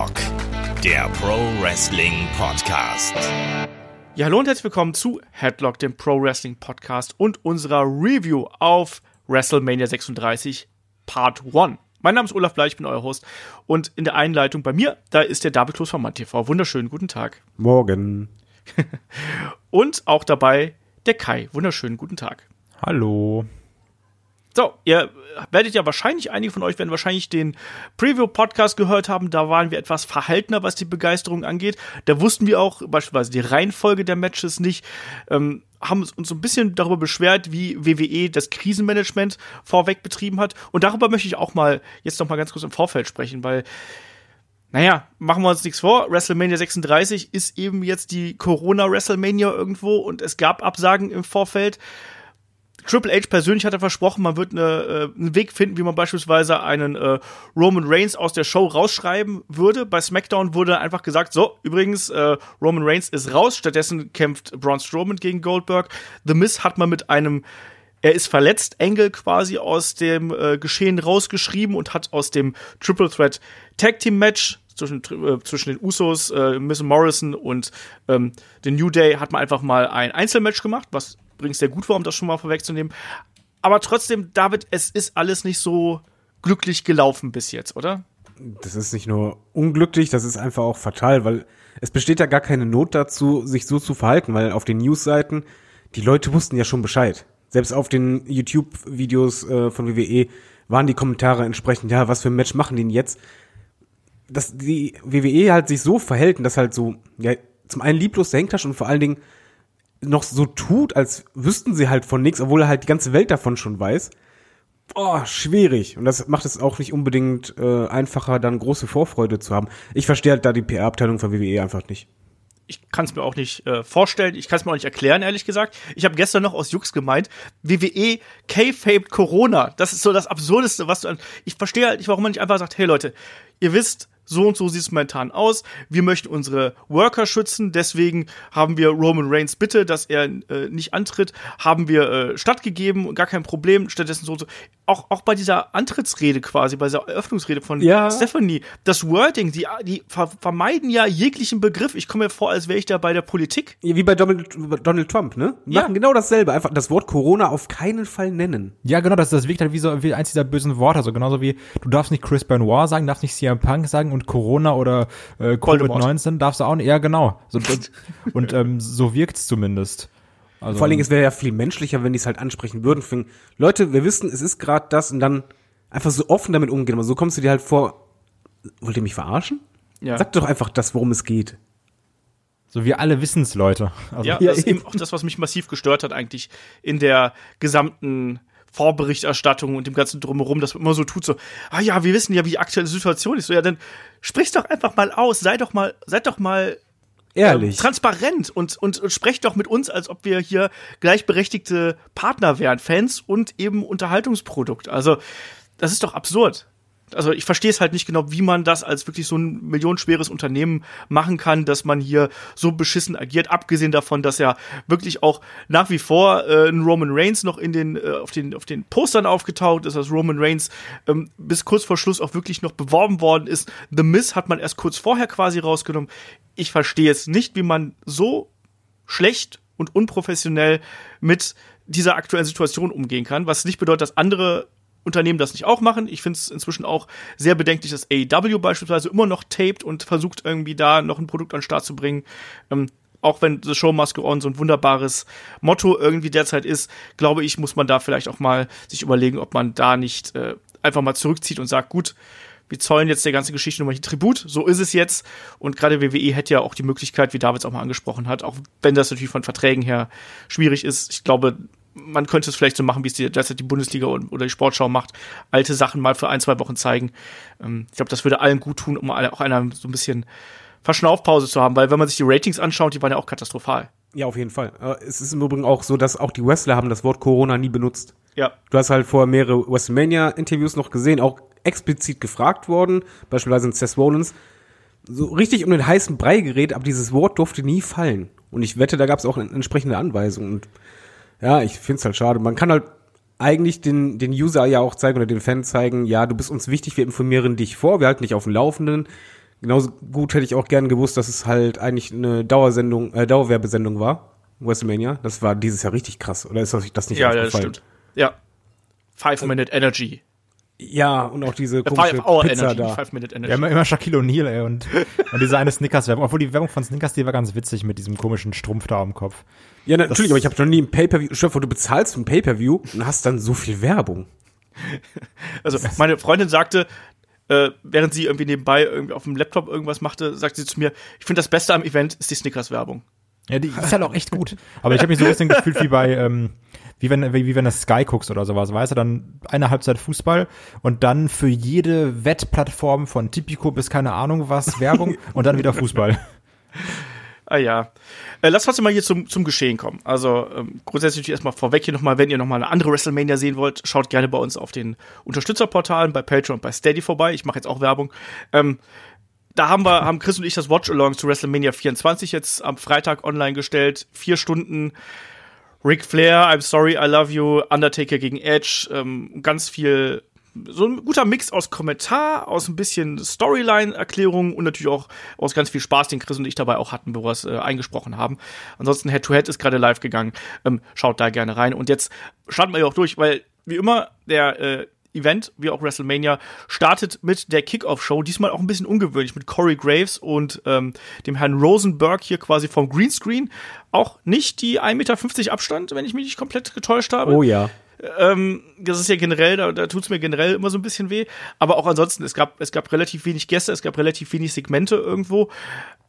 Headlock, der Pro Wrestling Podcast. Ja, hallo und herzlich willkommen zu Headlock, dem Pro Wrestling Podcast und unserer Review auf WrestleMania 36 Part 1. Mein Name ist Olaf Bleich, ich bin euer Host. Und in der Einleitung bei mir, da ist der David Kloß von MannTV. Wunderschönen guten Tag. Morgen. und auch dabei der Kai. Wunderschönen guten Tag. Hallo. So, ihr werdet ja wahrscheinlich, einige von euch werden wahrscheinlich den Preview-Podcast gehört haben. Da waren wir etwas verhaltener, was die Begeisterung angeht. Da wussten wir auch beispielsweise die Reihenfolge der Matches nicht. Ähm, haben uns so ein bisschen darüber beschwert, wie WWE das Krisenmanagement vorweg betrieben hat. Und darüber möchte ich auch mal jetzt noch mal ganz kurz im Vorfeld sprechen, weil naja, machen wir uns nichts vor. WrestleMania 36 ist eben jetzt die Corona-WrestleMania irgendwo und es gab Absagen im Vorfeld. Triple H persönlich hat er versprochen, man wird eine, äh, einen Weg finden, wie man beispielsweise einen äh, Roman Reigns aus der Show rausschreiben würde. Bei SmackDown wurde einfach gesagt, so, übrigens, äh, Roman Reigns ist raus, stattdessen kämpft Braun Strowman gegen Goldberg. The Miz hat man mit einem er ist verletzt, Engel quasi aus dem äh, Geschehen rausgeschrieben und hat aus dem Triple Threat Tag Team Match zwischen, äh, zwischen den Usos, äh, Miss Morrison und ähm, den New Day hat man einfach mal ein Einzelmatch gemacht, was übrigens sehr gut war, um das schon mal vorwegzunehmen. Aber trotzdem, David, es ist alles nicht so glücklich gelaufen bis jetzt, oder? Das ist nicht nur unglücklich, das ist einfach auch fatal, weil es besteht ja gar keine Not dazu, sich so zu verhalten, weil auf den Newsseiten, die Leute wussten ja schon Bescheid. Selbst auf den YouTube-Videos äh, von WWE waren die Kommentare entsprechend, ja, was für ein Match machen die denn jetzt? Dass die WWE halt sich so verhält dass halt so, ja, zum einen lieblos dahinter und vor allen Dingen noch so tut, als wüssten sie halt von nichts, obwohl er halt die ganze Welt davon schon weiß. Boah, schwierig. Und das macht es auch nicht unbedingt äh, einfacher, dann große Vorfreude zu haben. Ich verstehe halt da die PR-Abteilung von WWE einfach nicht. Ich kann es mir auch nicht äh, vorstellen, ich kann es mir auch nicht erklären, ehrlich gesagt. Ich habe gestern noch aus Jux gemeint, WWE K-Faped Corona. Das ist so das Absurdeste, was du an. Ich verstehe halt nicht, warum man nicht einfach sagt, hey Leute, ihr wisst, so und so sieht es momentan aus. Wir möchten unsere Worker schützen, deswegen haben wir Roman Reigns bitte, dass er äh, nicht antritt, haben wir äh, stattgegeben, gar kein Problem. Stattdessen so und so. Auch, auch bei dieser Antrittsrede quasi, bei dieser Eröffnungsrede von ja. Stephanie, das Wording, die, die ver vermeiden ja jeglichen Begriff. Ich komme mir vor, als wäre ich da bei der Politik. Ja, wie bei Donald, Donald Trump, ne? Ja. Machen genau dasselbe. Einfach das Wort Corona auf keinen Fall nennen. Ja, genau, das, das wirkt halt wie so wie eins dieser bösen Worte. Also genauso wie, du darfst nicht Chris Benoit sagen, darfst nicht CM Punk sagen und und Corona oder äh, Covid-19 darfst du auch nicht. Ja, genau. So, und und ähm, so wirkt's zumindest. Also, Vor allen Dingen, es wäre ja viel menschlicher, wenn die es halt ansprechen würden. Für, Leute, wir wissen, es ist gerade das und dann einfach so offen damit umgehen. Aber so kommst du dir halt vor, wollt ihr mich verarschen? Ja. Sag doch einfach das, worum es geht. So, wir alle wissen's, Leute. Also, ja, das ist eben auch das, was mich massiv gestört hat, eigentlich in der gesamten Vorberichterstattung und dem ganzen Drumherum, dass man immer so tut, so, ah ja, wir wissen ja, wie die aktuelle Situation ist. So, ja, dann sprich's doch einfach mal aus, sei doch mal, seid doch mal ehrlich, ähm, transparent und, und, und sprecht doch mit uns, als ob wir hier gleichberechtigte Partner wären, Fans und eben Unterhaltungsprodukt. Also, das ist doch absurd also ich verstehe es halt nicht genau, wie man das als wirklich so ein millionenschweres Unternehmen machen kann, dass man hier so beschissen agiert, abgesehen davon, dass ja wirklich auch nach wie vor äh, ein Roman Reigns noch in den, äh, auf den, auf den Postern aufgetaucht ist, dass Roman Reigns ähm, bis kurz vor Schluss auch wirklich noch beworben worden ist. The Miss hat man erst kurz vorher quasi rausgenommen. Ich verstehe es nicht, wie man so schlecht und unprofessionell mit dieser aktuellen Situation umgehen kann, was nicht bedeutet, dass andere Unternehmen das nicht auch machen. Ich finde es inzwischen auch sehr bedenklich, dass AEW beispielsweise immer noch taped und versucht irgendwie da noch ein Produkt an den Start zu bringen. Ähm, auch wenn The Show Must Go On so ein wunderbares Motto irgendwie derzeit ist, glaube ich, muss man da vielleicht auch mal sich überlegen, ob man da nicht äh, einfach mal zurückzieht und sagt, gut, wir zollen jetzt der ganzen Geschichte nochmal die Tribut, so ist es jetzt. Und gerade WWE hätte ja auch die Möglichkeit, wie Davids auch mal angesprochen hat, auch wenn das natürlich von Verträgen her schwierig ist. Ich glaube, man könnte es vielleicht so machen, wie es die, derzeit die Bundesliga oder die Sportschau macht, alte Sachen mal für ein, zwei Wochen zeigen. Ähm, ich glaube, das würde allen gut tun, um auch einer so ein bisschen Verschnaufpause zu haben, weil wenn man sich die Ratings anschaut, die waren ja auch katastrophal. Ja, auf jeden Fall. Äh, es ist im Übrigen auch so, dass auch die Wrestler haben das Wort Corona nie benutzt. Ja. Du hast halt vorher mehrere WrestleMania-Interviews noch gesehen, auch explizit gefragt worden, beispielsweise in Seth Rollins, so richtig um den heißen Brei gerät, aber dieses Wort durfte nie fallen. Und ich wette, da gab es auch entsprechende Anweisungen. Und ja, ich find's halt schade. Man kann halt eigentlich den, den User ja auch zeigen oder den Fan zeigen, ja, du bist uns wichtig, wir informieren dich vor, wir halten dich auf dem Laufenden. Genauso gut hätte ich auch gern gewusst, dass es halt eigentlich eine Dauersendung, äh, Dauerwerbesendung war. WrestleMania. Das war dieses Jahr richtig krass. Oder ist euch das nicht Ja, ja, das aufgefallen? stimmt. Ja. Five Minute Energy. Ja, und auch diese komische Five Hour Pizza Energy. da. Five Minute Energy. Ja, immer, immer Shaquille O'Neal, ey, und, und diese eine Snickers-Werbung. Obwohl die Werbung von Snickers, die war ganz witzig mit diesem komischen Strumpf da am Kopf. Ja, natürlich, aber ich habe noch nie ein Pay-Per-View, stell du bezahlst für ein Pay-Per-View und hast dann so viel Werbung. Also meine Freundin sagte, äh, während sie irgendwie nebenbei irgendwie auf dem Laptop irgendwas machte, sagte sie zu mir, ich finde das Beste am Event ist die Snickers-Werbung. Ja, die ist halt auch echt gut. Aber ich habe mich so ein bisschen gefühlt wie bei, ähm, wie wenn, wie, wie wenn du Sky guckst oder sowas, weißt du, dann eine Halbzeit Fußball und dann für jede Wettplattform von Tipico bis keine Ahnung was Werbung und dann wieder Fußball. Ah ja. Äh, lass trotzdem mal hier zum, zum Geschehen kommen. Also ähm, grundsätzlich erstmal vorweg hier nochmal, wenn ihr nochmal eine andere WrestleMania sehen wollt, schaut gerne bei uns auf den Unterstützerportalen, bei Patreon und bei Steady vorbei. Ich mache jetzt auch Werbung. Ähm, da haben wir, haben Chris und ich das Watch-Along zu WrestleMania 24 jetzt am Freitag online gestellt. Vier Stunden Ric Flair, I'm sorry, I love you, Undertaker gegen Edge, ähm, ganz viel, so ein guter Mix aus Kommentar, aus ein bisschen Storyline-Erklärung und natürlich auch aus ganz viel Spaß, den Chris und ich dabei auch hatten, bevor wir es äh, eingesprochen haben. Ansonsten Head-to-Head ist gerade live gegangen, ähm, schaut da gerne rein. Und jetzt starten wir ja auch durch, weil wie immer der äh, Event, wie auch WrestleMania, startet mit der Kickoff-Show. Diesmal auch ein bisschen ungewöhnlich mit Corey Graves und ähm, dem Herrn Rosenberg hier quasi vom Greenscreen. Auch nicht die 1,50 Meter Abstand, wenn ich mich nicht komplett getäuscht habe. Oh ja. Ähm, das ist ja generell, da, da tut es mir generell immer so ein bisschen weh. Aber auch ansonsten, es gab, es gab relativ wenig Gäste, es gab relativ wenig Segmente irgendwo.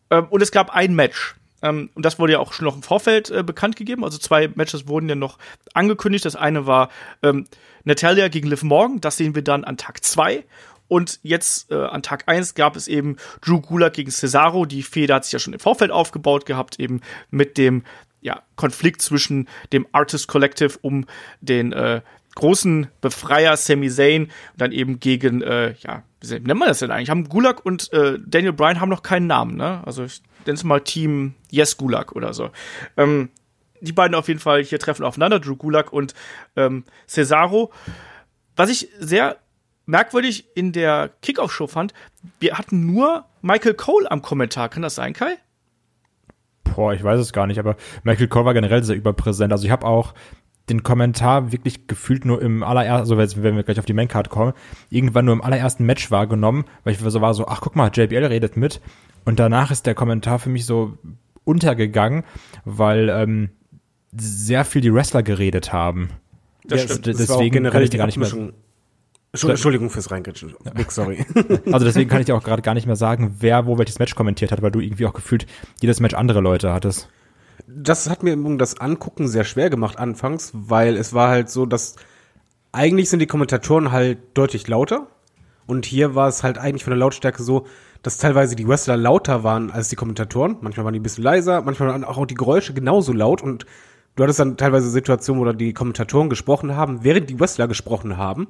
Ähm, und es gab ein Match. Ähm, und das wurde ja auch schon noch im Vorfeld äh, bekannt gegeben. Also zwei Matches wurden ja noch angekündigt. Das eine war ähm, Natalia gegen Liv Morgan. Das sehen wir dann an Tag zwei. Und jetzt äh, an Tag eins gab es eben Drew Gulak gegen Cesaro. Die Fehde hat sich ja schon im Vorfeld aufgebaut gehabt, eben mit dem ja, Konflikt zwischen dem Artist Collective um den äh, großen Befreier Sami Zayn und dann eben gegen, äh, ja, wie nennt man das denn eigentlich? Haben Gulak und äh, Daniel Bryan haben noch keinen Namen, ne? Also ich nenne es mal Team Yes Gulak oder so. Ähm, die beiden auf jeden Fall hier treffen aufeinander, Drew Gulak und ähm, Cesaro. Was ich sehr merkwürdig in der Kickoff-Show fand, wir hatten nur Michael Cole am Kommentar. Kann das sein, Kai? Boah, ich weiß es gar nicht, aber Michael Cole war generell sehr überpräsent. Also ich habe auch den Kommentar wirklich gefühlt nur im allerersten, also wenn wir gleich auf die Maincard kommen, irgendwann nur im allerersten Match wahrgenommen, weil ich so war so, ach guck mal, JBL redet mit. Und danach ist der Kommentar für mich so untergegangen, weil ähm, sehr viel die Wrestler geredet haben. Das Ja, stimmt. das war auch Deswegen generell kann ich die gar nicht mehr. Entschuldigung, fürs Reingritschen. Big sorry. Also deswegen kann ich dir auch gerade gar nicht mehr sagen, wer wo welches Match kommentiert hat, weil du irgendwie auch gefühlt jedes Match andere Leute hattest. das hat mir das Angucken sehr schwer gemacht anfangs, weil es war halt so, dass eigentlich sind die Kommentatoren halt deutlich lauter und hier war es halt eigentlich von der Lautstärke so, dass teilweise die Wrestler lauter waren als die Kommentatoren. Manchmal waren die ein bisschen leiser, manchmal waren auch die Geräusche genauso laut und du hattest dann teilweise Situationen, wo die Kommentatoren gesprochen haben, während die Wrestler gesprochen haben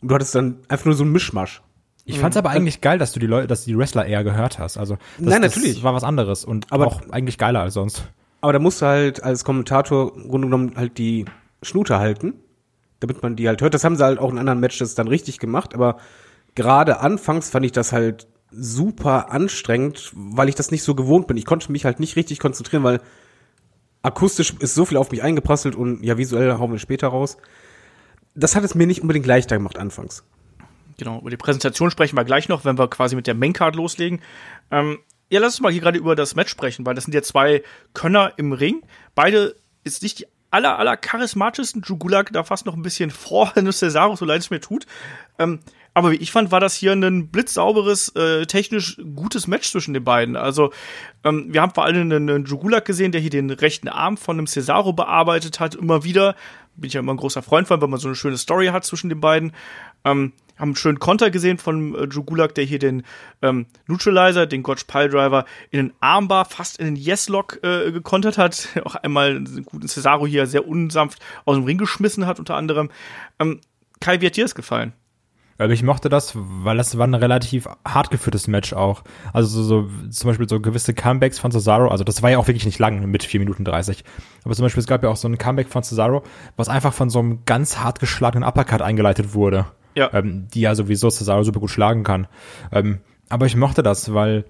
und du hattest dann einfach nur so ein Mischmasch. Ich fand's aber eigentlich geil, dass du die Leute, dass du die Wrestler eher gehört hast. Also das, Nein, das natürlich. war was anderes und Aber- auch eigentlich geiler als sonst. Aber da musst du halt als Kommentator im Grunde genommen halt die Schnute halten, damit man die halt hört. Das haben sie halt auch in anderen Matches dann richtig gemacht, aber gerade anfangs fand ich das halt super anstrengend, weil ich das nicht so gewohnt bin. Ich konnte mich halt nicht richtig konzentrieren, weil akustisch ist so viel auf mich eingeprasselt und ja, visuell hauen wir später raus. Das hat es mir nicht unbedingt leichter gemacht anfangs. Genau, über die Präsentation sprechen wir gleich noch, wenn wir quasi mit der Maincard loslegen. Ähm, ja, lass uns mal hier gerade über das Match sprechen, weil das sind ja zwei Könner im Ring. Beide ist nicht die aller, aller charismatischsten. Drew Gulak da fast noch ein bisschen vor Cesaro, so leid es mir tut. Ähm, aber wie ich fand, war das hier ein blitzsauberes, äh, technisch gutes Match zwischen den beiden. Also, ähm, wir haben vor allem einen, einen Drew Gulak gesehen, der hier den rechten Arm von einem Cesaro bearbeitet hat, immer wieder. Bin ich ja immer ein großer Freund von, weil man so eine schöne Story hat zwischen den beiden. Ähm, haben einen schönen Konter gesehen von äh, Drew Gulak, der hier den ähm, Neutralizer, den Gotch Piledriver in den Armbar, fast in den Yes-Lock äh, gekontert hat. Auch einmal einen guten Cesaro hier sehr unsanft aus dem Ring geschmissen hat, unter anderem. Ähm, Kai, wie hat dir das gefallen? Aber ich mochte das, weil das war ein relativ hart geführtes Match auch. Also so, so zum Beispiel so gewisse Comebacks von Cesaro, also das war ja auch wirklich nicht lang mit 4 Minuten 30. Aber zum Beispiel, es gab ja auch so ein Comeback von Cesaro, was einfach von so einem ganz hart geschlagenen Uppercut eingeleitet wurde. Ja. Ähm, die ja sowieso Cesaro super gut schlagen kann. Ähm, aber ich mochte das, weil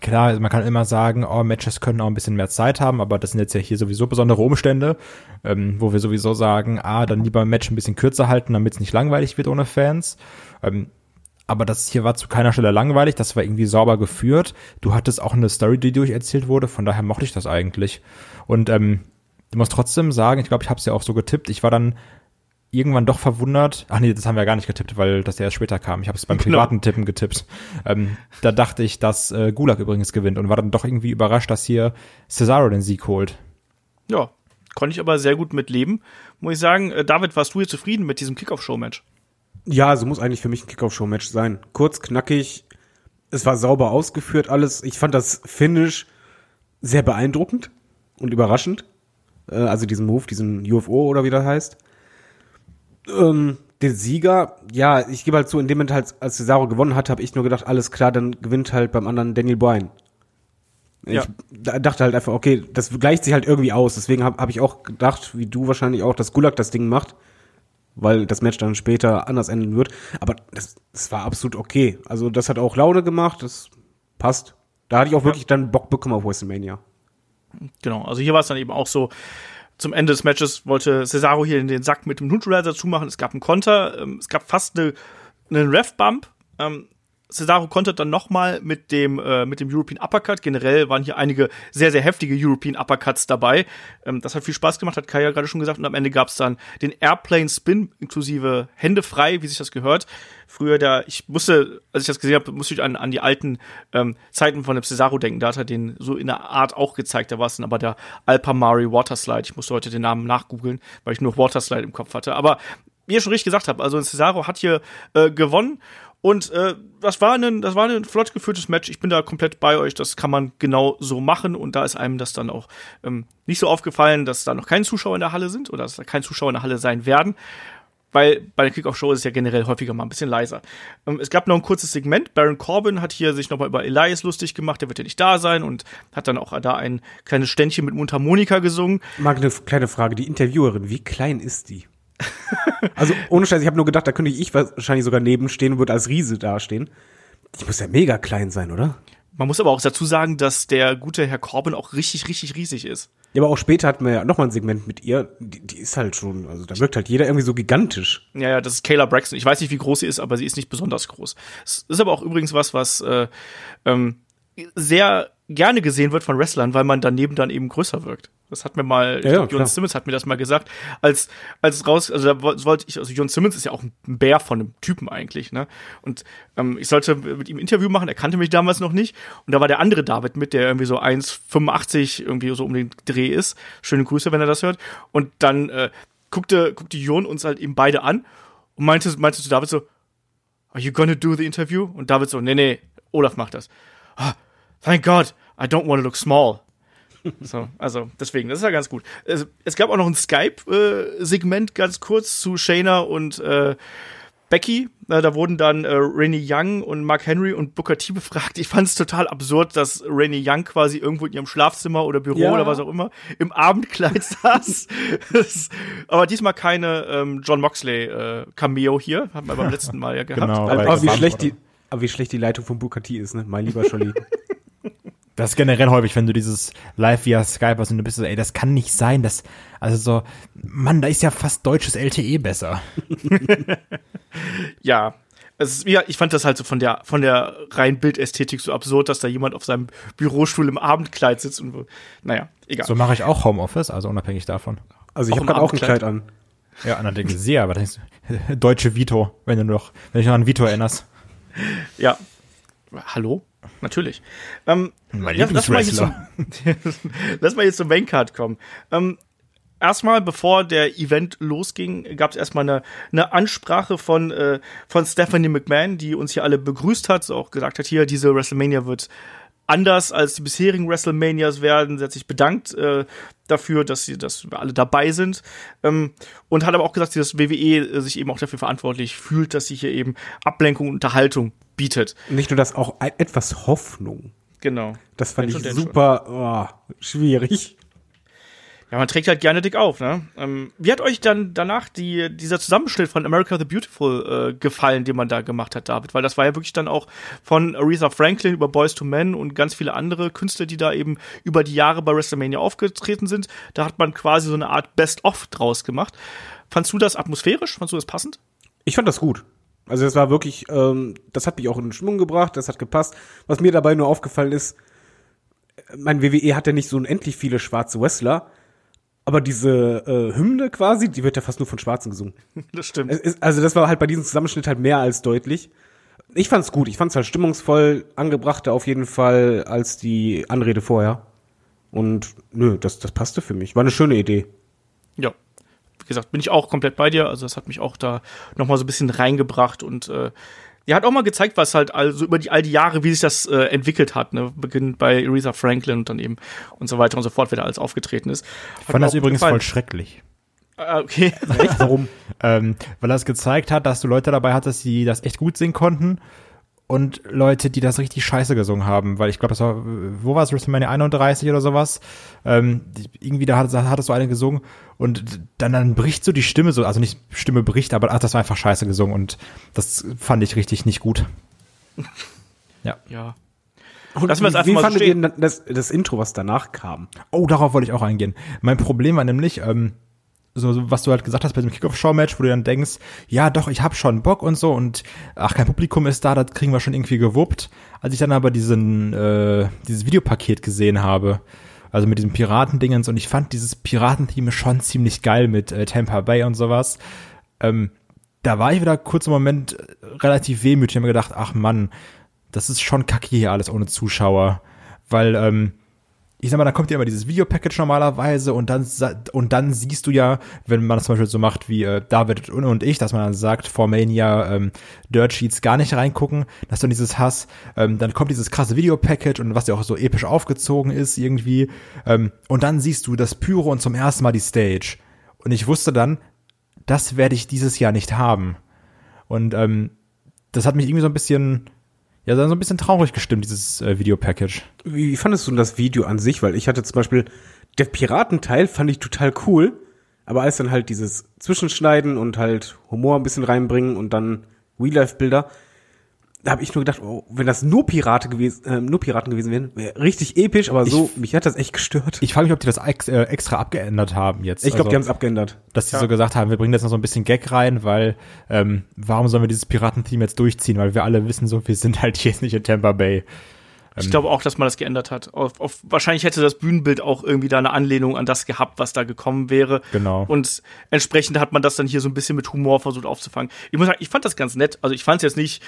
klar, man kann immer sagen, oh, Matches können auch ein bisschen mehr Zeit haben, aber das sind jetzt ja hier sowieso besondere Umstände, ähm, wo wir sowieso sagen, ah, dann lieber ein Match ein bisschen kürzer halten, damit es nicht langweilig wird ohne Fans. Ähm, aber das hier war zu keiner Stelle langweilig, das war irgendwie sauber geführt. Du hattest auch eine Story, die durcherzählt wurde, von daher mochte ich das eigentlich. Und ähm, du musst trotzdem sagen, ich glaube, ich habe es ja auch so getippt, ich war dann irgendwann doch verwundert. Ach nee, das haben wir ja gar nicht getippt, weil das ja erst später kam. Ich habe es beim Genau. privaten Tippen getippt. Ähm, da dachte ich, dass äh, Gulag übrigens gewinnt und war dann doch irgendwie überrascht, dass hier Cesaro den Sieg holt. Ja, konnte ich aber sehr gut mit leben. Muss ich sagen, äh, David, warst du hier zufrieden mit diesem Kickoff-Show-Match? Ja, so muss eigentlich für mich ein Kickoff-Show-Match sein. Kurz, knackig, es war sauber ausgeführt alles. Ich fand das Finish sehr beeindruckend und überraschend. Äh, also diesen Move, diesen UFO oder wie das heißt. Ähm, den Sieger, ja, ich gebe halt zu, in dem Moment halt, als Cesaro gewonnen hat, habe ich nur gedacht, alles klar, dann gewinnt halt beim anderen Daniel Bryan. Ich Ja. da- dachte halt einfach, okay, das gleicht sich halt irgendwie aus. Deswegen habe hab ich auch gedacht, wie du wahrscheinlich auch, dass Gulag das Ding macht weil das Match dann später anders enden wird. Aber das, das war absolut okay. Also das hat auch Laune gemacht, das passt. Da hatte ich auch wirklich dann Bock bekommen auf WrestleMania. Genau, also hier war es dann eben auch so, zum Ende des Matches wollte Cesaro hier in den Sack mit dem Neutralizer zumachen. Es gab einen Konter, ähm, es gab fast eine, einen Ref-Bump. Ähm, Cesaro kontert dann nochmal mit dem, äh, mit dem European Uppercut. Generell waren hier einige sehr, sehr heftige European Uppercuts dabei. Ähm, das hat viel Spaß gemacht, hat Kai ja gerade schon gesagt. Und am Ende gab es dann den Airplane Spin inklusive Hände frei, wie sich das gehört. Früher der, ich musste, als ich das gesehen habe, musste ich an, an die alten ähm, Zeiten von dem Cesaro denken. Da hat er den so in der Art auch gezeigt. Da war es dann aber der Alpamari Waterslide. Ich musste heute den Namen nachgoogeln, weil ich nur Waterslide im Kopf hatte. Aber wie ihr schon richtig gesagt habt, also Cesaro hat hier äh, gewonnen und äh, das war ein, das war ein flott geführtes Match. Ich bin da komplett bei euch. Das kann man genau so machen. Und da ist einem das dann auch ähm, nicht so aufgefallen, dass da noch keine Zuschauer in der Halle sind oder dass da keine Zuschauer in der Halle sein werden. Weil bei der Kickoff-Show ist es ja generell häufiger mal ein bisschen leiser. Ähm, es gab noch ein kurzes Segment. Baron Corbin hat hier sich nochmal über Elias lustig gemacht. Der wird ja nicht da sein und hat dann auch da ein kleines Ständchen mit Mundharmonika gesungen. Mag eine kleine Frage, die Interviewerin, wie klein ist die? also ohne Scheiß, ich habe nur gedacht, da könnte ich wahrscheinlich sogar nebenstehen und würde als Riese dastehen. Die muss ja mega klein sein, oder? Man muss aber auch dazu sagen, dass der gute Herr Corbin auch richtig, richtig riesig ist. Ja, aber auch später hatten wir ja nochmal ein Segment mit ihr. Die, die ist halt schon, also da wirkt halt jeder irgendwie so gigantisch. Ja, ja, das ist Kayla Braxton. Ich weiß nicht, wie groß sie ist, aber sie ist nicht besonders groß. Es ist aber auch übrigens was, was äh, ähm, sehr gerne gesehen wird von Wrestlern, weil man daneben dann eben größer wirkt. Das hat mir mal, Ja, ja, John. Simmons hat mir das mal gesagt, als als raus, also da woll- wollte ich, also John Simmons ist ja auch ein Bär von einem Typen eigentlich, ne? Und ähm, ich sollte mit ihm ein Interview machen, er kannte mich damals noch nicht. Und da war der andere David mit, der irgendwie so 1,85 irgendwie so um den Dreh ist. Schöne Grüße, wenn er das hört. Und dann äh, guckte, guckte Jon uns halt eben beide an und meinte, meinte zu David so, Are you gonna do the interview? Und David so, nee, nee, Olaf macht das. Ah, thank God, I don't want to look small. So, also deswegen, das ist ja ganz gut. Es, es gab auch noch ein Skype-Segment ganz kurz zu Shayna und äh, Becky. Äh, da wurden dann äh, Rainy Young und Mark Henry und Booker T befragt. Ich fand es total absurd, dass Rainy Young quasi irgendwo in ihrem Schlafzimmer oder Büro Ja. oder was auch immer im Abendkleid saß. Aber diesmal keine ähm, John Moxley äh, Cameo hier, haben wir beim letzten Mal ja gehabt. Genau, Aber wie schlecht die, aber wie schlecht die Leitung von T ist, ne? Mein lieber Scholli. Das ist generell häufig, wenn du dieses live via Skype hast und du bist so, ey, das kann nicht sein, das, also so, Mann, da ist ja fast deutsches LTE besser. ja, es ist, ja, ich fand das halt so von der von der reinen Bildästhetik so absurd, dass da jemand auf seinem Bürostuhl im Abendkleid sitzt und naja, egal. So mache ich auch Homeoffice, also unabhängig davon. Also ich habe gerade auch ein. Kleid an. Ja, allerdings sehr, aber denkst du, deutsche Vito, wenn du noch, wenn dich noch an Vito erinnerst. Ja. Hallo? Natürlich. Ähm, Mein ja, lass, mal zum, lass mal jetzt zum Maincard kommen. Ähm, erstmal, bevor der Event losging, gab es erstmal eine, eine Ansprache von, äh, von Stephanie McMahon, die uns hier alle begrüßt hat, so auch gesagt hat, hier, diese WrestleMania wird anders als die bisherigen WrestleManias werden. Sie hat sich bedankt äh, dafür, dass sie, dass wir alle dabei sind. Ähm, und hat aber auch gesagt, dass WWE äh, sich eben auch dafür verantwortlich fühlt, dass sie hier eben Ablenkung und Unterhaltung bietet. Nicht nur das, auch etwas Hoffnung. Genau. Das fand ich super oh, schwierig. Ja, man trägt halt gerne dick auf, ne? Ähm, wie hat euch dann danach die, dieser Zusammenschnitt von America the Beautiful äh, gefallen, den man da gemacht hat, David? Weil das war ja wirklich dann auch von Aretha Franklin über Boys to Men und ganz viele andere Künstler, die da eben über die Jahre bei WrestleMania aufgetreten sind. Da hat man quasi so eine Art Best-of draus gemacht. Fandst du das atmosphärisch? Fandst du das passend? Ich fand das gut. Also das war wirklich, ähm, das hat mich auch in Schwung gebracht, das hat gepasst. Was mir dabei nur aufgefallen ist, mein WWE hat ja nicht so unendlich viele schwarze Wrestler, aber diese äh, Hymne quasi, die wird ja fast nur von Schwarzen gesungen. Das stimmt. Also das war halt bei diesem Zusammenschnitt halt mehr als deutlich. Ich fand's gut, ich fand's halt stimmungsvoll, angebrachter auf jeden Fall als die Anrede vorher. Und nö, das, das passte für mich. War eine schöne Idee. Ja. Wie gesagt, bin ich auch komplett bei dir. Also das hat mich auch da nochmal so ein bisschen reingebracht und äh, ja, hat auch mal gezeigt, was halt also über die all die Jahre, wie sich das äh, entwickelt hat, ne? Beginnt bei Aretha Franklin und dann eben und so weiter und so fort, wer da alles aufgetreten ist. Ich fand das übrigens gefallen. voll schrecklich. Ah, okay. Echt? Warum? ähm, weil das gezeigt hat, dass du Leute dabei hattest, die das echt gut singen konnten und Leute, die das richtig scheiße gesungen haben, weil ich glaube, das war, wo war es, WrestleMania 31 oder sowas? Ähm, irgendwie da hat, hattest du eine gesungen und dann, dann bricht so die Stimme so, also nicht Stimme bricht, aber ach, das war einfach scheiße gesungen und das fand ich richtig nicht gut. ja. Ja. Und Lassen wir es einfach mal fandet so ihr das, das Intro, was danach kam? Oh, darauf wollte ich auch eingehen. Mein Problem war nämlich, ähm, so, was du halt gesagt hast bei dem Kickoff-Show-Match, wo du dann denkst, ja doch, ich hab schon Bock und so und ach, kein Publikum ist da, das kriegen wir schon irgendwie gewuppt. Als ich dann aber diesen, äh, dieses Videopaket gesehen habe, also mit diesem Piratendingens und ich fand dieses Piratentheme schon ziemlich geil mit äh, Tampa Bay und sowas. Ähm, da war ich wieder kurz im Moment relativ wehmütig und mir gedacht, ach Mann, das ist schon kacke hier alles ohne Zuschauer. Weil, ähm, ich sag mal, da kommt ja immer dieses Videopackage normalerweise und dann und dann siehst du ja, wenn man das zum Beispiel so macht wie äh, David und ich, dass man dann sagt, vor Mania ähm, Dirt Sheets gar nicht reingucken, dass du dieses Hass, ähm, dann kommt dieses krasse Videopackage und was ja auch so episch aufgezogen ist irgendwie ähm, und dann siehst du das Pyro und zum ersten Mal die Stage. Und ich wusste dann, das werde ich dieses Jahr nicht haben. Und ähm, das hat mich irgendwie so ein bisschen ja, so ein bisschen traurig gestimmt, dieses äh, Videopackage. Wie, fandest du das Video an sich? Weil ich hatte zum Beispiel, der Piratenteil fand ich total cool, aber als dann halt dieses Zwischenschneiden und halt Humor ein bisschen reinbringen und dann Real-Life-Bilder, da habe ich nur gedacht, oh, wenn das nur Pirate gewesen, äh, nur Piraten gewesen wären, wäre richtig episch, aber so, ich, mich hat das echt gestört. Ich frage mich, ob die das ex, äh, extra abgeändert haben jetzt. Ich glaube, also, die haben es abgeändert. Dass die ja. so gesagt haben, wir bringen jetzt noch so ein bisschen Gag rein, weil ähm, warum sollen wir dieses Piratentheme jetzt durchziehen? Weil wir alle wissen so, wir sind halt jetzt nicht in Tampa Bay. Ich glaube auch, dass man das geändert hat. Auf, auf, wahrscheinlich hätte das Bühnenbild auch irgendwie da eine Anlehnung an das gehabt, was da gekommen wäre. Genau. Und entsprechend hat man das dann hier so ein bisschen mit Humor versucht aufzufangen. Ich muss sagen, ich fand das ganz nett. Also ich fand es jetzt nicht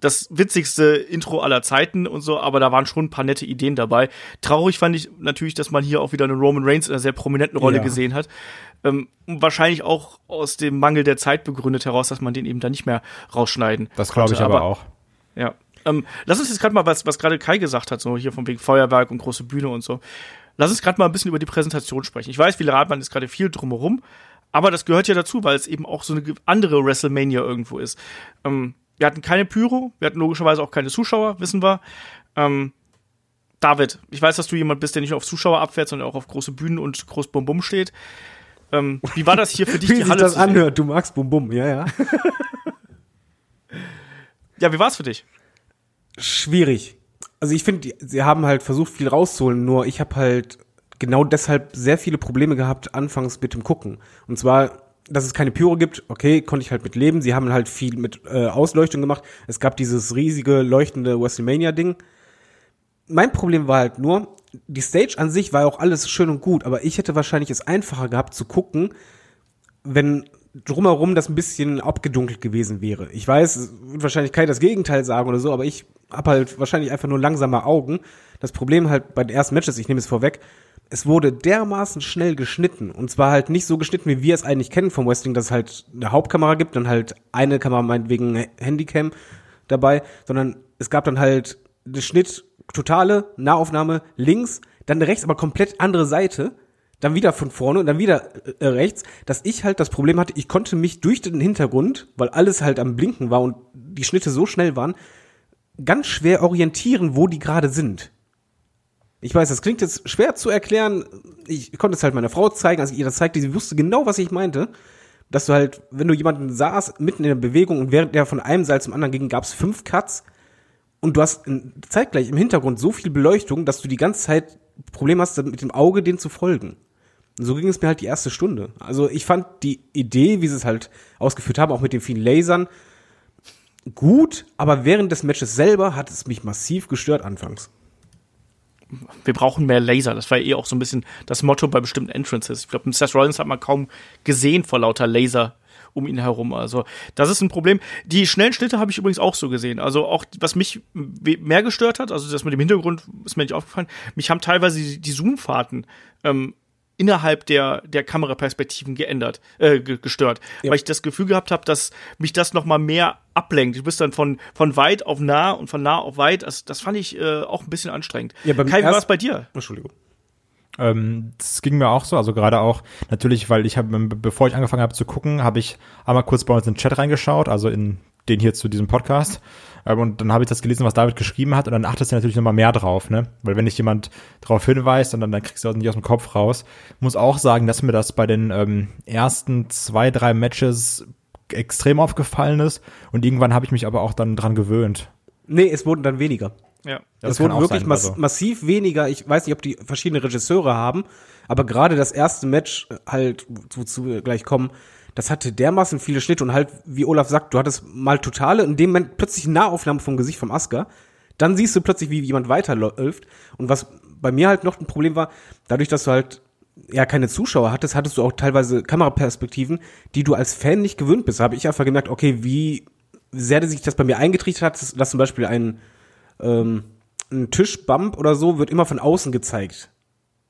das witzigste Intro aller Zeiten und so, aber da waren schon ein paar nette Ideen dabei. Traurig fand ich natürlich, dass man hier auch wieder einen Roman Reigns in einer sehr prominenten Rolle ja. gesehen hat. Ähm, wahrscheinlich auch aus dem Mangel der Zeit begründet heraus, dass man den eben dann nicht mehr rausschneiden. Das glaube ich aber, aber auch. Ja. Ähm, lass uns jetzt gerade mal, was, was gerade Kai gesagt hat, so hier von wegen Feuerwerk und große Bühne und so. Lass uns gerade mal ein bisschen über die Präsentation sprechen. Ich weiß, viele Radbahn ist gerade viel drumherum, aber das gehört ja dazu, weil es eben auch so eine andere WrestleMania irgendwo ist. Ähm, wir hatten keine Pyro, wir hatten logischerweise auch keine Zuschauer, wissen wir. Ähm, David, ich weiß, dass du jemand bist, der nicht nur auf Zuschauer abfährt, sondern auch auf große Bühnen und groß Bum Bum steht. Ähm, wie war das hier für dich, wie die Halle sich das anhört, du magst Bum Bum, ja, ja. ja, wie war es für dich? Schwierig. Also ich finde, sie haben halt versucht, viel rauszuholen, nur ich habe halt genau deshalb sehr viele Probleme gehabt, anfangs mit dem Gucken. Und zwar dass es keine Pyro gibt, okay, konnte ich halt mit leben. Sie haben halt viel mit äh, Ausleuchtung gemacht. Es gab dieses riesige leuchtende WrestleMania-Ding. Mein Problem war halt nur, die Stage an sich war auch alles schön und gut, aber ich hätte wahrscheinlich es einfacher gehabt zu gucken, wenn drumherum das ein bisschen abgedunkelt gewesen wäre. Ich weiß, wahrscheinlich keiner das Gegenteil sagen oder so, aber ich habe halt wahrscheinlich einfach nur langsame Augen. Das Problem halt bei den ersten Matches, ich nehme es vorweg, es wurde dermaßen schnell geschnitten. Und zwar halt nicht so geschnitten, wie wir es eigentlich kennen vom Wrestling, dass es halt eine Hauptkamera gibt und halt eine Kamera meinetwegen Handycam dabei, sondern es gab dann halt den Schnitt, totale Nahaufnahme links, dann rechts, aber komplett andere Seite, dann wieder von vorne und dann wieder äh, rechts, dass ich halt das Problem hatte, ich konnte mich durch den Hintergrund, weil alles halt am Blinken war und die Schnitte so schnell waren, ganz schwer orientieren, wo die gerade sind. Ich weiß, das klingt jetzt schwer zu erklären. Ich konnte es halt meiner Frau zeigen, als ich ihr das zeigte, sie wusste genau, was ich meinte. Dass du halt, wenn du jemanden sahst, mitten in der Bewegung und während der von einem Seil zum anderen ging, gab es fünf Cuts und du hast zeitgleich im Hintergrund so viel Beleuchtung, dass du die ganze Zeit Problem hast, mit dem Auge den zu folgen. Und so ging es mir halt die erste Stunde. Also ich fand die Idee, wie sie es halt ausgeführt haben, auch mit den vielen Lasern, gut, aber während des Matches selber hat es mich massiv gestört anfangs. Wir brauchen mehr Laser. Das war eh auch so ein bisschen das Motto bei bestimmten Entrances. Ich glaube, Seth Rollins hat man kaum gesehen vor lauter Laser um ihn herum. Also das ist ein Problem. Die schnellen Schnitte habe ich übrigens auch so gesehen. Also auch was mich mehr gestört hat, also das mit dem Hintergrund ist mir nicht aufgefallen. Mich haben teilweise die, die Zoom-Fahrten ähm, innerhalb der, der Kameraperspektiven geändert, äh, gestört. Ja. Weil ich das Gefühl gehabt habe, dass mich das noch mal mehr ablenkt. Du bist dann von, von weit auf nah und von nah auf weit. Das, das fand ich äh, auch ein bisschen anstrengend. Ja, Kai, wie war es bei dir? Entschuldigung. Ähm, das ging mir auch so, also gerade auch natürlich, weil ich habe, bevor ich angefangen habe zu gucken, habe ich einmal kurz bei uns in den Chat reingeschaut, also in den hier zu diesem Podcast. Ähm, und dann habe ich das gelesen, was David geschrieben hat, und dann achtest du natürlich nochmal mehr drauf, ne? Weil wenn dich jemand darauf hinweist und dann, dann kriegst du das nicht aus dem Kopf raus. Muss auch sagen, dass mir das bei den ähm, ersten zwei, drei Matches extrem aufgefallen ist. Und irgendwann habe ich mich aber auch dann dran gewöhnt. Nee, es wurden dann weniger. Ja. Es wurden wirklich sein, mass also. massiv weniger. Ich weiß nicht, ob die verschiedene Regisseure haben, aber gerade das erste Match äh, halt, wozu wir gleich kommen, das hatte dermaßen viele Schnitte und halt, wie Olaf sagt, du hattest mal totale, in dem Moment plötzlich Nahaufnahme vom Gesicht vom Asker. Dann siehst du plötzlich, wie jemand weiterläuft. Und was bei mir halt noch ein Problem war, dadurch, dass du halt ja keine Zuschauer hattest, hattest du auch teilweise Kameraperspektiven, die du als Fan nicht gewöhnt bist. Da habe ich einfach gemerkt, okay, wie sehr sich das bei mir eingetrichtert hat, dass zum Beispiel ein ähm, ein Tischbump oder so wird immer von außen gezeigt.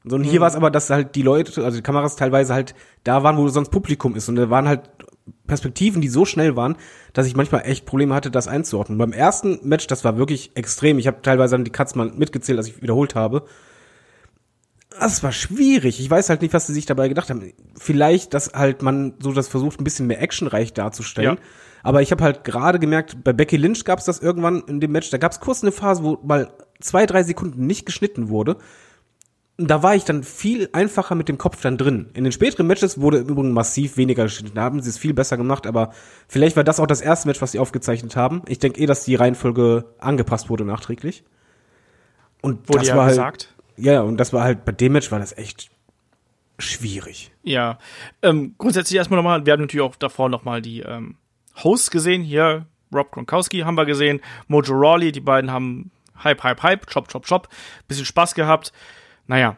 So, und hier mhm. war es aber, dass halt die Leute, also die Kameras teilweise halt da waren, wo sonst Publikum ist. Und da waren halt Perspektiven, die so schnell waren, dass ich manchmal echt Probleme hatte, das einzuordnen. Beim ersten Match, das war wirklich extrem. Ich habe teilweise dann die Cuts mal mitgezählt, als ich wiederholt habe. Das war schwierig. Ich weiß halt nicht, was sie sich dabei gedacht haben. Vielleicht, dass halt man so das versucht, ein bisschen mehr actionreich darzustellen. Ja. Aber ich habe halt gerade gemerkt, bei Becky Lynch gab es das irgendwann in dem Match, da gab es kurz eine Phase, wo mal zwei, drei Sekunden nicht geschnitten wurde. Da war ich dann viel einfacher mit dem Kopf dann drin. In den späteren Matches wurde im Übrigen massiv weniger geschnitten. Da haben sie es viel besser gemacht, aber vielleicht war das auch das erste Match, was sie aufgezeichnet haben. Ich denke eh, dass die Reihenfolge angepasst wurde nachträglich. Und wurde das ja war halt, gesagt. Ja, und das war halt, bei dem Match war das echt schwierig. Ja, ähm, grundsätzlich erstmal nochmal, wir haben natürlich auch davor nochmal die ähm, Hosts gesehen. Hier Rob Gronkowski haben wir gesehen, Mojo Rawley, die beiden haben Hype, Hype, Hype, Chop, Chop, Chop, bisschen Spaß gehabt. Naja,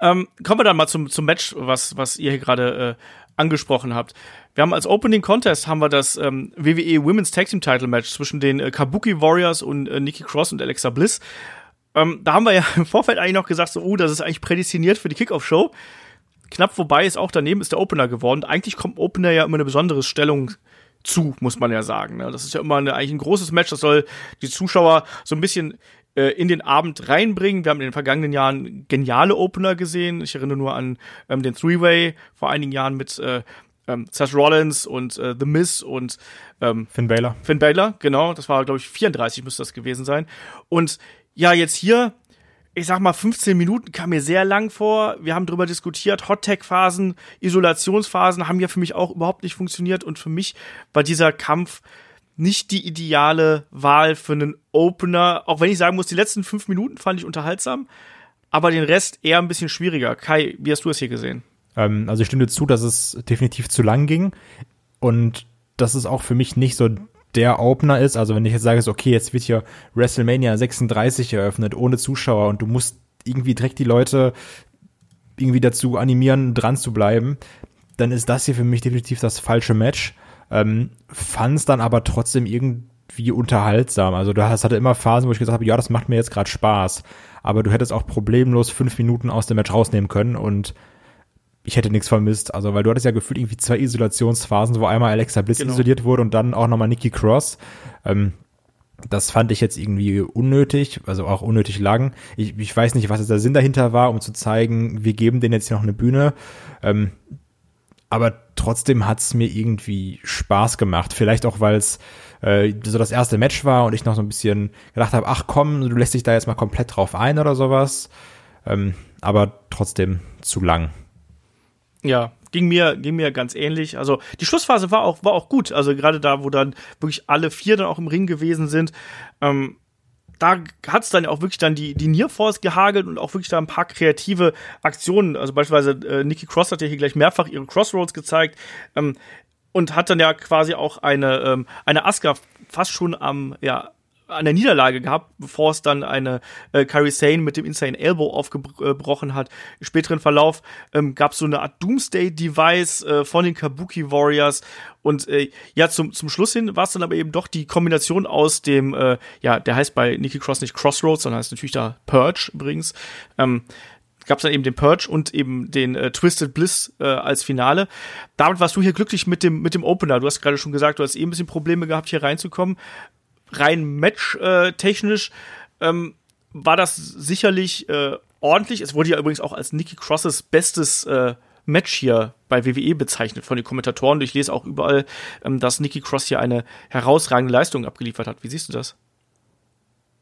ähm, kommen wir dann mal zum, zum Match, was, was ihr hier gerade äh, angesprochen habt. Wir haben als Opening Contest haben wir das ähm, WWE Women's Tag Team Title Match zwischen den äh, Kabuki Warriors und äh, Nikki Cross und Alexa Bliss. Ähm, da haben wir ja im Vorfeld eigentlich noch gesagt, so, oh, das ist eigentlich prädestiniert für die Kickoff-Show. Knapp vorbei ist auch daneben ist der Opener geworden. Eigentlich kommt Opener ja immer eine besondere Stellung zu, muss man ja sagen. Ne? Das ist ja immer eine, eigentlich ein großes Match, das soll die Zuschauer so ein bisschen äh, in den Abend reinbringen. Wir haben in den vergangenen Jahren geniale Opener gesehen. Ich erinnere nur an ähm, den Three-Way vor einigen Jahren mit äh, ähm, Seth Rollins und äh, The Miz und ähm, Finn Balor. Finn Balor, genau. Das war, glaube ich, 34 müsste das gewesen sein. Und ja, jetzt hier ich sag mal, 15 Minuten kam mir sehr lang vor. Wir haben darüber diskutiert. Hot-Tech-Phasen, Isolationsphasen haben ja für mich auch überhaupt nicht funktioniert. Und für mich war dieser Kampf nicht die ideale Wahl für einen Opener. Auch wenn ich sagen muss, die letzten fünf Minuten fand ich unterhaltsam. Aber den Rest eher ein bisschen schwieriger. Kai, wie hast du es hier gesehen? Ähm, also ich stimme zu, dass es definitiv zu lang ging. Und das ist auch für mich nicht so der Opener ist. Also wenn ich jetzt sage, okay, jetzt wird hier WrestleMania 36 eröffnet ohne Zuschauer und du musst irgendwie direkt die Leute irgendwie dazu animieren, dran zu bleiben, dann ist das hier für mich definitiv das falsche Match. Ähm, Fand es dann aber trotzdem irgendwie unterhaltsam. Also du hast hatte immer Phasen, wo ich gesagt habe, ja, das macht mir jetzt gerade Spaß. Aber du hättest auch problemlos fünf Minuten aus dem Match rausnehmen können und ich hätte nichts vermisst. Also, weil du hattest ja gefühlt irgendwie zwei Isolationsphasen, wo einmal Alexa Bliss genau. isoliert wurde und dann auch nochmal Nikki Cross. Ähm, das fand ich jetzt irgendwie unnötig, also auch unnötig lang. Ich, ich weiß nicht, was jetzt der Sinn dahinter war, um zu zeigen, wir geben denen jetzt hier noch eine Bühne. Ähm, aber trotzdem hat's mir irgendwie Spaß gemacht. Vielleicht auch, weil es äh, so das erste Match war und ich noch so ein bisschen gedacht habe, ach komm, du lässt dich da jetzt mal komplett drauf ein oder sowas. Ähm, aber trotzdem zu lang. Ja, ging mir, ging mir ganz ähnlich. Also die Schlussphase war auch, war auch gut. Also gerade da, wo dann wirklich alle vier dann auch im Ring gewesen sind. Ähm, da hat es dann auch wirklich dann die, die Near Force gehagelt und auch wirklich da ein paar kreative Aktionen. Also beispielsweise äh, Nikki Cross hat ja hier gleich mehrfach ihre Crossroads gezeigt ähm, und hat dann ja quasi auch eine, ähm, eine Asuka fast schon am, ja, an der Niederlage gehabt, bevor es dann eine äh, Kairi Sane mit dem Insane Elbow aufgebrochen hat. Im späteren Verlauf ähm, gab es so eine Art Doomsday-Device äh, von den Kabuki Warriors und äh, ja, zum, zum Schluss hin war es dann aber eben doch die Kombination aus dem, äh, ja, der heißt bei Nikki Cross nicht Crossroads, sondern heißt natürlich da Purge übrigens. Ähm, gab es dann eben den Purge und eben den äh, Twisted Bliss äh, als Finale. Damit warst du hier glücklich mit dem mit dem Opener. Du hast gerade schon gesagt, du hast eh ein bisschen Probleme gehabt, hier reinzukommen rein match-technisch ähm, war das sicherlich äh, ordentlich. Es wurde ja übrigens auch als Nikki Crosses bestes äh, Match hier bei WWE bezeichnet von den Kommentatoren. Ich lese auch überall, ähm, dass Nikki Cross hier eine herausragende Leistung abgeliefert hat. Wie siehst du das?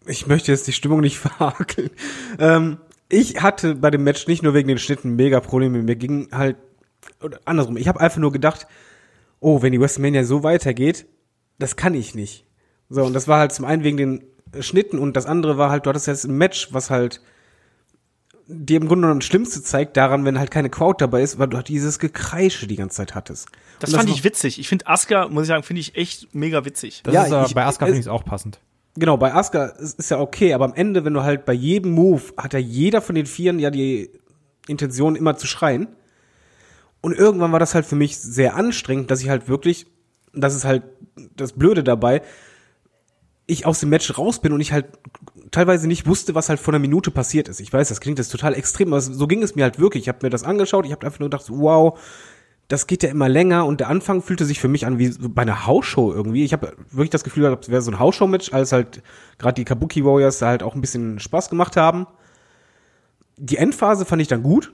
Ich möchte jetzt die Stimmung nicht verhakeln. Ähm, ich hatte bei dem Match nicht nur wegen den Schnitten mega Probleme. Mir ging halt andersrum. Ich habe einfach nur gedacht, oh, wenn die WrestleMania so weitergeht, das kann ich nicht. So, und das war halt zum einen wegen den Schnitten und das andere war halt, du hattest jetzt ein Match, was halt dir im Grunde genommen das Schlimmste zeigt daran, wenn halt keine Crowd dabei ist, weil du halt dieses Gekreische die ganze Zeit hattest. Das, das fand ich witzig. Ich finde Asuka, muss ich sagen, finde ich echt mega witzig. Das ja, ist ich, bei Asuka finde ich es auch passend. Genau, bei Asuka ist, ist ja okay, aber am Ende, wenn du halt bei jedem Move, hat ja jeder von den Vieren ja die Intention immer zu schreien. Und irgendwann war das halt für mich sehr anstrengend, dass ich halt wirklich, das ist halt das Blöde dabei, ich aus dem Match raus bin und ich halt teilweise nicht wusste, was halt vor einer Minute passiert ist. Ich weiß, das klingt jetzt total extrem, aber so ging es mir halt wirklich. Ich habe mir das angeschaut, ich habe einfach nur gedacht, wow, das geht ja immer länger und der Anfang fühlte sich für mich an wie bei einer Hausshow irgendwie. Ich habe wirklich das Gefühl gehabt, es wäre so ein Hausshow-Match, als halt gerade die Kabuki Warriors da halt auch ein bisschen Spaß gemacht haben. Die Endphase fand ich dann gut,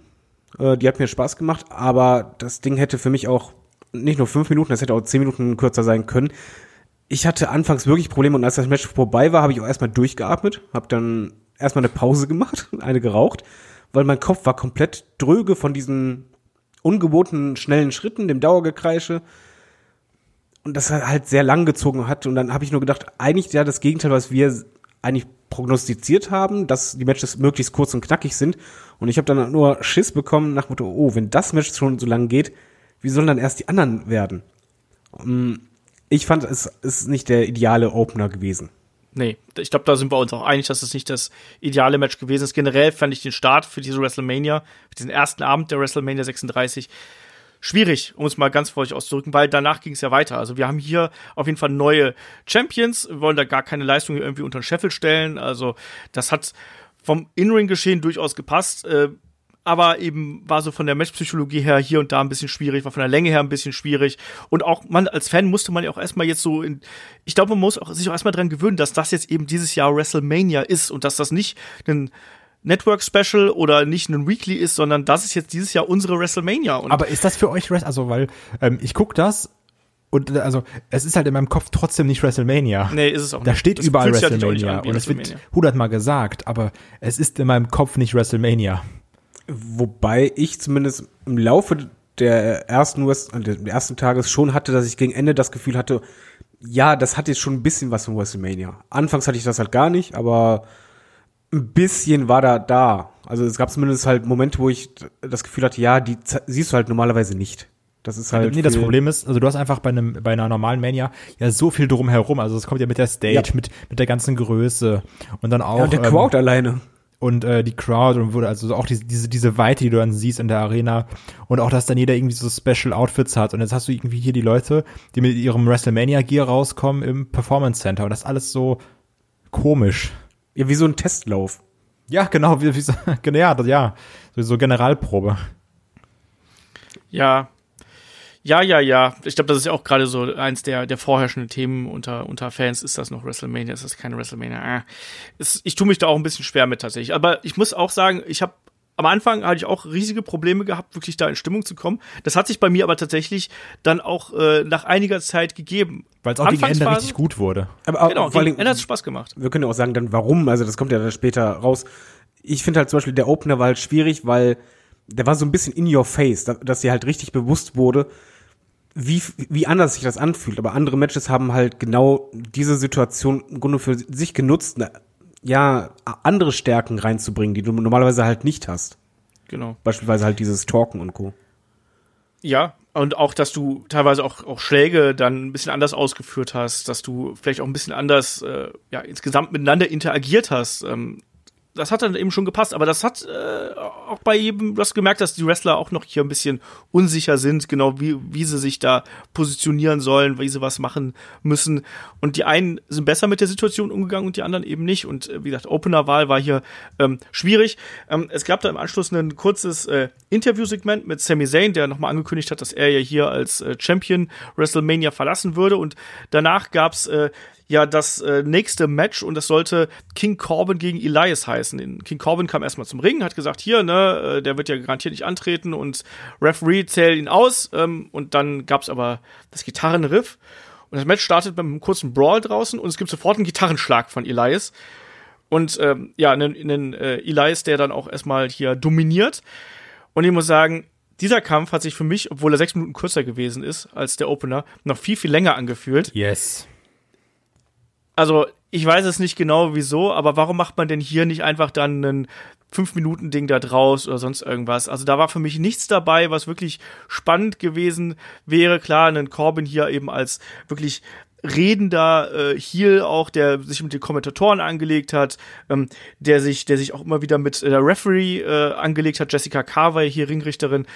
äh, die hat mir Spaß gemacht, aber das Ding hätte für mich auch nicht nur fünf Minuten, das hätte auch zehn Minuten kürzer sein können ich hatte anfangs wirklich Probleme und als das Match vorbei war, habe ich auch erstmal durchgeatmet, habe dann erstmal eine Pause gemacht, eine geraucht, weil mein Kopf war komplett dröge von diesen ungewohnten schnellen Schritten, dem Dauergekreische. Und das halt sehr lang gezogen hat. Und dann habe ich nur gedacht, eigentlich ja das Gegenteil, was wir eigentlich prognostiziert haben, dass die Matches möglichst kurz und knackig sind. Und ich habe dann nur Schiss bekommen nach Motto, oh, wenn das Match schon so lang geht, wie sollen dann erst die anderen werden? Ich fand, es ist nicht der ideale Opener gewesen. Nee, ich glaube, da sind wir uns auch einig, dass es nicht das ideale Match gewesen ist. Generell fand ich den Start für diese WrestleMania, für diesen ersten Abend der WrestleMania 36, schwierig, um es mal ganz vorsichtig auszudrücken, weil danach ging es ja weiter. Also wir haben hier auf jeden Fall neue Champions, wir wollen da gar keine Leistung irgendwie unter den Scheffel stellen. Also das hat vom In-Ring-Geschehen durchaus gepasst. Äh, aber eben war so von der Matchpsychologie her hier und da ein bisschen schwierig, war von der Länge her ein bisschen schwierig. Und auch man als Fan musste man ja auch erstmal jetzt so in, ich glaube, man muss auch, sich auch erstmal dran gewöhnen, dass das jetzt eben dieses Jahr WrestleMania ist und dass das nicht ein Network Special oder nicht ein Weekly ist, sondern das ist jetzt dieses Jahr unsere WrestleMania. Und aber ist das für euch, also weil ähm, ich guck das und also es ist halt in meinem Kopf trotzdem nicht WrestleMania. Nee, ist es auch nicht. Da steht das überall WrestleMania halt und es wird hundertmal gesagt, aber es ist in meinem Kopf nicht WrestleMania. Wobei ich zumindest im Laufe der ersten, West äh, des ersten Tages schon hatte, dass ich gegen Ende das Gefühl hatte, ja, das hat jetzt schon ein bisschen was von WrestleMania. Anfangs hatte ich das halt gar nicht, aber ein bisschen war da da. Also es gab zumindest halt Momente, wo ich das Gefühl hatte, ja, die siehst du halt normalerweise nicht. Das ist halt. Nee, das Problem ist, also du hast einfach bei einem, bei einer normalen Mania ja so viel drumherum. Also es kommt ja mit der Stage, ja. mit, mit der ganzen Größe und dann auch. Ja, und der Crowd ähm, alleine und äh, die Crowd und wurde also auch diese, diese diese Weite, die du dann siehst in der Arena und auch, dass dann jeder irgendwie so Special Outfits hat und jetzt hast du irgendwie hier die Leute, die mit ihrem WrestleMania Gear rauskommen im Performance Center und das ist alles so komisch. Ja, wie so ein Testlauf. Ja, genau, wie, wie so, ja, das, ja, so, so Generalprobe. Ja, ja, ja, ja. Ich glaube, das ist ja auch gerade so eins der, der vorherrschenden Themen unter, unter Fans. Ist das noch WrestleMania? Ist das keine WrestleMania? Äh. Es, ich tue mich da auch ein bisschen schwer mit tatsächlich. Aber ich muss auch sagen, ich habe am Anfang hatte ich auch riesige Probleme gehabt, wirklich da in Stimmung zu kommen. Das hat sich bei mir aber tatsächlich dann auch äh, nach einiger Zeit gegeben. Weil es auch gegen Ende richtig gut wurde. Aber auch, genau, vor allem, Ende hat es Spaß gemacht. Wir können ja auch sagen dann warum, also das kommt ja dann später raus ich finde halt zum Beispiel, der Opener war halt schwierig, weil der war so ein bisschen in your face, da- dass dir halt richtig bewusst wurde, wie, wie anders sich das anfühlt. Aber andere Matches haben halt genau diese Situation im Grunde für sich genutzt, ne, ja, andere Stärken reinzubringen, die du normalerweise halt nicht hast. Genau. Beispielsweise halt dieses Talken und Co. Ja, und auch, dass du teilweise auch, auch Schläge dann ein bisschen anders ausgeführt hast, dass du vielleicht auch ein bisschen anders äh, ja, insgesamt miteinander interagiert hast. Ähm, das hat dann eben schon gepasst, aber das hat äh, auch bei jedem, du hast gemerkt, dass die Wrestler auch noch hier ein bisschen unsicher sind, genau wie, wie sie sich da positionieren sollen, wie sie was machen müssen. Und die einen sind besser mit der Situation umgegangen und die anderen eben nicht. Und äh, wie gesagt, Opener-Wahl war hier ähm, schwierig. Ähm, es gab da im Anschluss ein kurzes äh, Interviewsegment mit Sami Zayn, der nochmal angekündigt hat, dass er ja hier als äh, Champion WrestleMania verlassen würde. Und danach gab's äh, ja das äh, nächste Match und das sollte King Corbin gegen Elias heißen. In King Corbin kam erstmal zum Ring, hat gesagt, hier, ne, äh, der wird ja garantiert nicht antreten und Referee zählt ihn aus ähm, und dann gab's aber das Gitarrenriff und das Match startet mit einem kurzen Brawl draußen und es gibt sofort einen Gitarrenschlag von Elias und ähm, ja, einen, einen äh, Elias, der dann auch erstmal hier dominiert und ich muss sagen, dieser Kampf hat sich für mich, obwohl er sechs Minuten kürzer gewesen ist als der Opener, noch viel, viel länger angefühlt. Yes. Also, ich weiß es nicht genau wieso, aber warum macht man denn hier nicht einfach dann ein 5-Minuten-Ding da draus oder sonst irgendwas? Also, da war für mich nichts dabei, was wirklich spannend gewesen wäre. Klar, einen Corbin hier eben als wirklich redender äh, Heel auch, der sich mit den Kommentatoren angelegt hat, ähm, der sich, der sich auch immer wieder mit der Referee äh, angelegt hat, Jessica Carver, hier Ringrichterin.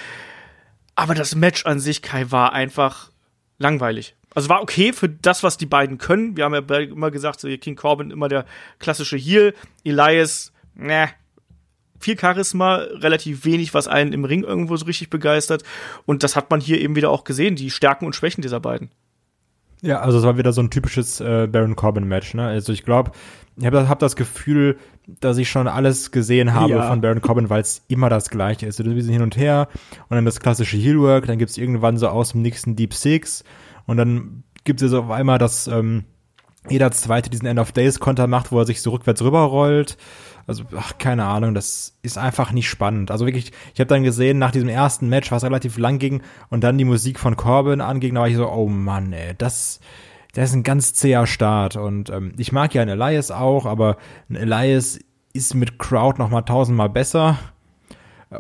Aber das Match an sich, Kai, war einfach langweilig. Also war okay für das, was die beiden können. Wir haben ja immer gesagt, so King Corbin immer der klassische Heel, Elias, ne, viel Charisma, relativ wenig, was einen im Ring irgendwo so richtig begeistert. Und das hat man hier eben wieder auch gesehen, die Stärken und Schwächen dieser beiden. Ja, also es war wieder so ein typisches äh, Baron Corbin-Match. Ne? Also ich glaube, ich habe hab das Gefühl, dass ich schon alles gesehen habe Ja. von Baron Corbin, weil es immer das Gleiche ist. So ein bisschen hin und her und dann das klassische Heelwork, dann gibt's irgendwann so aus dem nächsten Deep Six und dann gibt's ja so auf einmal, dass ähm, jeder Zweite diesen End of Days Konter macht, wo er sich so rückwärts rüberrollt. Also, ach, keine Ahnung, das ist einfach nicht spannend. Also wirklich, ich habe dann gesehen, nach diesem ersten Match, was relativ lang ging, und dann die Musik von Corbin anging, da war ich so, oh Mann, ey, das, das ist ein ganz zäher Start. Und ähm, ich mag ja einen Elias auch, aber ein Elias ist mit Crowd noch mal tausendmal besser.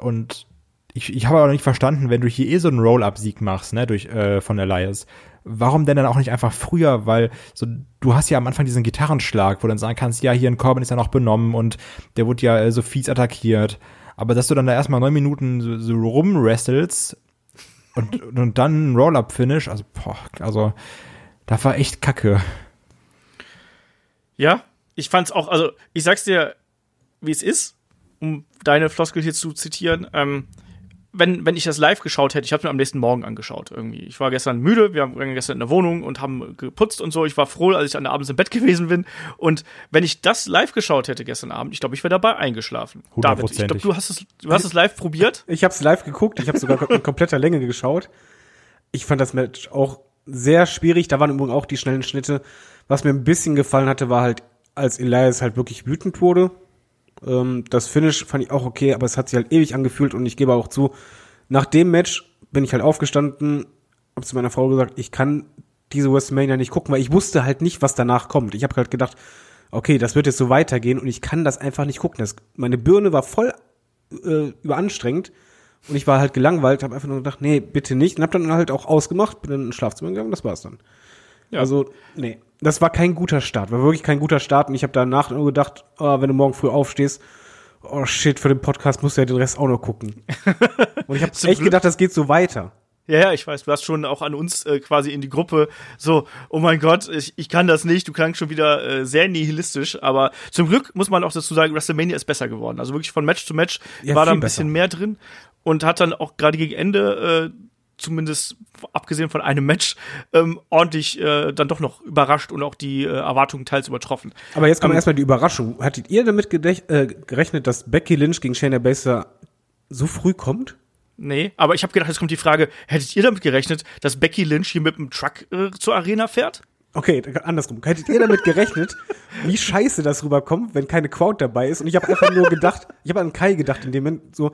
Und ich, ich habe aber noch nicht verstanden, wenn du hier eh so einen Roll-Up-Sieg machst, ne, durch äh, von Elias, warum denn dann auch nicht einfach früher? Weil so du hast ja am Anfang diesen Gitarrenschlag, wo du dann sagen kannst, ja, hier in Corbin ist ja noch benommen und der wurde ja äh, so fies attackiert. Aber dass du dann da erstmal neun Minuten so, so rumwrestelst und, und dann ein Roll-Up-Finish, also, boah, also, da war echt kacke. Ja, ich fand's auch, also ich sag's dir, wie es ist, um deine Floskel hier zu zitieren. Ähm, wenn, wenn ich das live geschaut hätte, ich habe mir am nächsten Morgen angeschaut irgendwie. Ich war gestern müde, wir waren gestern in der Wohnung und haben geputzt und so. Ich war froh, als ich dann abends im Bett gewesen bin. Und wenn ich das live geschaut hätte gestern Abend, ich glaube, ich wäre dabei eingeschlafen. David, ich glaube, du hast es, du hast es live probiert. Ich habe es live geguckt, ich habe sogar in kompletter Länge geschaut. Ich fand das Match auch sehr schwierig. Da waren übrigens auch die schnellen Schnitte. Was mir ein bisschen gefallen hatte, war halt, als Elias halt wirklich wütend wurde. Ähm, das Finish fand ich auch okay, aber es hat sich halt ewig angefühlt und ich gebe auch zu, nach dem Match bin ich halt aufgestanden, hab zu meiner Frau gesagt, ich kann diese WrestleMania nicht gucken, weil ich wusste halt nicht, was danach kommt. Ich habe halt gedacht, okay, das wird jetzt so weitergehen und ich kann das einfach nicht gucken. Das, meine Birne war voll äh, überanstrengend und ich war halt gelangweilt, habe einfach nur gedacht, nee, bitte nicht und habe dann halt auch ausgemacht, bin dann ins Schlafzimmer gegangen, das war's dann. Ja. Also, nee, das war kein guter Start, war wirklich kein guter Start und ich habe danach nur gedacht, oh, wenn du morgen früh aufstehst, oh shit, für den Podcast musst du ja den Rest auch noch gucken. und ich habe echt Glück- gedacht, das geht so weiter. Ja, ja, ich weiß, du hast schon auch an uns äh, quasi in die Gruppe so, oh mein Gott, ich, ich kann das nicht, du klangst schon wieder äh, sehr nihilistisch, aber zum Glück muss man auch dazu sagen, WrestleMania ist besser geworden. Also wirklich von Match zu Match Ja, war da ein bisschen besser. mehr drin und hat dann auch gerade gegen Ende, äh, zumindest abgesehen von einem Match, ähm, ordentlich äh, dann doch noch überrascht und auch die äh, Erwartungen teils übertroffen. Aber jetzt kommt Ähm, erstmal die Überraschung. Hattet ihr damit äh, gerechnet, dass Becky Lynch gegen Shayna Baszler so früh kommt? Nee, aber ich habe gedacht, jetzt kommt die Frage, hättet ihr damit gerechnet, dass Becky Lynch hier mit dem Truck äh, zur Arena fährt? Okay, andersrum. Hättet ihr damit gerechnet, wie scheiße das rüberkommt, wenn keine Crowd dabei ist? Und ich habe einfach nur gedacht, ich habe an Kai gedacht in dem Moment so,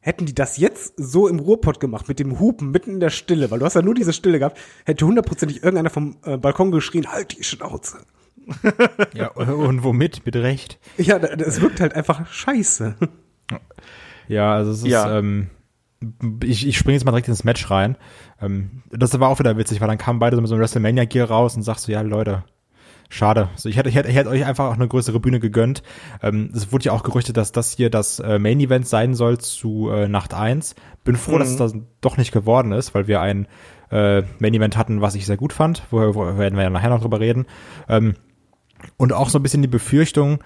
hätten die das jetzt so im Ruhrpott gemacht, mit dem Hupen mitten in der Stille, weil du hast ja nur diese Stille gehabt, hätte hundertprozentig irgendeiner vom äh, Balkon geschrien, halt die Schnauze. Ja, und womit? Mit Recht. Ja, das wirkt halt einfach scheiße. Ja, also es ist, Ja. ähm, ich, ich springe jetzt mal direkt ins Match rein. Ähm, das war auch wieder witzig, weil dann kamen beide so mit so einem WrestleMania-Gear raus und sagst so, ja, Leute, schade. So, ich hätte, ich hätte, ich hätte euch einfach auch eine größere Bühne gegönnt. Ähm, es wurde ja auch gerüchtet, dass das hier das äh, Main-Event sein soll zu äh, Nacht 1. Bin froh, dass es das doch nicht geworden ist, weil wir ein äh, Main-Event hatten, was ich sehr gut fand. Wo, wo werden wir ja nachher noch drüber reden. Ähm, und auch so ein bisschen die Befürchtung,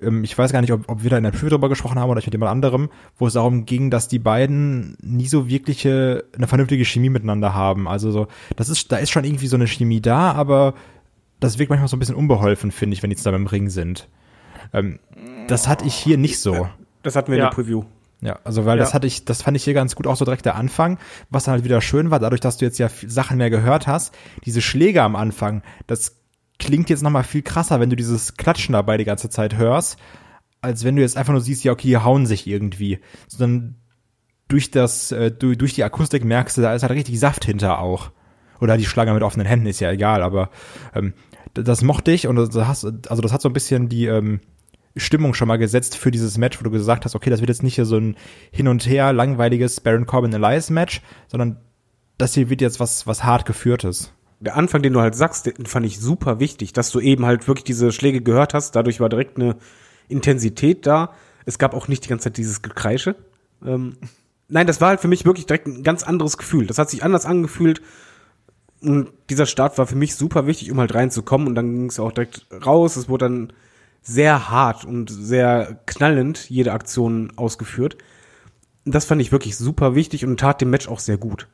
ähm, ich weiß gar nicht, ob, ob wir da in der Preview drüber gesprochen haben oder ich mit jemand anderem, wo es darum ging, dass die beiden nie so wirkliche, eine vernünftige Chemie miteinander haben. Also so, das ist, da ist schon irgendwie so eine Chemie da, aber das wirkt manchmal so ein bisschen unbeholfen, finde ich, wenn die zusammen im Ring sind. Ähm, das hatte ich hier nicht so. Das hatten wir Ja. in der Preview. Ja, also weil das Ja. hatte ich, das fand ich hier ganz gut, auch so direkt der Anfang, was dann halt wieder schön war, dadurch, dass du jetzt ja Sachen mehr gehört hast, diese Schläge am Anfang, das klingt jetzt nochmal viel krasser, wenn du dieses Klatschen dabei die ganze Zeit hörst, als wenn du jetzt einfach nur siehst, ja, okay, die hauen sich irgendwie, sondern durch das, äh, durch, durch die Akustik merkst du, da ist halt richtig Saft hinter auch. Oder die schlagen mit offenen Händen, ist ja egal, aber ähm, das mochte ich und das hast, also das hat so ein bisschen die ähm, Stimmung schon mal gesetzt für dieses Match, wo du gesagt hast, okay, das wird jetzt nicht hier so ein hin und her langweiliges Baron Corbin Elias Match, sondern das hier wird jetzt was was hart geführtes. Der Anfang, den du halt sagst, den fand ich super wichtig, dass du eben halt wirklich diese Schläge gehört hast. Dadurch war direkt eine Intensität da. Es gab auch nicht die ganze Zeit dieses Gekreische. Ähm, nein, das war halt für mich wirklich direkt ein ganz anderes Gefühl. Das hat sich anders angefühlt. Und dieser Start war für mich super wichtig, um halt reinzukommen. Und dann ging es auch direkt raus. Es wurde dann sehr hart und sehr knallend jede Aktion ausgeführt. Das fand ich wirklich super wichtig und tat dem Match auch sehr gut.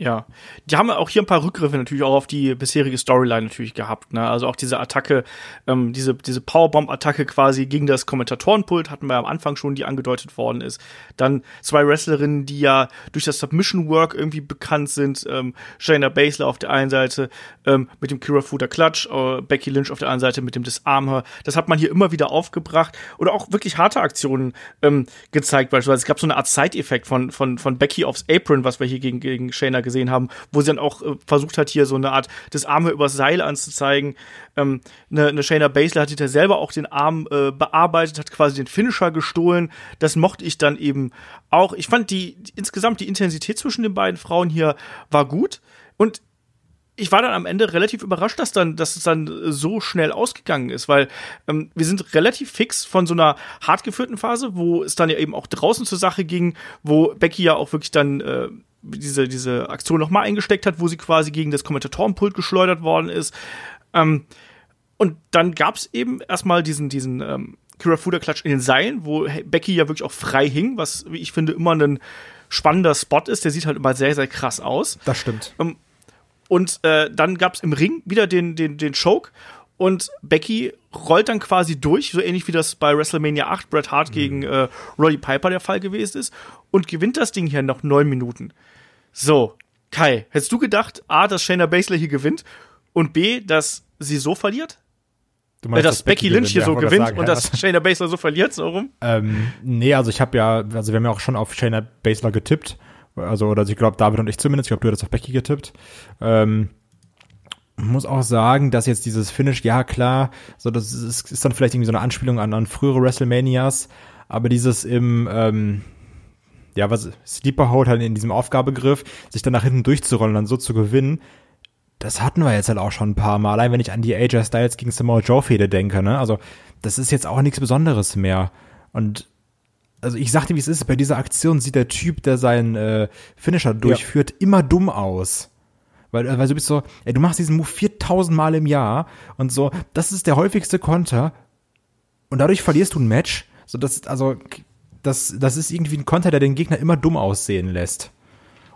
Ja, die haben auch hier ein paar Rückgriffe natürlich auch auf die bisherige Storyline natürlich gehabt. Ne? Also auch diese Attacke, ähm, diese diese Powerbomb-Attacke quasi gegen das Kommentatorenpult hatten wir am Anfang schon, die angedeutet worden ist. Dann zwei Wrestlerinnen, die ja durch das Submission Work irgendwie bekannt sind. Ähm, Shayna Baszler auf der einen Seite ähm, mit dem Kira Fuda Clutch, äh, Becky Lynch auf der anderen Seite mit dem Disarmher. Das hat man hier immer wieder aufgebracht oder auch wirklich harte Aktionen ähm, gezeigt. Beispielsweise es gab so eine Art Side-Effekt von von von Becky aufs Apron, was wir hier gegen gegen Shayna gesehen haben, wo sie dann auch äh, versucht hat, hier so eine Art des Arme übers Seil anzuzeigen. Ähm, eine, eine Shayna Baszler hat hinterher selber auch den Arm äh, bearbeitet, hat quasi den Finisher gestohlen. Das mochte ich dann eben auch. Ich fand die insgesamt die Intensität zwischen den beiden Frauen hier war gut und ich war dann am Ende relativ überrascht, dass dann, dass es dann so schnell ausgegangen ist, weil ähm, wir sind relativ fix von so einer hart geführten Phase, wo es dann ja eben auch draußen zur Sache ging, wo Becky ja auch wirklich dann äh, diese diese Aktion noch mal eingesteckt hat, wo sie quasi gegen das Kommentatorenpult geschleudert worden ist. Ähm, und dann gab's eben erstmal diesen diesen ähm, Kira Fuda Klatsch in den Seilen, wo Becky ja wirklich auch frei hing, was wie ich finde immer ein spannender Spot ist. Der sieht halt immer sehr sehr krass aus. Das stimmt. Und äh, dann gab's im Ring wieder den, den, den Choke. Und Becky rollt dann quasi durch, so ähnlich wie das bei WrestleMania 8 Bret Hart gegen äh, Roddy Piper der Fall gewesen ist. Und gewinnt das Ding hier noch neun Minuten. So, Kai, hättest du gedacht, A, dass Shayna Baszler hier gewinnt und B, dass sie so verliert? Du Äh, meinst, dass Becky Lynch hier gewinnt, so ja, gewinnt sagen, und ja, dass Shayna Baszler so verliert, so rum? Ähm, nee, also ich habe ja, also wir haben ja auch schon auf Shayna Baszler getippt. Also, oder ich glaube, David und ich zumindest. Ich glaube, du hättest auf Becky getippt. Ähm, muss auch sagen, dass jetzt dieses Finish, ja klar, so das ist, ist dann vielleicht irgendwie so eine Anspielung an, an frühere WrestleManias, aber dieses im, ähm, ja, was, Sleeper Hold halt in diesem Aufgabegriff, sich dann nach hinten durchzurollen und dann so zu gewinnen, das hatten wir jetzt halt auch schon ein paar Mal. Allein wenn ich an die AJ Styles gegen Samoa Joe Fehde denke, ne? Also, das ist jetzt auch nichts Besonderes mehr. Und also ich sagte, wie es ist, bei dieser Aktion sieht der Typ, der seinen äh, Finisher durchführt, immer dumm aus. Weil, weil du bist so, ey, du machst diesen Move 4000 Mal im Jahr und so, das ist der häufigste Konter und dadurch verlierst du ein Match. So, das also, das, das ist irgendwie ein Konter, der den Gegner immer dumm aussehen lässt.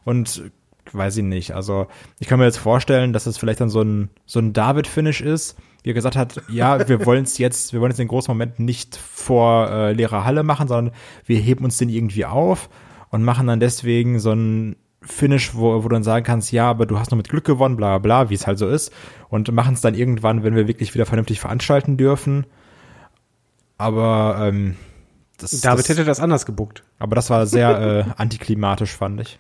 Und weiß ich nicht. Also ich kann mir jetzt vorstellen, dass es vielleicht dann so ein, so ein David-Finish ist, wie er gesagt hat, ja, wir wollen es jetzt, wir wollen jetzt den großen Moment nicht vor äh, leerer Halle machen, sondern wir heben uns den irgendwie auf und machen dann deswegen so ein Finish, wo, wo du dann sagen kannst, ja, aber du hast nur mit Glück gewonnen, bla bla wie es halt so ist. Und machen es dann irgendwann, wenn wir wirklich wieder vernünftig veranstalten dürfen. Aber ähm, das, David das, hätte das anders gebuckt. Aber das war sehr äh, antiklimatisch, fand ich.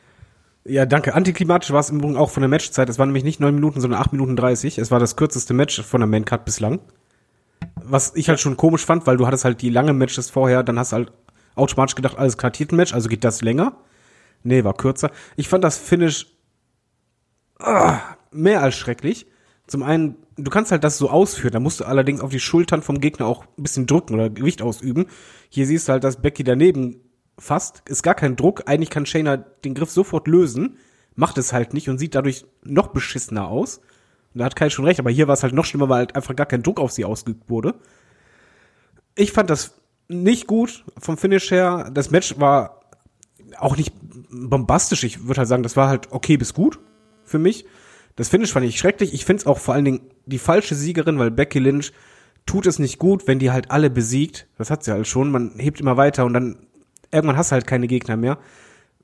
Ja, danke. Antiklimatisch war es im Übrigen auch von der Matchzeit. Es waren nämlich nicht neun Minuten, sondern acht Minuten dreißig. Es war das kürzeste Match von der Maincard bislang. Was ich halt schon komisch fand, weil du hattest halt die lange Matches vorher, dann hast du halt automatisch gedacht, alles kartiert Match, also geht das länger. Nee, war kürzer. Ich fand das Finish ah, mehr als schrecklich. Zum einen, du kannst halt das so ausführen, da musst du allerdings auf die Schultern vom Gegner auch ein bisschen drücken oder Gewicht ausüben. Hier siehst du halt, dass Becky daneben fasst, ist gar kein Druck. Eigentlich kann Shayna den Griff sofort lösen, macht es halt nicht und sieht dadurch noch beschissener aus. Und da hat Kai schon recht, aber hier war es halt noch schlimmer, weil halt einfach gar kein Druck auf sie ausgeübt wurde. Ich fand das nicht gut vom Finish her. Das Match war auch nicht bombastisch. Ich würde halt sagen, das war halt okay bis gut für mich. Das Finish fand ich schrecklich. Ich finde es auch vor allen Dingen die falsche Siegerin, weil Becky Lynch tut es nicht gut, wenn die halt alle besiegt. Das hat sie halt schon. Man hebt immer weiter und dann irgendwann hast du halt keine Gegner mehr.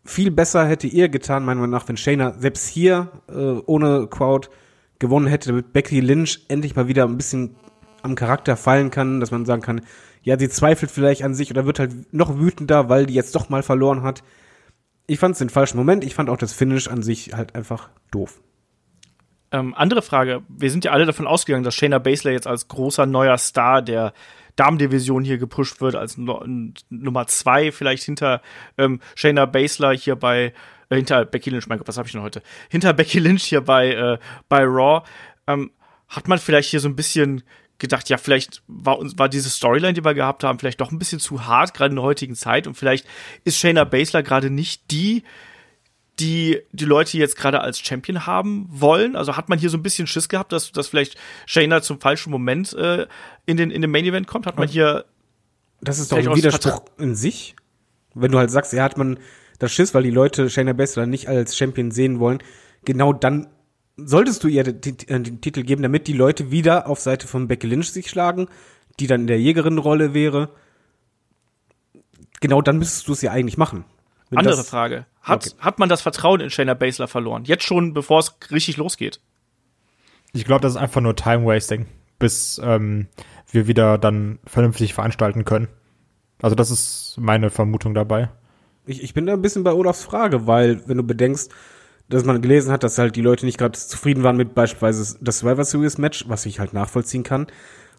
Viel besser hätte ihr getan, meiner Meinung nach, wenn Shayna selbst hier äh, ohne Crowd gewonnen hätte, damit Becky Lynch endlich mal wieder ein bisschen am Charakter fallen kann, dass man sagen kann, ja, sie zweifelt vielleicht an sich oder wird halt noch wütender, weil die jetzt doch mal verloren hat. Ich fand es den falschen Moment. Ich fand auch das Finish an sich halt einfach doof. Ähm, andere Frage. Wir sind ja alle davon ausgegangen, dass Shayna Baszler jetzt als großer neuer Star der Damendivision hier gepusht wird, als no Nummer zwei vielleicht hinter ähm, Shayna Baszler hier bei, äh, hinter Becky Lynch, mein Gott, was habe ich denn heute? Hinter Becky Lynch hier bei, äh, bei Raw. Ähm, hat man vielleicht hier so ein bisschen gedacht, ja, vielleicht war, war diese Storyline, die wir gehabt haben, vielleicht doch ein bisschen zu hart, gerade in der heutigen Zeit. Und vielleicht ist Shayna Baszler gerade nicht die, die die Leute jetzt gerade als Champion haben wollen? Also hat man hier so ein bisschen Schiss gehabt, dass, dass vielleicht Shayna zum falschen Moment äh, in, den, in den Main Event kommt? Hat man hier. Das ist doch ein Widerspruch in sich. Wenn du halt sagst, ja, hat man das Schiss, weil die Leute Shayna Baszler nicht als Champion sehen wollen, genau dann solltest du ihr den, den, Titel geben, damit die Leute wieder auf Seite von Becky Lynch sich schlagen, die dann in der Jägerin-Rolle wäre. Genau dann müsstest du es ja eigentlich machen. Andere das, Frage. Hat, okay. hat man das Vertrauen in Shayna Baszler verloren? Jetzt schon, bevor es richtig losgeht? Ich glaube, das ist einfach nur Time-Wasting, bis ähm, wir wieder dann vernünftig veranstalten können. Also das ist meine Vermutung dabei. Ich, ich bin da ein bisschen bei Olafs Frage, weil wenn du bedenkst, dass man gelesen hat, dass halt die Leute nicht gerade zufrieden waren mit beispielsweise das Survivor Series Match, was ich halt nachvollziehen kann.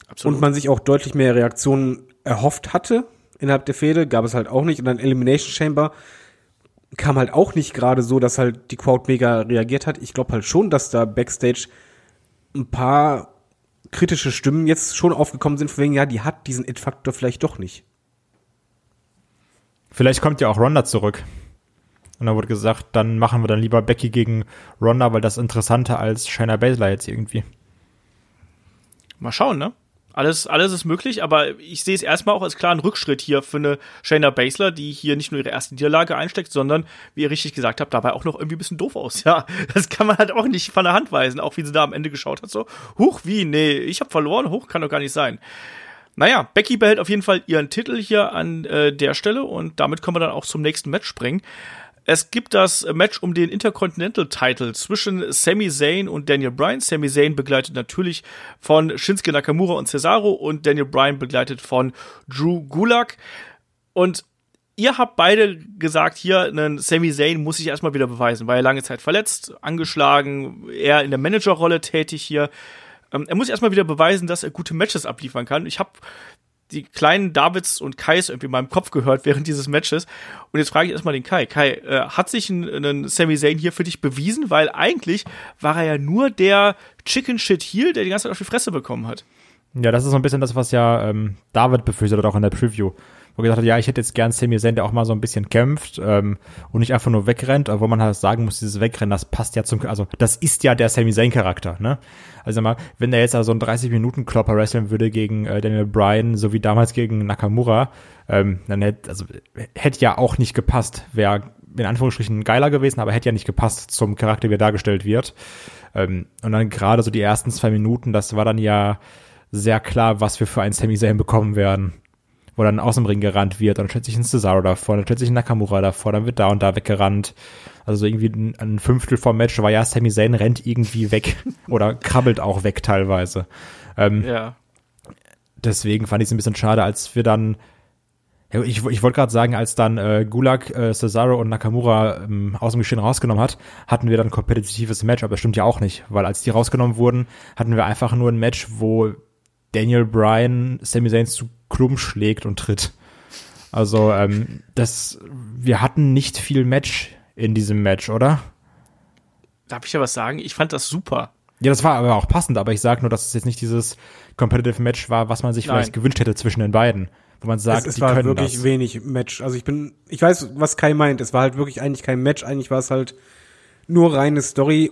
Absolut. Und man sich auch deutlich mehr Reaktionen erhofft hatte innerhalb der Fehde, gab es halt auch nicht. Und dann Elimination Chamber kam halt auch nicht gerade so, dass halt die Crowd mega reagiert hat. Ich glaube halt schon, dass da Backstage ein paar kritische Stimmen jetzt schon aufgekommen sind, von wegen, ja, die hat diesen It-Faktor vielleicht doch nicht. Vielleicht kommt ja auch Ronda zurück. Und da wurde gesagt, dann machen wir dann lieber Becky gegen Ronda, weil das interessanter als Shayna Baszler jetzt irgendwie. Mal schauen, ne? Alles, alles ist möglich, aber ich sehe es erstmal auch als klaren Rückschritt hier für eine Shayna Baszler, die hier nicht nur ihre erste Niederlage einsteckt, sondern, wie ihr richtig gesagt habt, dabei auch noch irgendwie ein bisschen doof aus. Ja, das kann man halt auch nicht von der Hand weisen, auch wie sie da am Ende geschaut hat, so, huch, wie, nee, ich habe verloren, hoch, kann doch gar nicht sein. Naja, Becky behält auf jeden Fall ihren Titel hier an äh, der Stelle und damit können wir dann auch zum nächsten Match springen. Es gibt das Match um den Intercontinental Title zwischen Sami Zayn und Daniel Bryan. Sami Zayn begleitet natürlich von Shinsuke Nakamura und Cesaro und Daniel Bryan begleitet von Drew Gulak. Und ihr habt beide gesagt, hier, einen Sami Zayn muss sich erstmal wieder beweisen, weil er lange Zeit verletzt, angeschlagen, er in der Managerrolle tätig hier. Ähm, er muss erstmal wieder beweisen, dass er gute Matches abliefern kann. Ich habe die kleinen Davids und Kais irgendwie in meinem Kopf gehört während dieses Matches. Und jetzt frage ich erstmal den Kai. Kai, äh, hat sich ein, ein Sami Zayn hier für dich bewiesen? Weil eigentlich war er ja nur der Chicken Shit Heel, der die ganze Zeit auf die Fresse bekommen hat. Ja, das ist so ein bisschen das, was ja ähm, David befürchtet hat, auch in der Preview wo gesagt hat, ja, ich hätte jetzt gern Sami Zayn, der auch mal so ein bisschen kämpft ähm, und nicht einfach nur wegrennt, obwohl man halt sagen muss, dieses Wegrennen, das passt ja zum, also das ist ja der Sami Zayn Charakter, ne? Also mal, wenn er jetzt also einen 30 Minuten Klopper wresteln würde gegen äh, Daniel Bryan, so wie damals gegen Nakamura, ähm, dann hätte, also hätte ja auch nicht gepasst. Wäre in Anführungsstrichen geiler gewesen, aber hätte ja nicht gepasst zum Charakter, wie er dargestellt wird. Ähm, und dann gerade so die ersten zwei Minuten, das war dann ja sehr klar, was wir für ein Sami Zayn bekommen werden wo dann aus dem Ring gerannt wird, und dann stellt sich ein Cesaro davor, dann stellt sich ein Nakamura davor, dann wird da und da weggerannt. Also so irgendwie ein, ein Fünftel vom Match war ja, Sami Zayn rennt irgendwie weg oder krabbelt auch weg teilweise. Ähm, Ja. deswegen fand ich es ein bisschen schade, als wir dann ich, ich wollte gerade sagen, als dann äh, Gulag, äh, Cesaro und Nakamura ähm, aus dem Geschehen rausgenommen hat, hatten wir dann ein kompetitives Match, aber das stimmt ja auch nicht, weil als die rausgenommen wurden, hatten wir einfach nur ein Match, wo Daniel Bryan Sami Zayn zu Klump schlägt und tritt. Also ähm, das, wir hatten nicht viel Match in diesem Match, oder? Darf ich ja was sagen? Ich fand das super. Ja, das war aber auch passend, aber ich sag nur, dass es jetzt nicht dieses Competitive Match war, was man sich Nein. vielleicht gewünscht hätte zwischen den beiden. Wo man sagt, es, es die war können wirklich das. wenig Match. Also ich bin, ich weiß, was Kai meint. Es war halt wirklich eigentlich kein Match. Eigentlich war es halt nur reine Story.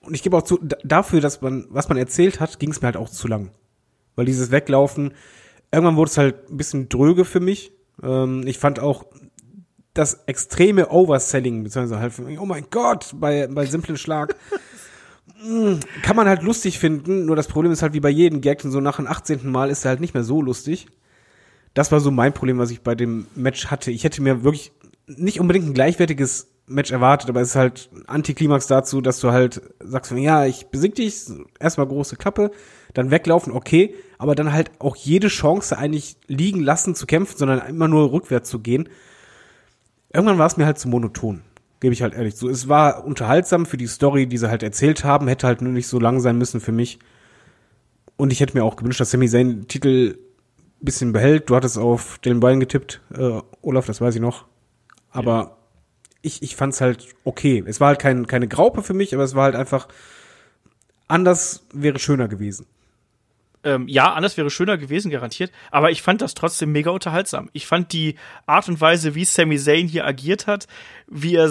Und ich gebe auch zu, dafür, dass man, was man erzählt hat, ging es mir halt auch zu lang. Weil dieses Weglaufen, irgendwann wurde es halt ein bisschen dröge für mich. Ähm, ich fand auch das extreme Overselling, beziehungsweise halt, oh mein Gott, bei, bei simplen Schlag. mm, Kann man halt lustig finden, nur das Problem ist halt wie bei jedem Gag, so nach dem 18. Mal ist er halt nicht mehr so lustig das war so mein Problem, was ich bei dem Match hatte. Ich hätte mir wirklich nicht unbedingt ein gleichwertiges Match erwartet, aber es ist halt ein Antiklimax dazu, dass du halt sagst, ja, ich besieg dich, erstmal große Klappe, dann weglaufen, okay, aber dann halt auch jede Chance eigentlich liegen lassen zu kämpfen, sondern immer nur rückwärts zu gehen. Irgendwann war es mir halt zu monoton, gebe ich halt ehrlich zu. Es war unterhaltsam für die Story, die sie halt erzählt haben, hätte halt nur nicht so lang sein müssen für mich. Und ich hätte mir auch gewünscht, dass Sami Zayn den Titel bisschen behält. Du hattest auf den Bein getippt, äh, Olaf, das weiß ich noch. Aber ich, ich fand's halt okay. Es war halt kein, keine Graupe für mich, aber es war halt einfach anders wäre schöner gewesen. Ähm, ja, anders wäre schöner gewesen, garantiert. Aber ich fand das trotzdem mega unterhaltsam. Ich fand die Art und Weise, wie Sami Zayn hier agiert hat, wie er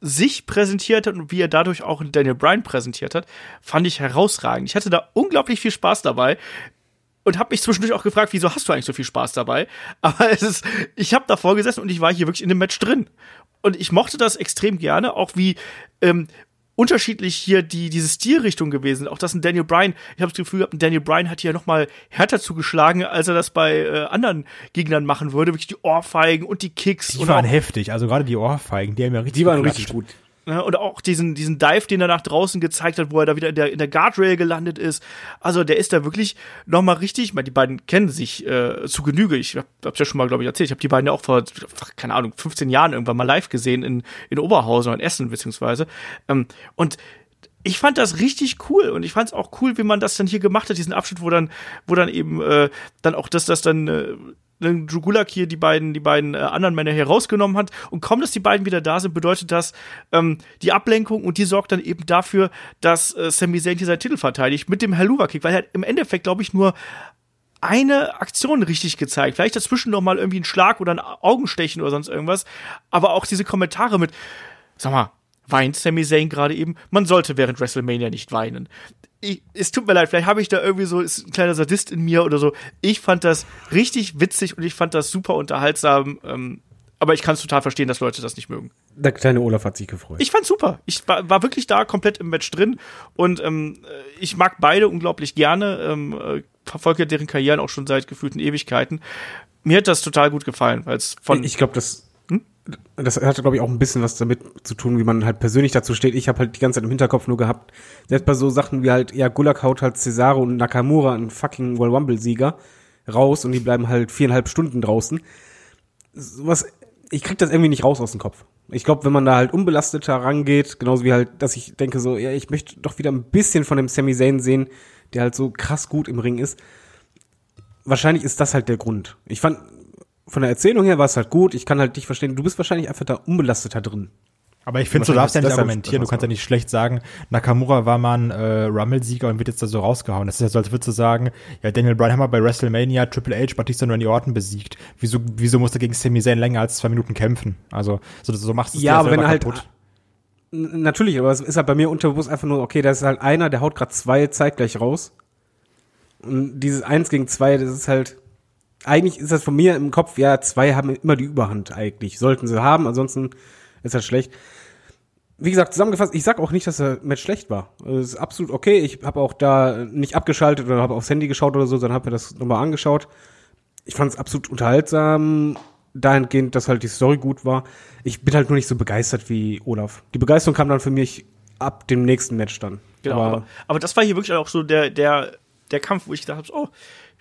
sich präsentiert hat und wie er dadurch auch Daniel Bryan präsentiert hat, fand ich herausragend. Ich hatte da unglaublich viel Spaß dabei und habe mich zwischendurch auch gefragt, wieso hast du eigentlich so viel Spaß dabei? Aber es ist, ich habe davor gesessen und ich war hier wirklich in dem Match drin. Und ich mochte das extrem gerne, auch wie ähm, unterschiedlich hier die diese Stilrichtung gewesen. Auch das ein Daniel Bryan. Ich habe das Gefühl, gehabt, ein Daniel Bryan hat hier noch mal härter zugeschlagen, als er das bei äh, anderen Gegnern machen würde. Wirklich die Ohrfeigen und die Kicks Die und waren auch, heftig, also gerade die Ohrfeigen, die haben ja richtig Die waren geklatscht. richtig gut. Ne, und auch diesen, diesen Dive, den er nach draußen gezeigt hat, wo er da wieder in der, in der Guardrail gelandet ist. Also der ist da wirklich noch mal richtig, ich meine, die beiden kennen sich äh, zu Genüge. Ich hab, hab's ja schon mal, glaube ich, erzählt. Ich habe die beiden ja auch vor, keine Ahnung, 15 Jahren irgendwann mal live gesehen in, in Oberhausen oder in Essen beziehungsweise. Ähm, und ich fand das richtig cool und ich fand es auch cool, wie man das dann hier gemacht hat, diesen Abschnitt, wo dann, wo dann eben äh, dann auch das, das dann äh, Drew Gulak hier die beiden, die beiden äh, anderen Männer hier rausgenommen hat und kaum, dass die beiden wieder da sind, bedeutet das ähm, die Ablenkung und die sorgt dann eben dafür, dass äh, Sami Zayn hier seinen Titel verteidigt mit dem Helluva Kick, weil er hat im Endeffekt, glaube ich, nur eine Aktion richtig gezeigt. Vielleicht dazwischen noch mal irgendwie ein Schlag oder ein Augenstechen oder sonst irgendwas. Aber auch diese Kommentare mit, sag mal, weint Sami Zayn gerade eben? Man sollte während WrestleMania nicht weinen. Ich, es tut mir leid, vielleicht habe ich da irgendwie so ist ein kleiner Sadist in mir oder so. Ich fand das richtig witzig und ich fand das super unterhaltsam. Ähm, aber ich kann es total verstehen, dass Leute das nicht mögen. Der kleine Olaf hat sich gefreut. Ich fand's super. Ich war, war wirklich da komplett im Match drin und ähm, äh, ich mag beide unglaublich gerne. Ähm, äh, verfolge deren Karrieren auch schon seit gefühlten Ewigkeiten. Mir hat das total gut gefallen, weil es von ich glaube, das, das hatte, glaube ich, auch ein bisschen was damit zu tun, wie man halt persönlich dazu steht. Ich habe halt die ganze Zeit im Hinterkopf nur gehabt, selbst bei so Sachen wie halt, ja, Gulak haut halt Cesaro und Nakamura, ein fucking World Rumble-Sieger, raus und die bleiben halt viereinhalb Stunden draußen. Sowas, ich krieg das irgendwie nicht raus aus dem Kopf. Ich glaube, wenn man da halt unbelasteter rangeht, genauso wie halt, dass ich denke so, ja, ich möchte doch wieder ein bisschen von dem Sami Zayn sehen, der halt so krass gut im Ring ist. Wahrscheinlich ist das halt der Grund. Ich fand, von der Erzählung her war es halt gut. Ich kann halt dich verstehen. Du bist wahrscheinlich einfach da unbelasteter drin. Aber ich finde, du darfst ja ist nicht argumentieren. Du kannst ja nicht schlecht sagen, Nakamura war mal ein äh, Rumble-Sieger und wird jetzt da so rausgehauen. Das ist ja so, als würdest du sagen, ja, Daniel Bryan haben wir bei WrestleMania Triple H Batista nur in die Orten besiegt. Wieso, wieso musste gegen Sami Zayn länger als zwei Minuten kämpfen? Also, so, so machst du es Ja, dir aber wenn er halt- kaputt. Natürlich, aber es ist halt bei mir unterbewusst einfach nur, okay, das ist halt einer, der haut gerade zwei zeitgleich raus. Und dieses Eins gegen zwei, das ist halt, eigentlich ist das von mir im Kopf, ja, zwei haben immer die Überhand eigentlich. Sollten sie haben, ansonsten ist das schlecht. Wie gesagt, zusammengefasst, ich sag auch nicht, dass der Match schlecht war. Es ist absolut okay. Ich habe auch da nicht abgeschaltet oder habe aufs Handy geschaut oder so, sondern habe mir das nochmal angeschaut. ich fand es absolut unterhaltsam, dahingehend, dass halt die Story gut war. Ich bin halt nur nicht so begeistert wie Olaf. Die Begeisterung kam dann für mich ab dem nächsten Match dann. Genau, aber, aber, das war hier wirklich auch so der, der, der Kampf, wo ich gedacht habe, oh,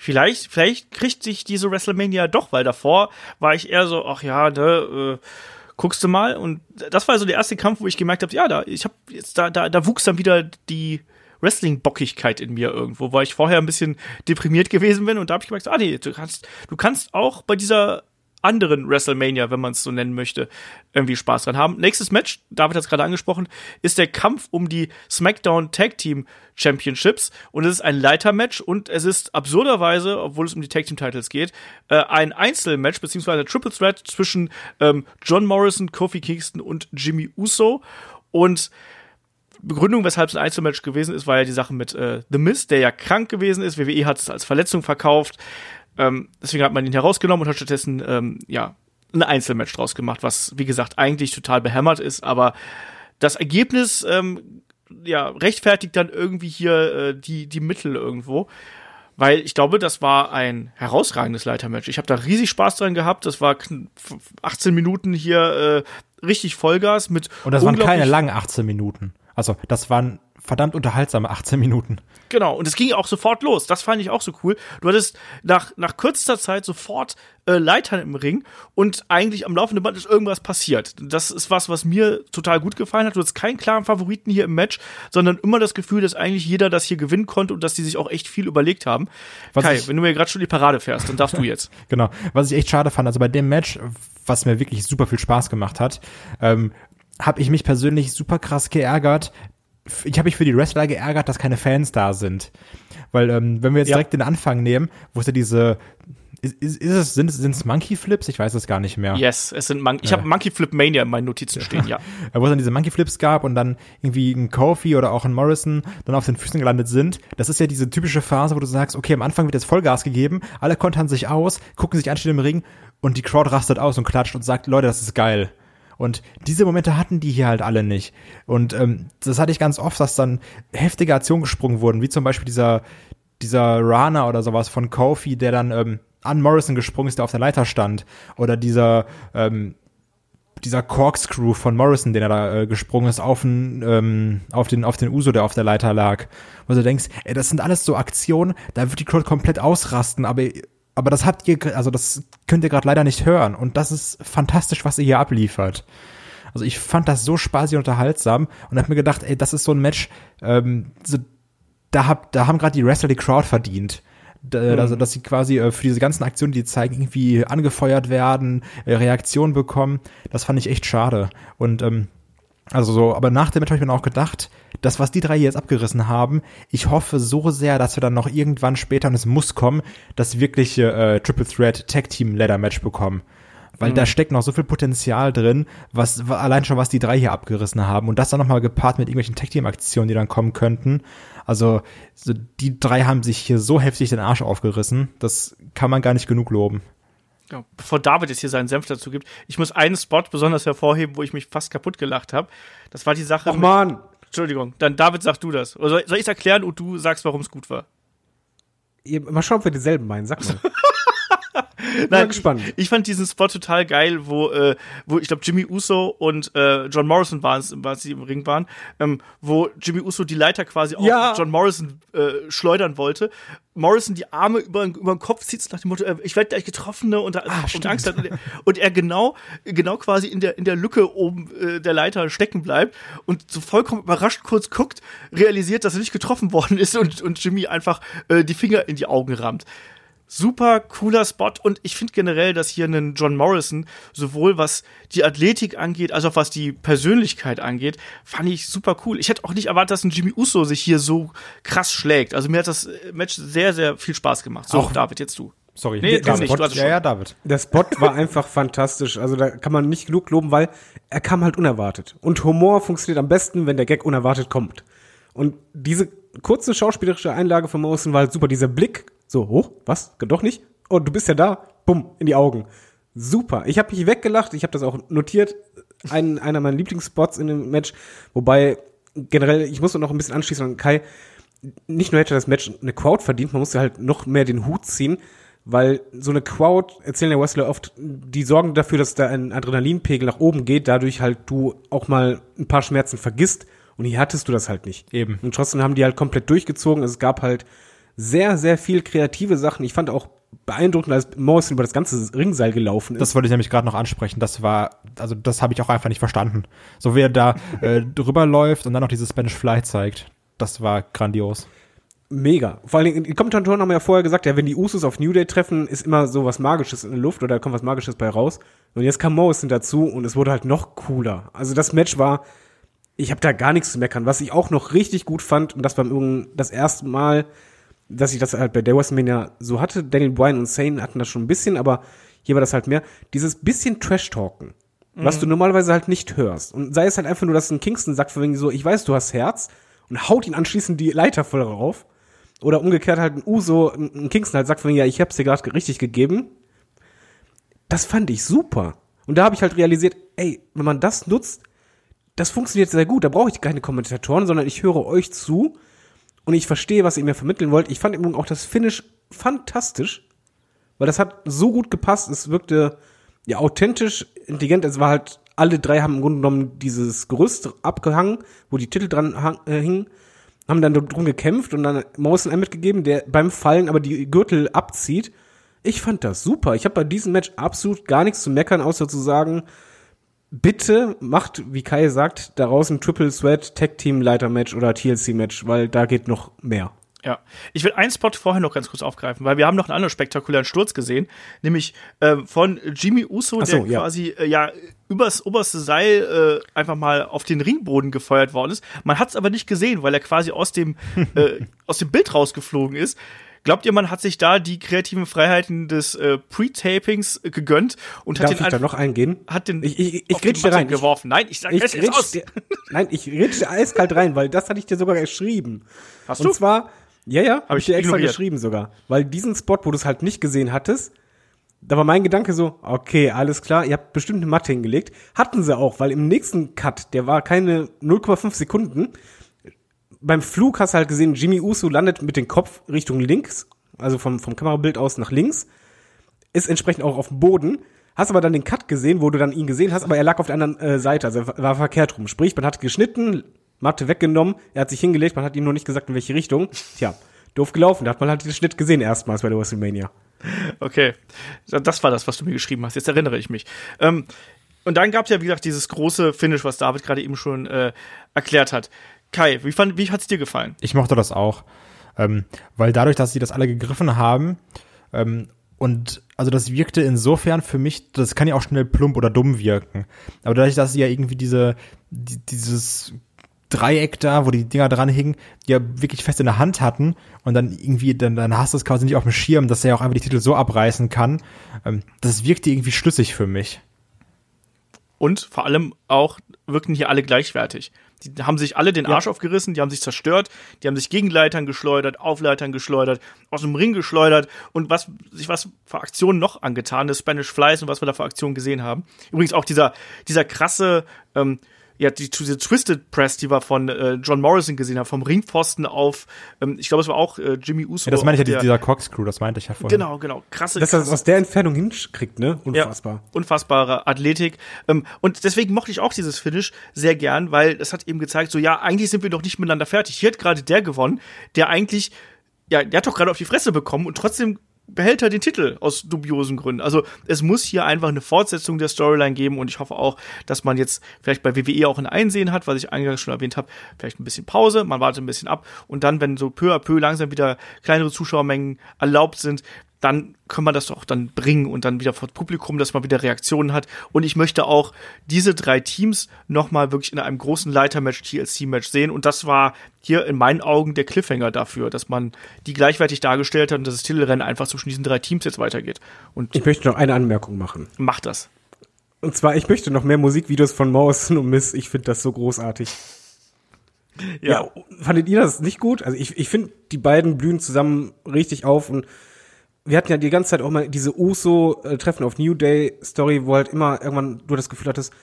vielleicht, vielleicht kriegt sich diese WrestleMania doch, weil davor war ich eher so, ach ja, ne, äh, guckst du mal. Und das war so der erste Kampf, wo ich gemerkt habe, ja, da, ich habe jetzt da, da, da wuchs dann wieder die Wrestling-Bockigkeit in mir irgendwo, weil ich vorher ein bisschen deprimiert gewesen bin und da habe ich gemerkt, ah nee, du kannst, du kannst auch bei dieser anderen WrestleMania, wenn man es so nennen möchte, irgendwie Spaß dran haben. Nächstes Match, David hat es gerade angesprochen, ist der Kampf um die SmackDown Tag Team Championships und es ist ein Leitermatch und es ist absurderweise, obwohl es um die Tag Team Titles geht, äh, ein Einzelmatch beziehungsweise Triple Threat zwischen ähm, John Morrison, Kofi Kingston und Jimmy Uso und Begründung, weshalb es ein Einzelmatch gewesen ist, war ja die Sache mit äh, The Miz, der ja krank gewesen ist. WWE hat es als Verletzung verkauft. Ähm, deswegen hat man ihn herausgenommen und hat stattdessen ähm, ja ein Einzelmatch draus gemacht, was wie gesagt eigentlich total behämmert ist, aber das Ergebnis ähm, ja rechtfertigt dann irgendwie hier äh, die die Mittel irgendwo. Weil ich glaube, das war ein herausragendes Leitermatch. Ich habe da riesig Spaß dran gehabt. Das war 18 Minuten hier äh, richtig Vollgas mit. Und das waren keine langen 18 Minuten. Also, das waren verdammt unterhaltsame 18 Minuten. Genau, und es ging auch sofort los. Das fand ich auch so cool. Du hattest nach, nach kürzester Zeit sofort äh, Leitern im Ring und eigentlich am laufenden Band ist irgendwas passiert. Das ist was, was mir total gut gefallen hat. Du hast keinen klaren Favoriten hier im Match, sondern immer das Gefühl, dass eigentlich jeder das hier gewinnen konnte und dass die sich auch echt viel überlegt haben. Was Kai, wenn du mir gerade schon die Parade fährst, dann darfst du jetzt. genau, was ich echt schade fand, also bei dem Match, was mir wirklich super viel Spaß gemacht hat, ähm, habe ich mich persönlich super krass geärgert, ich habe mich für die Wrestler geärgert, dass keine Fans da sind. Weil, ähm, wenn wir jetzt ja. direkt den Anfang nehmen, wo es ja diese ist, ist, ist es, sind, sind es Monkey Flips? Ich weiß es gar nicht mehr. Yes, es sind Mon ich habe Monkey Flip Mania in meinen Notizen stehen, ja. Wo es dann diese Monkey Flips gab und dann irgendwie ein Kofi oder auch ein Morrison dann auf den Füßen gelandet sind. Das ist ja diese typische Phase, wo du sagst, okay, am Anfang wird jetzt Vollgas gegeben, alle kontern sich aus, gucken sich an, stehen im Ring und die Crowd rastet aus und klatscht und sagt, Leute, das ist geil. Und diese Momente hatten die hier halt alle nicht. Und ähm, das hatte ich ganz oft, dass dann heftige Aktionen gesprungen wurden, wie zum Beispiel dieser, dieser Rana oder sowas von Kofi, der dann ähm, an Morrison gesprungen ist, der auf der Leiter stand. Oder dieser, ähm, dieser Corkscrew von Morrison, den er da äh, gesprungen ist, auf den, ähm, auf den, auf den Uso, der auf der Leiter lag. Wo du denkst, ey, das sind alles so Aktionen, da wird die Crowd komplett ausrasten, aber aber das habt ihr, also das könnt ihr gerade leider nicht hören. Und das ist fantastisch, was ihr hier abliefert. Also ich fand das so spaßig und unterhaltsam und hab mir gedacht, ey, das ist so ein Match, ähm, so, da, hab, da haben gerade die Wrestler die Crowd verdient. Da, mhm. Also, dass sie quasi äh, für diese ganzen Aktionen, die zeigen, irgendwie angefeuert werden, äh, Reaktionen bekommen. Das fand ich echt schade. Und ähm, also so, aber nach dem Match habe ich mir auch gedacht, das, was die drei jetzt abgerissen haben, ich hoffe so sehr, dass wir dann noch irgendwann später, und es muss kommen, das wirkliche äh, Triple Threat Tag Team Ladder Match bekommen. Weil mhm. da steckt noch so viel Potenzial drin, was allein schon was die drei hier abgerissen haben und das dann nochmal gepaart mit irgendwelchen Tag Team Aktionen, die dann kommen könnten. Also so, die drei haben sich hier so heftig den Arsch aufgerissen, das kann man gar nicht genug loben. Ja, bevor David jetzt hier seinen Senf dazu gibt, ich muss einen Spot besonders hervorheben, wo ich mich fast kaputt gelacht habe. Das war die Sache. Ach man! Entschuldigung, dann David, sag du das. Oder soll, ich erklären und du sagst, warum es gut war? Mal schauen, ob wir dieselben meinen. Sag mal. Nein, gespannt. Ich, ich, fand diesen Spot total geil, wo, äh, wo ich glaube Jimmy Uso und äh, John Morrison waren es, als sie im Ring waren, ähm, wo Jimmy Uso die Leiter quasi ja. auf John Morrison äh, schleudern wollte. Morrison die Arme über, über den Kopf zieht nach dem Motto, äh, ich werde gleich getroffen ne, und, ah, und Angst hat. Und er, und er, genau, genau quasi in der, in der Lücke oben äh, der Leiter stecken bleibt und so vollkommen überrascht kurz guckt, realisiert, dass er nicht getroffen worden ist und, und Jimmy einfach äh, die Finger in die Augen rammt super cooler Spot und ich finde generell, dass hier einen John Morrison sowohl was die Athletik angeht, als auch was die Persönlichkeit angeht, fand ich super cool. Ich hätte auch nicht erwartet, dass ein Jimmy Uso sich hier so krass schlägt. Also mir hat das Match sehr, sehr viel Spaß gemacht. So, auch David, jetzt du. Sorry, nee, der, Spot, nicht, ja, ja, David. Der Spot war einfach fantastisch. Also da kann man nicht genug loben, weil er kam halt unerwartet. Und Humor funktioniert am besten, wenn der Gag unerwartet kommt. Und diese kurze schauspielerische Einlage von Morrison war halt super. Dieser Blick so, hoch, was? Doch nicht? Oh, du bist ja da. Bumm, in die Augen. Super. Ich habe mich weggelacht. Ich habe das auch notiert. Ein, einer meiner Lieblingsspots in dem Match. Wobei, generell, ich muss noch ein bisschen anschließen an Kai. Nicht nur hätte das Match eine Crowd verdient, man musste halt noch mehr den Hut ziehen, weil so eine Crowd, erzählen der Wrestler oft, die sorgen dafür, dass da ein Adrenalinpegel nach oben geht, dadurch halt du auch mal ein paar Schmerzen vergisst und hier hattest du das halt nicht. Eben. Und trotzdem haben die halt komplett durchgezogen. Es gab halt sehr, sehr viel kreative Sachen. Ich fand auch beeindruckend, als Morrison über das ganze Ringseil gelaufen ist. Das wollte ich nämlich gerade noch ansprechen. Das war, also das habe ich auch einfach nicht verstanden. So wie er da äh, drüber läuft und dann noch dieses Spanish Fly zeigt. Das war grandios. Mega. Vor allen Dingen, die Kommentatoren haben ja vorher gesagt, ja, wenn die Usos auf New Day treffen, ist immer so was Magisches in der Luft oder da kommt was Magisches bei raus. Und jetzt kam Morrison dazu und es wurde halt noch cooler. Also das Match war, ich habe da gar nichts zu meckern. Was ich auch noch richtig gut fand, und das war das erste Mal, dass ich das halt bei der WrestleMania so hatte, Daniel Bryan und Sane hatten das schon ein bisschen, aber hier war das halt mehr, dieses bisschen Trash-Talken, was du normalerweise halt nicht hörst. Und sei es halt einfach nur, dass ein Kingston sagt, von wegen so, ich weiß, du hast Herz, und haut ihn anschließend die Leiter voll rauf. Oder umgekehrt halt ein Uso, ein Kingston halt sagt von ja, ich hab's dir gerade richtig gegeben. Das fand ich super. Und da habe ich halt realisiert, ey, wenn man das nutzt, das funktioniert sehr gut. Da brauche ich keine Kommentatoren, sondern ich höre euch zu und ich verstehe, was ihr mir vermitteln wollt. Ich fand übrigens auch das Finish fantastisch, weil das hat so gut gepasst. Es wirkte ja authentisch, intelligent. Es war halt, alle drei haben im Grunde genommen dieses Gerüst abgehangen, wo die Titel dran äh, hingen haben dann drum gekämpft und dann Morrison einen mitgegeben, der beim Fallen aber die Gürtel abzieht. Ich fand das super. Ich habe bei diesem Match absolut gar nichts zu meckern, außer zu sagen, bitte macht, wie Kai sagt, daraus ein Triple Sweat Tag Team Leiter Match oder TLC Match, weil da geht noch mehr. Ja, ich will einen Spot vorher noch ganz kurz aufgreifen, weil wir haben noch einen anderen spektakulären Sturz gesehen, nämlich äh, von Jimmy Uso, so, der ja. quasi äh, ja übers oberste Seil äh, einfach mal auf den Ringboden gefeuert worden ist. Man hat es aber nicht gesehen, weil er quasi aus dem äh, aus dem Bild rausgeflogen ist. Glaubt ihr, man hat sich da die kreativen Freiheiten des äh, Pre-Tapings äh, gegönnt und hat Darf den ich da noch eingehen? hat den Ich, ich, ich auf rein. Geworfen? Nein, ich sag ich es jetzt aus. dir, nein, ich dir eiskalt rein, weil das hatte ich dir sogar geschrieben. Hast Und du? zwar, ja, ja, habe ich ich dir extra ignoriert. geschrieben sogar. Weil diesen Spot, wo du es halt nicht gesehen hattest, da war mein Gedanke so, okay, alles klar, ihr habt bestimmt eine Matte hingelegt. Hatten sie auch, weil im nächsten Cut, der war keine 0,5 Sekunden, beim Flug hast du halt gesehen, Jimmy Uso landet mit dem Kopf Richtung links, also vom, vom Kamerabild aus nach links, ist entsprechend auch auf dem Boden, hast aber dann den Cut gesehen, wo du dann ihn gesehen hast, aber er lag auf der anderen äh, Seite, also war- war verkehrt rum. Sprich, man hat geschnitten, Matte weggenommen, er hat sich hingelegt, man hat ihm nur nicht gesagt, in welche Richtung. Tja, doof gelaufen, da hat man halt den Schnitt gesehen erstmals bei der WrestleMania. Okay, das war das, was du mir geschrieben hast. Jetzt erinnere ich mich. Ähm, und dann gab es ja, wie gesagt, dieses große Finish, was David gerade eben schon äh, erklärt hat. Kai, wie, fand, wie hat's dir gefallen? Ich mochte das auch. Ähm, weil dadurch, dass sie das alle gegriffen haben, ähm, und also das wirkte insofern für mich, das kann ja auch schnell plump oder dumm wirken. Aber dadurch, dass sie ja irgendwie diese, die, dieses Dreieck da, wo die Dinger dran hingen, die ja wirklich fest in der Hand hatten und dann irgendwie, dann, dann hast du es quasi nicht auf dem Schirm, dass er ja auch einfach die Titel so abreißen kann. Ähm, das wirkte irgendwie schlüssig für mich. Und vor allem auch wirkten hier alle gleichwertig. Die haben sich alle den Arsch aufgerissen, die haben sich zerstört, die haben sich gegen Leitern geschleudert, auf Leitern geschleudert, aus dem Ring geschleudert und was sich was für Aktionen noch angetan ist, Spanish Flies und was wir da für Aktionen gesehen haben. Übrigens auch dieser, dieser krasse, ähm, ja, die, diese Twisted Press, die wir von äh, John Morrison gesehen haben, vom Ringpfosten auf, ähm, ich glaube, es war auch äh, Jimmy Uso. Ja, das meine ich ja, dieser Corkscrew, das meinte ich ja vorhin. Genau, genau. Krasse, Dass er krasse das aus der Entfernung hinkriegt, ne? Unfassbar. ja, unfassbare Athletik. Ähm, und deswegen mochte ich auch dieses Finish sehr gern, weil es hat eben gezeigt, so ja, eigentlich sind wir doch nicht miteinander fertig. Hier hat gerade der gewonnen, der eigentlich, ja, der hat doch gerade auf die Fresse bekommen und trotzdem behält er den Titel aus dubiosen Gründen. Also es muss hier einfach eine Fortsetzung der Storyline geben und ich hoffe auch, dass man jetzt vielleicht bei WWE auch ein Einsehen hat, was ich eingangs schon erwähnt habe, vielleicht ein bisschen Pause, man wartet ein bisschen ab und dann, wenn so peu à peu langsam wieder kleinere Zuschauermengen erlaubt sind, dann kann man das doch dann bringen und dann wieder vor Publikum, dass man wieder Reaktionen hat. Und ich möchte auch diese drei Teams nochmal wirklich in einem großen Leitermatch, TLC-Match sehen. Und das war hier in meinen Augen der Cliffhanger dafür, dass man die gleichwertig dargestellt hat und dass das Titelrennen einfach zwischen diesen drei Teams jetzt weitergeht. Und Ich möchte noch eine Anmerkung machen. macht das. Und zwar, ich möchte noch mehr Musikvideos von Morrison und Miss. Ich finde das so großartig. Ja. fandet ihr das nicht gut? Also ich, ich finde, die beiden blühen zusammen richtig auf und wir hatten ja die ganze Zeit auch mal diese Uso-Treffen auf New Day Story, wo halt immer irgendwann du das Gefühl hattest,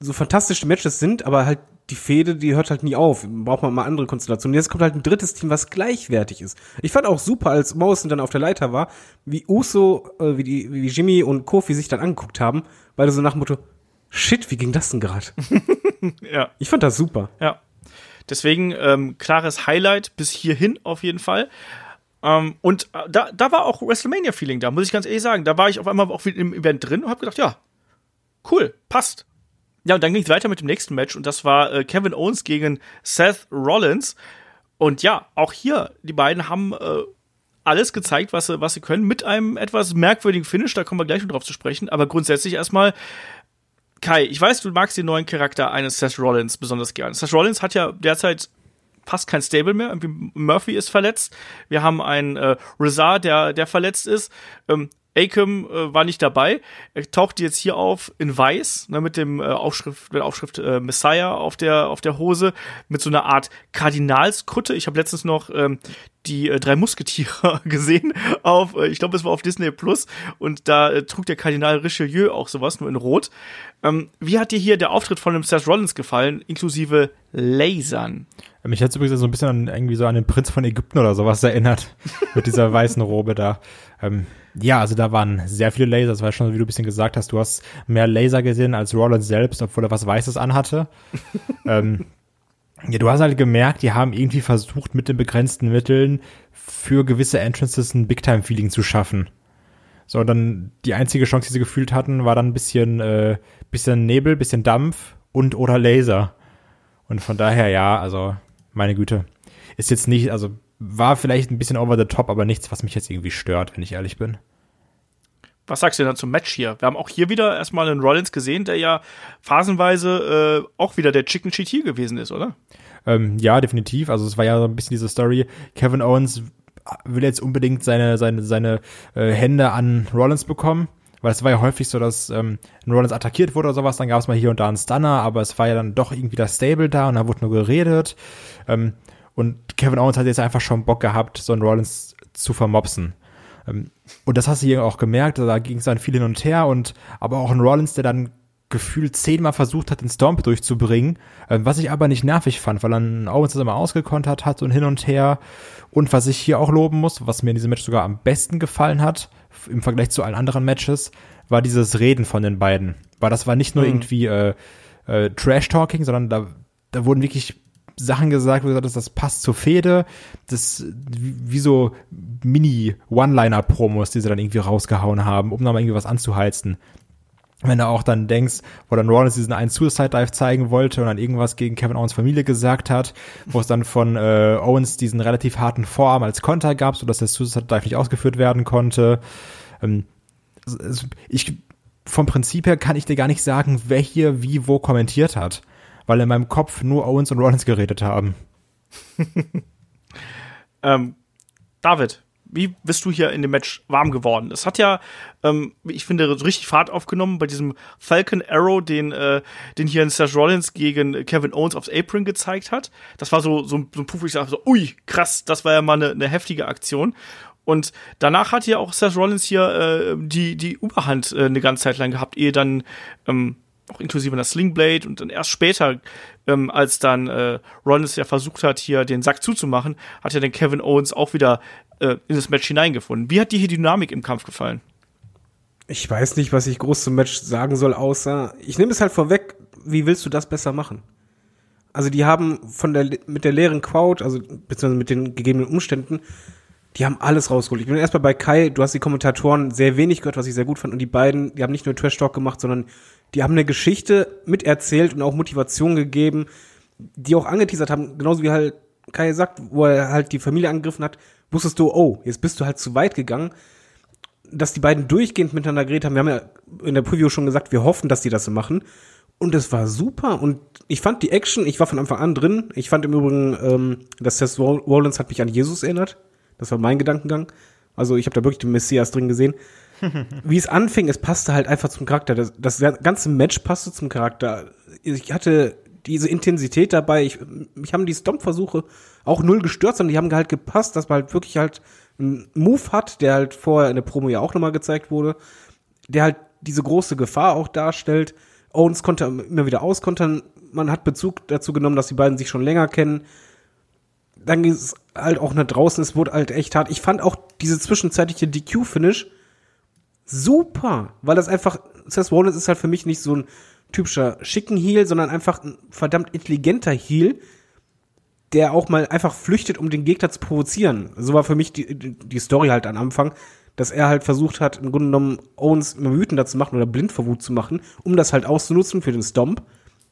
so fantastische Matches sind, aber halt die Fehde, die hört halt nie auf. Braucht man mal andere Konstellationen. Jetzt kommt halt ein drittes Team, was gleichwertig ist. Ich fand auch super, als Morrison dann auf der Leiter war, wie Uso, äh, wie, die, wie Jimmy und Kofi sich dann angeguckt haben, weil du so nach dem Motto, shit, wie ging das denn gerade? Ja. Ich fand das super. Ja. Deswegen ähm, klares Highlight bis hierhin auf jeden Fall. Ähm, und äh, da, da war auch WrestleMania-Feeling da, muss ich ganz ehrlich sagen. Da war ich auf einmal auch wieder im Event drin und habe gedacht, ja, cool, passt. Ja, und dann ging es weiter mit dem nächsten Match und das war äh, Kevin Owens gegen Seth Rollins. Und ja, auch hier, die beiden haben äh, alles gezeigt, was sie, was sie können, mit einem etwas merkwürdigen Finish, da kommen wir gleich noch drauf zu sprechen. Aber grundsätzlich erstmal, Kai, ich weiß, du magst den neuen Charakter eines Seth Rollins besonders gern. Seth Rollins hat ja derzeit fast kein Stable mehr. Irgendwie Murphy ist verletzt. Wir haben einen äh, Rizar, der, der verletzt ist. Ähm, Akam äh, war nicht dabei. Er taucht jetzt hier auf in weiß, ne, mit dem äh, Aufschrift, mit der Aufschrift äh, Messiah auf der auf der Hose, mit so einer Art Kardinalskutte. Ich habe letztens noch ähm, die äh, drei Musketiere gesehen auf, äh, ich glaube, es war auf Disney Plus und da äh, trug der Kardinal Richelieu auch sowas, nur in Rot. Ähm, wie hat dir hier der Auftritt von dem Seth Rollins gefallen, inklusive Lasern? Mich hat übrigens so ein bisschen an, irgendwie so an den Prinz von Ägypten oder sowas erinnert. mit dieser weißen Robe da. Ähm, ja, also da waren sehr viele Laser. Das war schon, wie du ein bisschen gesagt hast, du hast mehr Laser gesehen als Rollins selbst, obwohl er was Weißes anhatte. ähm, ja, du hast halt gemerkt, die haben irgendwie versucht, mit den begrenzten Mitteln für gewisse Entrances ein Big-Time-Feeling zu schaffen. So, dann die einzige Chance, die sie gefühlt hatten, war dann ein bisschen, äh, bisschen Nebel, bisschen Dampf und oder Laser. Und von daher, ja, also, meine Güte. Ist jetzt nicht, also, war vielleicht ein bisschen over the top, aber nichts, was mich jetzt irgendwie stört, wenn ich ehrlich bin. Was sagst du denn zum Match hier? Wir haben auch hier wieder erstmal einen Rollins gesehen, der ja phasenweise äh, auch wieder der Chicken Cheat hier gewesen ist, oder? Ähm, ja, definitiv. Also es war ja so ein bisschen diese Story. Kevin Owens will jetzt unbedingt seine, seine, seine äh, Hände an Rollins bekommen. Weil es war ja häufig so, dass ähm, Rollins attackiert wurde oder sowas, dann gab es mal hier und da einen Stunner, aber es war ja dann doch irgendwie das Stable da und da wurde nur geredet. Ähm, und Kevin Owens hat jetzt einfach schon Bock gehabt, so einen Rollins zu vermopsen. Ähm, und das hast du hier auch gemerkt, da ging es dann viel hin und her und aber auch ein Rollins, der dann gefühlt zehnmal versucht hat, den Stomp durchzubringen, äh, was ich aber nicht nervig fand, weil dann Owens das immer ausgekontert hat und hin und her. Und was ich hier auch loben muss, was mir in diesem Match sogar am besten gefallen hat, im Vergleich zu allen anderen Matches, war dieses Reden von den beiden. Weil das war nicht nur mhm. irgendwie äh, äh, Trash-Talking, sondern da, da wurden wirklich Sachen gesagt, wo gesagt ist, das passt zur Fehde. Das wie so Mini-One-Liner-Promos, die sie dann irgendwie rausgehauen haben, um nochmal irgendwie was anzuheizen wenn du auch dann denkst, wo dann Rollins diesen einen Suicide Dive zeigen wollte und dann irgendwas gegen Kevin Owens Familie gesagt hat, wo es dann von äh, Owens diesen relativ harten Vorarm als Konter gab, sodass der Suicide Dive nicht ausgeführt werden konnte. Ähm, ich, vom Prinzip her kann ich dir gar nicht sagen, wer hier wie wo kommentiert hat, weil in meinem Kopf nur Owens und Rollins geredet haben. ähm, David, wie bist du hier in dem Match warm geworden? Es hat ja, ähm, ich finde, richtig Fahrt aufgenommen bei diesem Falcon Arrow, den, äh, den hier in Seth Rollins gegen Kevin Owens aufs Apron gezeigt hat. Das war so, so, so ein Puff, wo ich sage so, ui, krass, das war ja mal eine, eine heftige Aktion. Und danach hat ja auch Seth Rollins hier äh, die, die Überhand äh, eine ganze Zeit lang gehabt, ehe dann ähm, auch inklusive einer Slingblade und dann erst später, ähm, als dann äh, Rollins ja versucht hat, hier den Sack zuzumachen, hat ja dann Kevin Owens auch wieder äh, in das Match hineingefunden. Wie hat dir hier die Dynamik im Kampf gefallen? Ich weiß nicht, was ich groß zum Match sagen soll, außer ich nehme es halt vorweg, wie willst du das besser machen? Also die haben von der mit der leeren Crowd, also beziehungsweise mit den gegebenen Umständen, die haben alles rausgeholt. Ich bin erstmal bei Kai, du hast die Kommentatoren sehr wenig gehört, was ich sehr gut fand. Und die beiden, die haben nicht nur Trash Talk gemacht, sondern die haben eine Geschichte miterzählt und auch Motivation gegeben, die auch angeteasert haben, genauso wie halt Kai sagt, wo er halt die Familie angegriffen hat, wusstest du, oh, jetzt bist du halt zu weit gegangen. Dass die beiden durchgehend miteinander geredet haben, wir haben ja in der Preview schon gesagt, wir hoffen, dass die das machen. Und es war super. Und ich fand die Action, ich war von Anfang an drin. Ich fand im Übrigen, ähm, dass Seth Rollins hat mich an Jesus erinnert. Das war mein Gedankengang. Also ich habe da wirklich den Messias drin gesehen. Wie es anfing, es passte halt einfach zum Charakter. Das, das ganze Match passte zum Charakter. Ich hatte diese Intensität dabei. Ich, mich haben die Stomp-Versuche auch null gestört, sondern die haben halt gepasst, dass man halt wirklich halt einen Move hat, der halt vorher in der Promo ja auch nochmal gezeigt wurde, der halt diese große Gefahr auch darstellt. Owens konnte immer wieder auskontern. man hat Bezug dazu genommen, dass die beiden sich schon länger kennen. Dann ging es halt auch nach draußen, es wurde halt echt hart. Ich fand auch diese zwischenzeitliche DQ-Finish super, weil das einfach, Seth Rollins ist halt für mich nicht so ein typischer schicken Heel, sondern einfach ein verdammt intelligenter Heel, der auch mal einfach flüchtet, um den Gegner zu provozieren. So war für mich die, die Story halt am Anfang, dass er halt versucht hat, im Grunde genommen Owens immer wütender zu machen oder blind vor Wut zu machen, um das halt auszunutzen für den Stomp.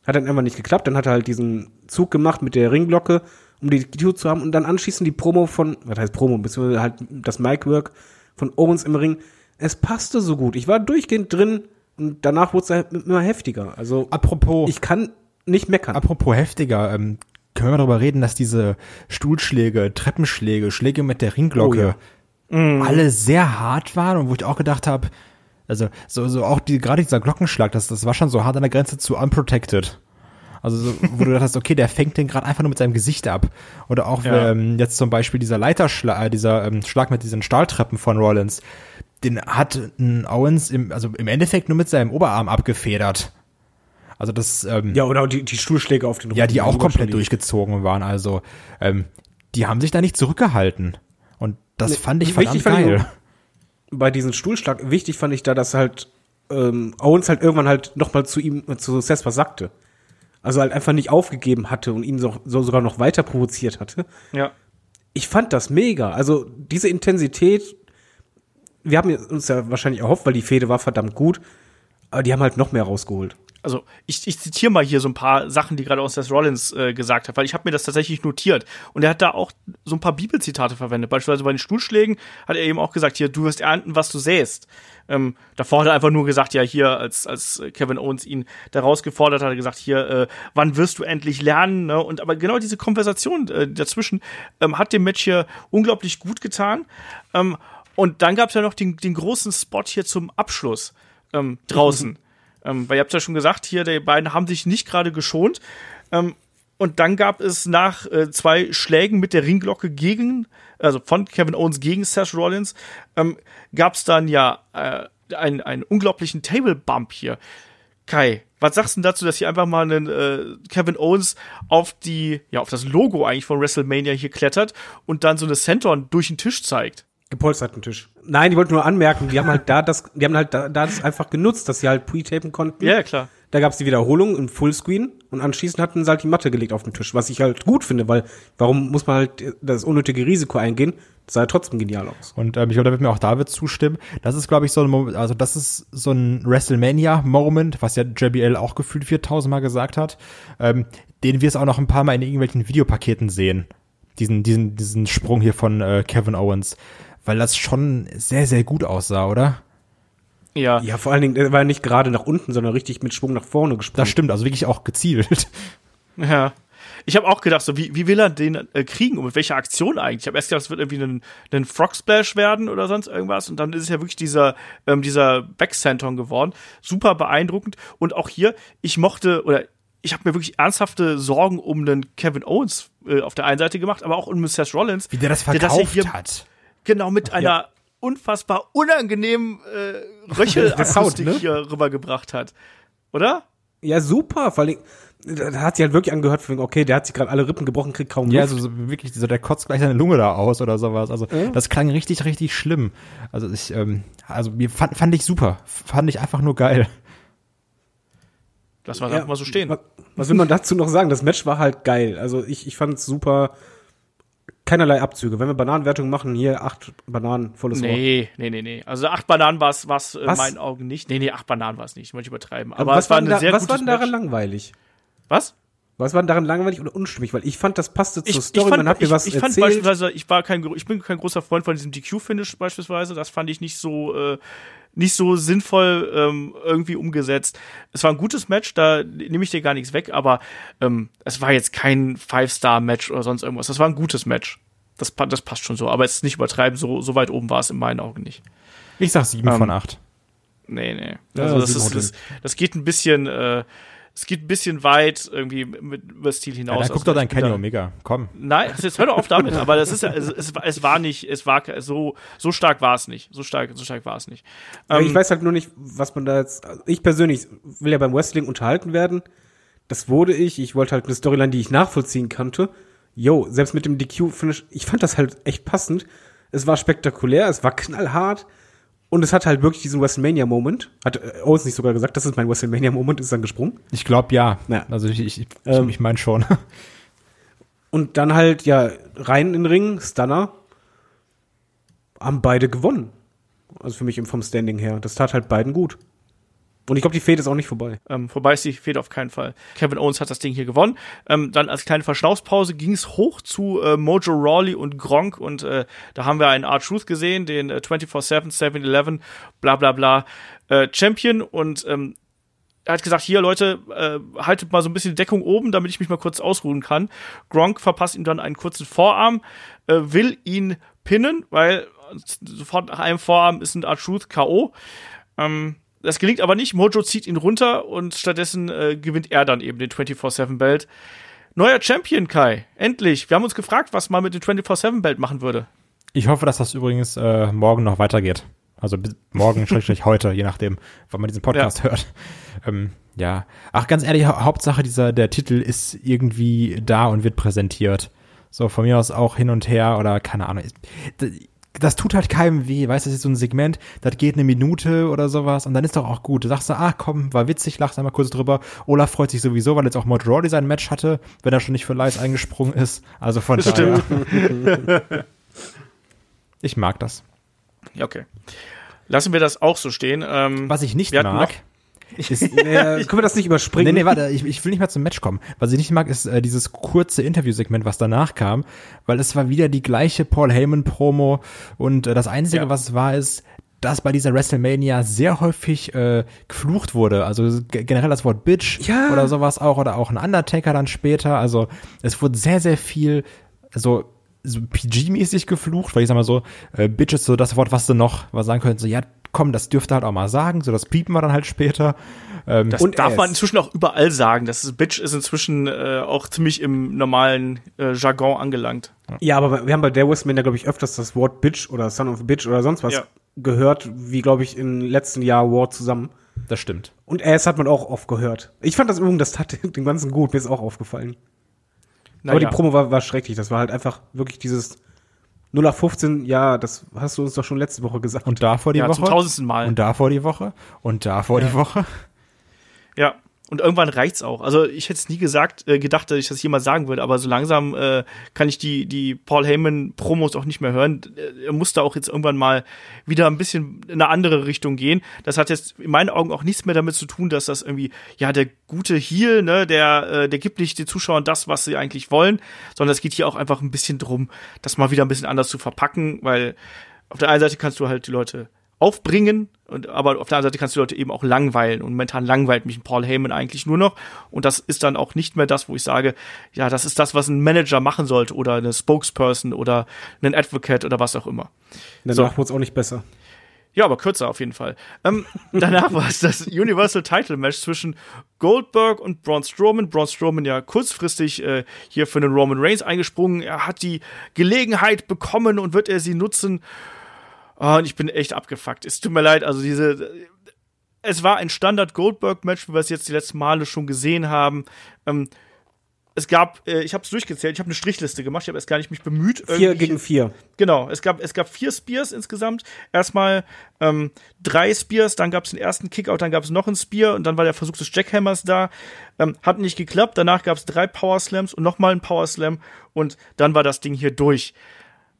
Hat dann einfach nicht geklappt. Dann hat er halt diesen Zug gemacht mit der Ringglocke, um die Tür zu haben und dann anschließend die Promo von, was heißt Promo, beziehungsweise halt das Micwork von Owens im Ring. Es passte so gut. Ich war durchgehend drin und danach wurde es halt immer heftiger. Also, Apropos, ich kann nicht meckern. apropos heftiger, ähm, können wir darüber reden, dass diese Stuhlschläge, Treppenschläge, Schläge mit der Ringglocke alle sehr hart waren und wo ich auch gedacht habe, also so, so auch die, gerade dieser Glockenschlag, das, das war schon so hart an der Grenze zu unprotected. Also so, wo du gedacht hast, okay, der fängt den gerade einfach nur mit seinem Gesicht ab. Oder auch Ja. ähm, jetzt zum Beispiel dieser Leiterschlag, äh, dieser ähm, Schlag mit diesen Stahltreppen von Rollins, den hat ein Owens im, also im Endeffekt nur mit seinem Oberarm abgefedert. Also das, ähm, ja, oder die, die Stuhlschläge auf den ja, die Rücken, auch waren komplett durchgezogen waren. Also ähm, die haben sich da nicht zurückgehalten. Und das Nee, fand ich wichtig verdammt fand ich geil. bei diesem Stuhlschlag, wichtig fand ich da, dass halt ähm, Owens halt irgendwann halt noch mal zu ihm, zu Seth was sagte. Also halt einfach nicht aufgegeben hatte und ihn so, so sogar noch weiter provoziert hatte. Ja. Ich fand das mega. Also diese Intensität, wir haben uns ja wahrscheinlich erhofft, weil die Fehde war verdammt gut, aber die haben halt noch mehr rausgeholt. also ich, ich zitiere mal hier so ein paar Sachen, die gerade aus Seth Rollins äh, gesagt hat, weil ich habe mir das tatsächlich notiert. Und er hat da auch so ein paar Bibelzitate verwendet. Beispielsweise bei den Stuhlschlägen hat er eben auch gesagt, hier, du wirst ernten, was du säst. Ähm, davor hat er einfach nur gesagt, ja, hier, als, als Kevin Owens ihn da rausgefordert hat, hat er gesagt, hier, äh, wann wirst du endlich lernen? Ne? Und aber genau diese Konversation äh, dazwischen ähm, hat dem Match hier unglaublich gut getan. Ähm, und dann gab es ja noch den, den großen Spot hier zum Abschluss ähm, draußen. Ähm, weil ihr habt ja schon gesagt, hier, die beiden haben sich nicht gerade geschont. Ähm, und dann gab es nach äh, zwei Schlägen mit der Ringglocke gegen, also von Kevin Owens gegen Seth Rollins, ähm, gab es dann ja äh, einen, einen unglaublichen Table Bump hier. Kai, was sagst du denn dazu, dass hier einfach mal einen äh, Kevin Owens auf die, ja, auf das Logo eigentlich von WrestleMania hier klettert und dann so eine Senton durch den Tisch zeigt? Gepolsterten Tisch. Nein, die wollten nur anmerken, die haben halt da das, die haben halt da, da das einfach genutzt, dass sie halt pre-tapen konnten. Ja, klar. Da gab's die Wiederholung im Fullscreen und anschließend hatten sie halt die Matte gelegt auf den Tisch, was ich halt gut finde, weil warum muss man halt das unnötige Risiko eingehen? Das sah ja trotzdem genial aus. Und ähm, ich glaube, da wird mir auch David zustimmen. Das ist, glaube ich, so ein Moment, also das ist so ein WrestleMania-Moment, was ja JBL auch gefühlt 4000 Mal gesagt hat, ähm, den wir es auch noch ein paar Mal in irgendwelchen Videopaketen sehen. Diesen, diesen, diesen Sprung hier von äh, Kevin Owens. Weil das schon sehr, sehr gut aussah, oder? Ja. Ja, vor allen Dingen, der war nicht gerade nach unten, sondern richtig mit Schwung nach vorne gesprungen. Das stimmt, also wirklich auch gezielt. Ja. Ich habe auch gedacht, so wie, wie will er den äh, kriegen und mit welcher Aktion eigentlich? Ich habe erst gedacht, es wird irgendwie ein, ein Frog Splash werden oder sonst irgendwas und dann ist es ja wirklich dieser ähm, dieser Backsenton geworden. Super beeindruckend und auch hier, ich mochte oder ich habe mir wirklich ernsthafte Sorgen um den Kevin Owens äh, auf der einen Seite gemacht, aber auch um Seth Rollins. Wie der das der das verkauft ja hier hat. Genau mit einer unfassbar unangenehmen äh, Röchelakustik ne? hier rübergebracht hat. Oder? Ja, super. Vor allen Dingen, da hat sie halt wirklich angehört, okay, der hat sich gerade alle Rippen gebrochen, kriegt kaum Ja, Luft. also so wirklich, so der kotzt gleich seine Lunge da aus oder sowas. Also das klang richtig, richtig schlimm. Also ich, ähm, also mir fand, fand ich super. Fand ich einfach nur geil. Lass mal Ja, einfach mal so stehen. wa- Was will man dazu noch sagen? Das Match war halt geil. Also ich, ich fand es super. Keinerlei Abzüge. Wenn wir Bananenwertung machen, hier acht Bananen, volles Rohr. Nee, nee, nee, nee. Also acht Bananen war es äh, in Was? meinen Augen nicht. Nee, nee, acht Bananen war es nicht. Ich möchte übertreiben. Aber Aber was es war eine da, sehr was war denn daran Match. langweilig? Was? Was war denn daran langweilig oder unstimmig? Weil ich fand, das passte zur Ich, ich Story, fand, man hat mir ich, was ich fand erzählt. beispielsweise, ich war kein, ich bin kein großer Freund von diesem DQ-Finish beispielsweise. Das fand ich nicht so, äh, nicht so sinnvoll ähm, irgendwie umgesetzt. Es war ein gutes Match, da nehme ich dir gar nichts weg, aber ähm, es war jetzt kein Five-Star-Match oder sonst irgendwas. Das war ein gutes Match. Das, das passt schon so, aber es ist nicht übertreiben, so, so weit oben war es in meinen Augen nicht. Ich sag sieben Ähm, von acht. Nee, nee. Ja, Also das, sieben ist, das, das geht ein bisschen, äh, es geht ein bisschen weit irgendwie mit, über Stil Ja, hinaus. dann guck Also doch bin Kenny Omega. Komm. Nein, also jetzt hör doch auf damit. Aber das ist ja, es, es, es war nicht, es war so, so stark war es nicht. So stark, so stark war es nicht. Ja, Ähm, ich weiß halt nur nicht, was man da jetzt. also Ich persönlich will ja beim Wrestling unterhalten werden. das wurde ich. Ich wollte halt eine Storyline, die ich nachvollziehen konnte. Yo, selbst mit dem DQ-Finish, ich fand das halt echt passend. Es war spektakulär, es war knallhart. Und es hat halt wirklich diesen WrestleMania-Moment. Hat äh, Owens nicht sogar gesagt, das ist mein WrestleMania-Moment, ist dann gesprungen. Ich glaube ja. Ja. Also ich, ich, ich, Ähm. ich meine schon. Und dann halt, ja, rein in den Ring, Stunner. Haben beide gewonnen. Also für mich vom Standing her. Das tat halt beiden gut. Und ich glaube, die Fehde ist auch nicht vorbei. Ähm, vorbei ist die Fehde auf keinen Fall. Kevin Owens hat das Ding hier gewonnen. Ähm, dann als kleine Verschnaufspause ging es hoch zu äh, Mojo Rawley und Gronk und äh, da haben wir einen Art Truth gesehen, den äh, 24-7, 7-Eleven, bla bla bla äh, Champion und ähm, er hat gesagt, hier Leute, äh, haltet mal so ein bisschen Deckung oben, damit ich mich mal kurz ausruhen kann. Gronk verpasst ihm dann einen kurzen Vorarm, äh, will ihn pinnen, weil sofort nach einem Vorarm ist ein Art Truth K.O. Ähm, das gelingt aber nicht. Mojo zieht ihn runter und stattdessen äh, gewinnt er dann eben den 24-7-Belt. Neuer Champion, Kai. Endlich. Wir haben uns gefragt, was man mit dem 24-7-Belt machen würde. Ich hoffe, dass das übrigens äh, morgen noch weitergeht. Also bis morgen, schrägstrich heute, je nachdem, wann man diesen Podcast hört. Ähm, ja. Ach, ganz ehrlich, hau Hauptsache dieser, der Titel ist irgendwie da und wird präsentiert. So, von mir aus auch hin und her oder keine Ahnung. Das, tut halt keinem weh, weißt du, das ist so ein Segment, das geht eine Minute oder sowas und dann ist doch auch gut. Du sagst du, ah komm, war witzig, lachst einmal kurz drüber. Olaf freut sich sowieso, weil jetzt auch Mod Rawley sein Match hatte, wenn er schon nicht für Lies eingesprungen ist. Also von Das daher. Ich mag das. Ja, okay. Lassen wir das auch so stehen. Ähm, Was ich nicht mag, Ist, äh, können wir das nicht überspringen? Nee, nee, warte, ich, ich will nicht mal zum Match kommen. Was ich nicht mag, ist äh, dieses kurze Interviewsegment, was danach kam, weil es war wieder die gleiche Paul Heyman-Promo und äh, das Einzige, Ja. was es war, ist, dass bei dieser WrestleMania sehr häufig äh, geflucht wurde. Also generell das Wort Bitch Ja. oder sowas auch oder auch ein Undertaker dann später. Also es wurde sehr, sehr viel so so PG-mäßig geflucht, weil ich sag mal so, äh, Bitch ist so das Wort, was du noch was sagen könntest, so, ja, komm, das dürfte halt auch mal sagen, so das piepen wir dann halt später. Ähm, das Und darf man inzwischen auch überall sagen. Das ist, Bitch ist inzwischen äh, auch ziemlich im normalen äh, Jargon angelangt. Ja, aber wir haben bei der WrestleMania, glaube ich, öfters das Wort Bitch oder Son of a Bitch oder sonst was Ja. gehört, wie, glaube ich, im letzten Jahr War zusammen. das stimmt. Und Ass hat man auch oft gehört. Ich fand das übrigens, das tat dem Ganzen gut, mir ist auch aufgefallen. Aber die. Promo war, war schrecklich. Das war halt einfach wirklich dieses 0 auf 15, ja, das hast du uns doch schon letzte Woche gesagt. Und davor die ja, Woche. zum tausendsten Mal. Und davor die Woche. Und davor die Woche. Ja, und irgendwann reicht's auch. Also ich hätte es nie gesagt, äh, gedacht, dass ich das jemals sagen würde, aber so langsam äh, kann ich die, die Paul Heyman Promos auch nicht mehr hören. Äh, Er muss da auch jetzt irgendwann mal wieder ein bisschen in eine andere Richtung gehen. Das hat jetzt in meinen Augen auch nichts mehr damit zu tun, dass das irgendwie, ja, der gute Heel, ne, der, äh, der gibt nicht den Zuschauern das, was sie eigentlich wollen, sondern es geht hier auch einfach ein bisschen drum, das mal wieder ein bisschen anders zu verpacken, weil auf der einen Seite kannst du halt die Leute aufbringen, und, aber auf der anderen Seite kannst du Leute eben auch langweilen. Und momentan langweilt mich ein Paul Heyman eigentlich nur noch. Und das ist dann auch nicht mehr das, wo ich sage, ja, das ist das, was ein Manager machen sollte oder eine Spokesperson oder ein Advocate oder was auch immer. Danach wurde es auch nicht besser. Ja, aber kürzer auf jeden Fall. Ähm, danach war es das Universal Title Match zwischen Goldberg und Braun Strowman. Braun Strowman ja kurzfristig äh, hier für den Roman Reigns eingesprungen. Er hat die Gelegenheit bekommen und wird er sie nutzen. Oh, und ich bin echt abgefuckt. Es tut mir leid, also diese. Es war ein Standard Goldberg-Match, wie wir es jetzt die letzten Male schon gesehen haben. Ähm, es gab, äh, ich habe es durchgezählt, ich habe eine Strichliste gemacht, ich habe erst gar nicht mich bemüht. Vier gegen vier. Genau, es gab, es gab vier Spears insgesamt. Erstmal ähm, drei Spears, dann gab es den ersten Kickout, dann gab es noch einen Spear und dann war der Versuch des Jackhammers da. Ähm, hat nicht geklappt. Danach gab es drei Power Slams und nochmal einen Power Slam und dann war das Ding hier durch.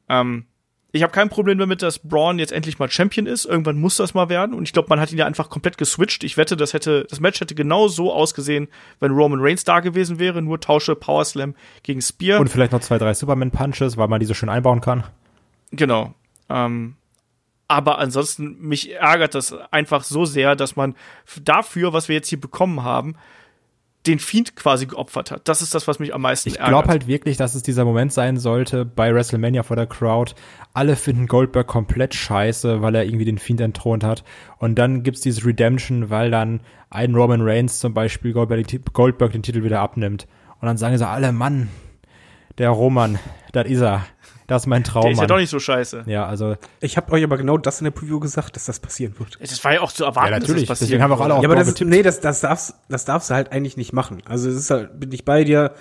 Ähm, ich habe kein Problem damit, dass Braun jetzt endlich mal Champion ist. Irgendwann muss das mal werden. Und ich glaube, man hat ihn ja einfach komplett geswitcht. Ich wette, das hätte, das Match hätte genau so ausgesehen, wenn Roman Reigns da gewesen wäre. Nur tausche Power Slam gegen Spear. Und vielleicht noch zwei, drei Superman-Punches, weil man die so schön einbauen kann. Genau. Ähm, aber ansonsten, mich ärgert das einfach so sehr, dass man dafür, was wir jetzt hier bekommen haben, den Fiend quasi geopfert hat. Das ist das, was mich am meisten Ich ärgert. glaube halt wirklich, dass es dieser Moment sein sollte bei WrestleMania vor der Crowd. Alle finden Goldberg komplett scheiße, weil er irgendwie den Fiend entthront hat. Und dann gibt's dieses Redemption, weil dann ein Roman Reigns zum Beispiel Goldberg, Goldberg den Titel wieder abnimmt. Und dann sagen sie alle, Mann, der Roman, das ist er. Das ist mein Traum. Der ist ja Mann. doch nicht so scheiße. Ja, also Ich habe euch aber genau das in der Preview gesagt, dass das passieren wird. Das war ja auch zu erwarten, Ja, natürlich. dass das Deswegen haben wir auch alle auch Ja, aber das, getippt. nee, das, das, darfst, das darfst du halt eigentlich nicht machen. Also es ist halt, bin ich bei dir.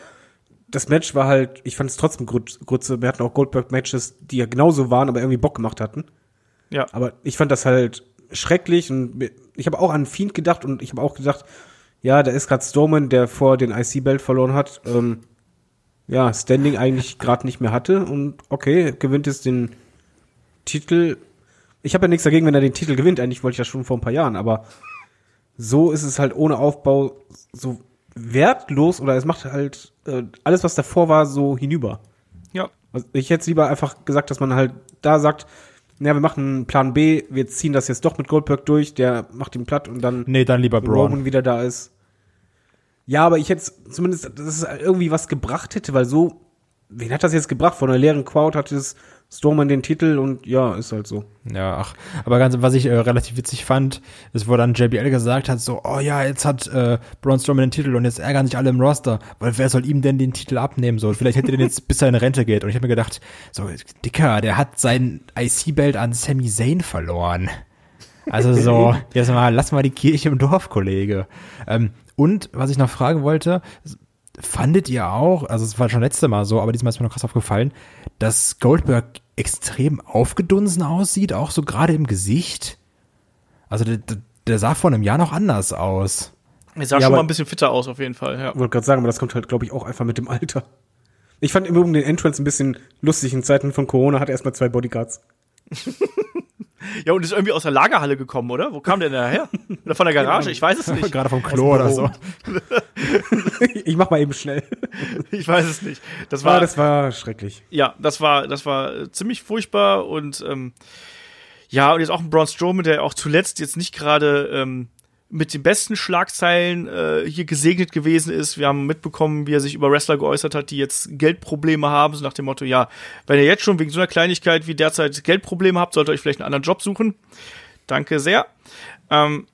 Das Match war halt, ich fand es trotzdem Grütze. Wir hatten auch Goldberg-Matches, die ja genauso waren, aber irgendwie Bock gemacht hatten. Ja. Aber ich fand das halt schrecklich und ich habe auch an Fiend gedacht und ich habe auch gedacht, ja, da ist gerade Strowman, der vor den IC-Belt verloren hat, ähm, ja, Standing eigentlich gerade nicht mehr hatte und okay, gewinnt jetzt den Titel. Ich habe ja nichts dagegen, wenn er den Titel gewinnt. Eigentlich wollte ich das schon vor ein paar Jahren, aber so ist es halt ohne Aufbau so wertlos oder es macht halt äh, alles, was davor war, so hinüber. Ja. Also ich hätte lieber einfach gesagt, dass man halt da sagt, ja, wir machen Plan B, wir ziehen das jetzt doch mit Goldberg durch, der macht ihn platt und dann nee, dann lieber Braun. Roman wieder da ist. Ja, aber ich hätte zumindest, dass es irgendwie was gebracht hätte, weil so, wen hat das jetzt gebracht? Von einer leeren Crowd hat es Strowman den Titel und ja, ist halt so. Ja, ach, aber ganz, was ich äh, relativ witzig fand, ist, wo dann JBL gesagt hat, so, oh ja, jetzt hat äh, Braun Strowman den Titel und jetzt ärgern sich alle im Roster, weil wer soll ihm denn den Titel abnehmen? So, vielleicht hätte er den jetzt bis er in Rente geht. Und ich habe mir gedacht, so, Dicker, der hat sein IC-Belt an Sami Zayn verloren. Also so, jetzt mal, lass mal die Kirche im Dorf, Kollege. Ähm, und was ich noch fragen wollte, fandet ihr auch, also es war schon letzte Mal so, aber diesmal ist mir noch krass aufgefallen, dass Goldberg extrem aufgedunsen aussieht, auch so gerade im Gesicht. Also der, der, der sah vor einem Jahr noch anders aus. Er sah Ja, schon aber- mal ein bisschen fitter aus, auf jeden Fall, ja. Ich wollte gerade sagen, aber das kommt halt, glaube ich, auch einfach mit dem Alter. Ich fand im Übrigen den Entrance ein bisschen lustig. In Zeiten von Corona hat er erstmal zwei Bodyguards. Ja, und ist irgendwie aus der Lagerhalle gekommen, oder? Wo kam der denn daher? Oder von der Garage? Ich weiß es nicht. Gerade vom Klo oder so. ich mach mal eben schnell. Ich weiß es nicht. Das War, Ah, das war schrecklich. ja, das war, das war äh, ziemlich furchtbar und ähm, ja, und jetzt auch ein Braun Strowman, der auch zuletzt jetzt nicht gerade ähm, mit den besten Schlagzeilen äh, hier gesegnet gewesen ist. Wir haben mitbekommen, wie er sich über Wrestler geäußert hat, die jetzt Geldprobleme haben, so nach dem Motto, ja, wenn ihr jetzt schon wegen so einer Kleinigkeit wie derzeit Geldprobleme habt, solltet ihr euch vielleicht einen anderen Job suchen. Danke sehr. Ähm,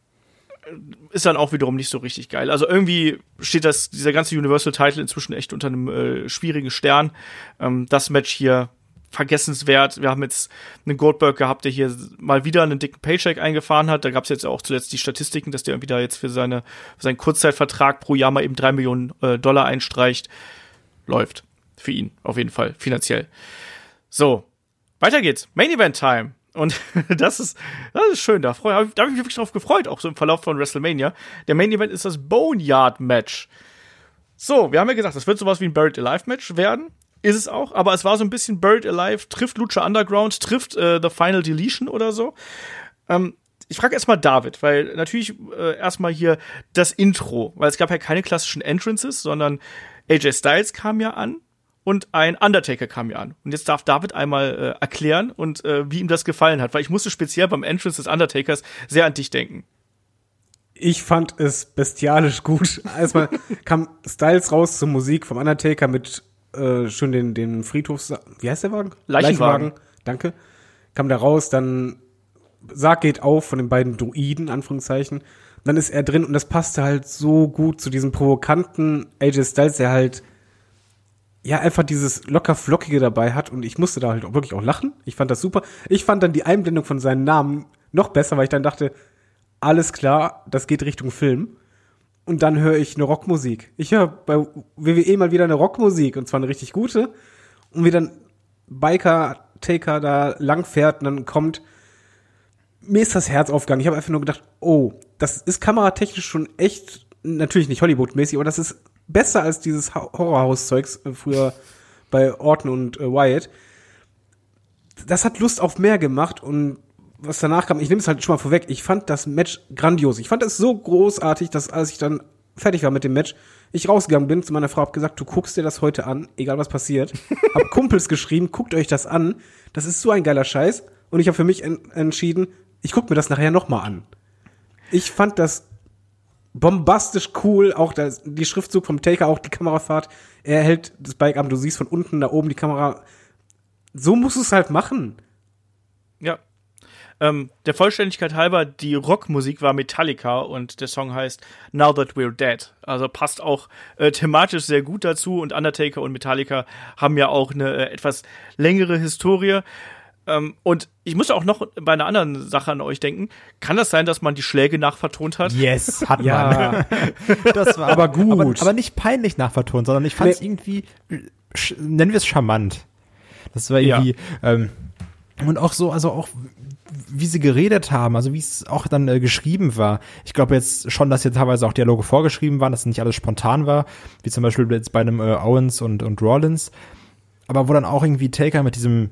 ist dann auch wiederum nicht so richtig geil. Also irgendwie steht das, dieser ganze Universal Title inzwischen echt unter einem äh, schwierigen Stern. Ähm, das Match hier vergessenswert. Wir haben jetzt einen Goldberg gehabt, der hier mal wieder einen dicken Paycheck eingefahren hat. Da gab es jetzt auch zuletzt die Statistiken, dass der irgendwie da jetzt für, seine, für seinen Kurzzeitvertrag pro Jahr mal eben drei Millionen äh, Dollar einstreicht. Läuft. Für ihn, auf jeden Fall, finanziell. So, weiter geht's. Main Event Time. Und das ist, das ist schön. Da, freu, da habe ich mich wirklich drauf gefreut, auch so im Verlauf von WrestleMania. Der Main Event ist das Boneyard Match. So, wir haben ja gesagt, das wird sowas wie ein Buried Alive Match werden. Ist es auch, aber es war so ein bisschen Buried Alive, trifft Lucha Underground, trifft äh, The Final Deletion oder so. Ähm, ich frage erstmal David, weil natürlich äh, erstmal hier das Intro, weil es gab ja keine klassischen Entrances, sondern AJ Styles kam ja an und ein Undertaker kam ja an. Und jetzt darf David einmal äh, erklären und äh, wie ihm das gefallen hat, weil ich musste speziell beim Entrance des Undertakers sehr an dich denken. Ich fand es bestialisch gut. Erstmal kam Styles raus zur Musik vom Undertaker mit äh, schön den, den Friedhofs... Wie heißt der Wagen? Leichenwagen. Danke. Kam da raus, dann Sarg geht auf von den beiden Druiden, Anführungszeichen. Dann ist er drin und das passte halt so gut zu diesem provokanten AJ Styles, der halt ja einfach dieses locker flockige dabei hat und ich musste da halt auch wirklich auch lachen. Ich fand das super. Ich fand dann die Einblendung von seinem Namen noch besser, weil ich dann dachte, alles klar, das geht Richtung Film. Und dann höre ich eine Rockmusik. Ich höre bei WWE mal wieder eine Rockmusik und zwar eine richtig gute. Und wie dann Biker Taker da lang fährt und dann kommt mir ist das Herz aufgegangen. Ich habe einfach nur gedacht, oh, das ist kameratechnisch schon echt natürlich nicht Hollywood-mäßig, aber das ist besser als dieses Ho- Horrorhaus-Zeugs äh, früher bei Orton und äh, Wyatt. Das hat Lust auf mehr gemacht und was danach kam, ich nehme es halt schon mal vorweg, ich fand das Match grandios. Ich fand es so großartig, dass als ich dann fertig war mit dem Match, ich rausgegangen bin zu meiner Frau, hab gesagt, du guckst dir das heute an, egal was passiert. hab Kumpels geschrieben, guckt euch das an. Das ist so ein geiler Scheiß. Und ich habe für mich en entschieden, ich guck mir das nachher noch mal an. Ich fand das bombastisch cool, auch das, die Schriftzug vom Taker, auch die Kamerafahrt. Er hält das Bike ab, du siehst von unten da oben die Kamera. So musst du es halt machen. Ja. Ähm, der Vollständigkeit halber, die Rockmusik war Metallica und der Song heißt Now That We're Dead. Also passt auch äh, thematisch sehr gut dazu und Undertaker und Metallica haben ja auch eine äh, etwas längere Historie. Ähm, und ich muss auch noch bei einer anderen Sache an euch denken. Kann das sein, dass man die Schläge nachvertont hat? Yes, hat Ja. man. Das war Aber gut. Aber, aber nicht peinlich nachvertont, sondern ich fand es Nee. irgendwie, sch- nennen wir es charmant. Das war irgendwie, ähm, und auch so, also auch, wie sie geredet haben, also wie es auch dann äh, geschrieben war. Ich glaube jetzt schon, dass hier teilweise auch Dialoge vorgeschrieben waren, dass nicht alles spontan war, wie zum Beispiel jetzt bei einem äh, Owens und, und Rollins. Aber wo dann auch irgendwie Taker mit diesem,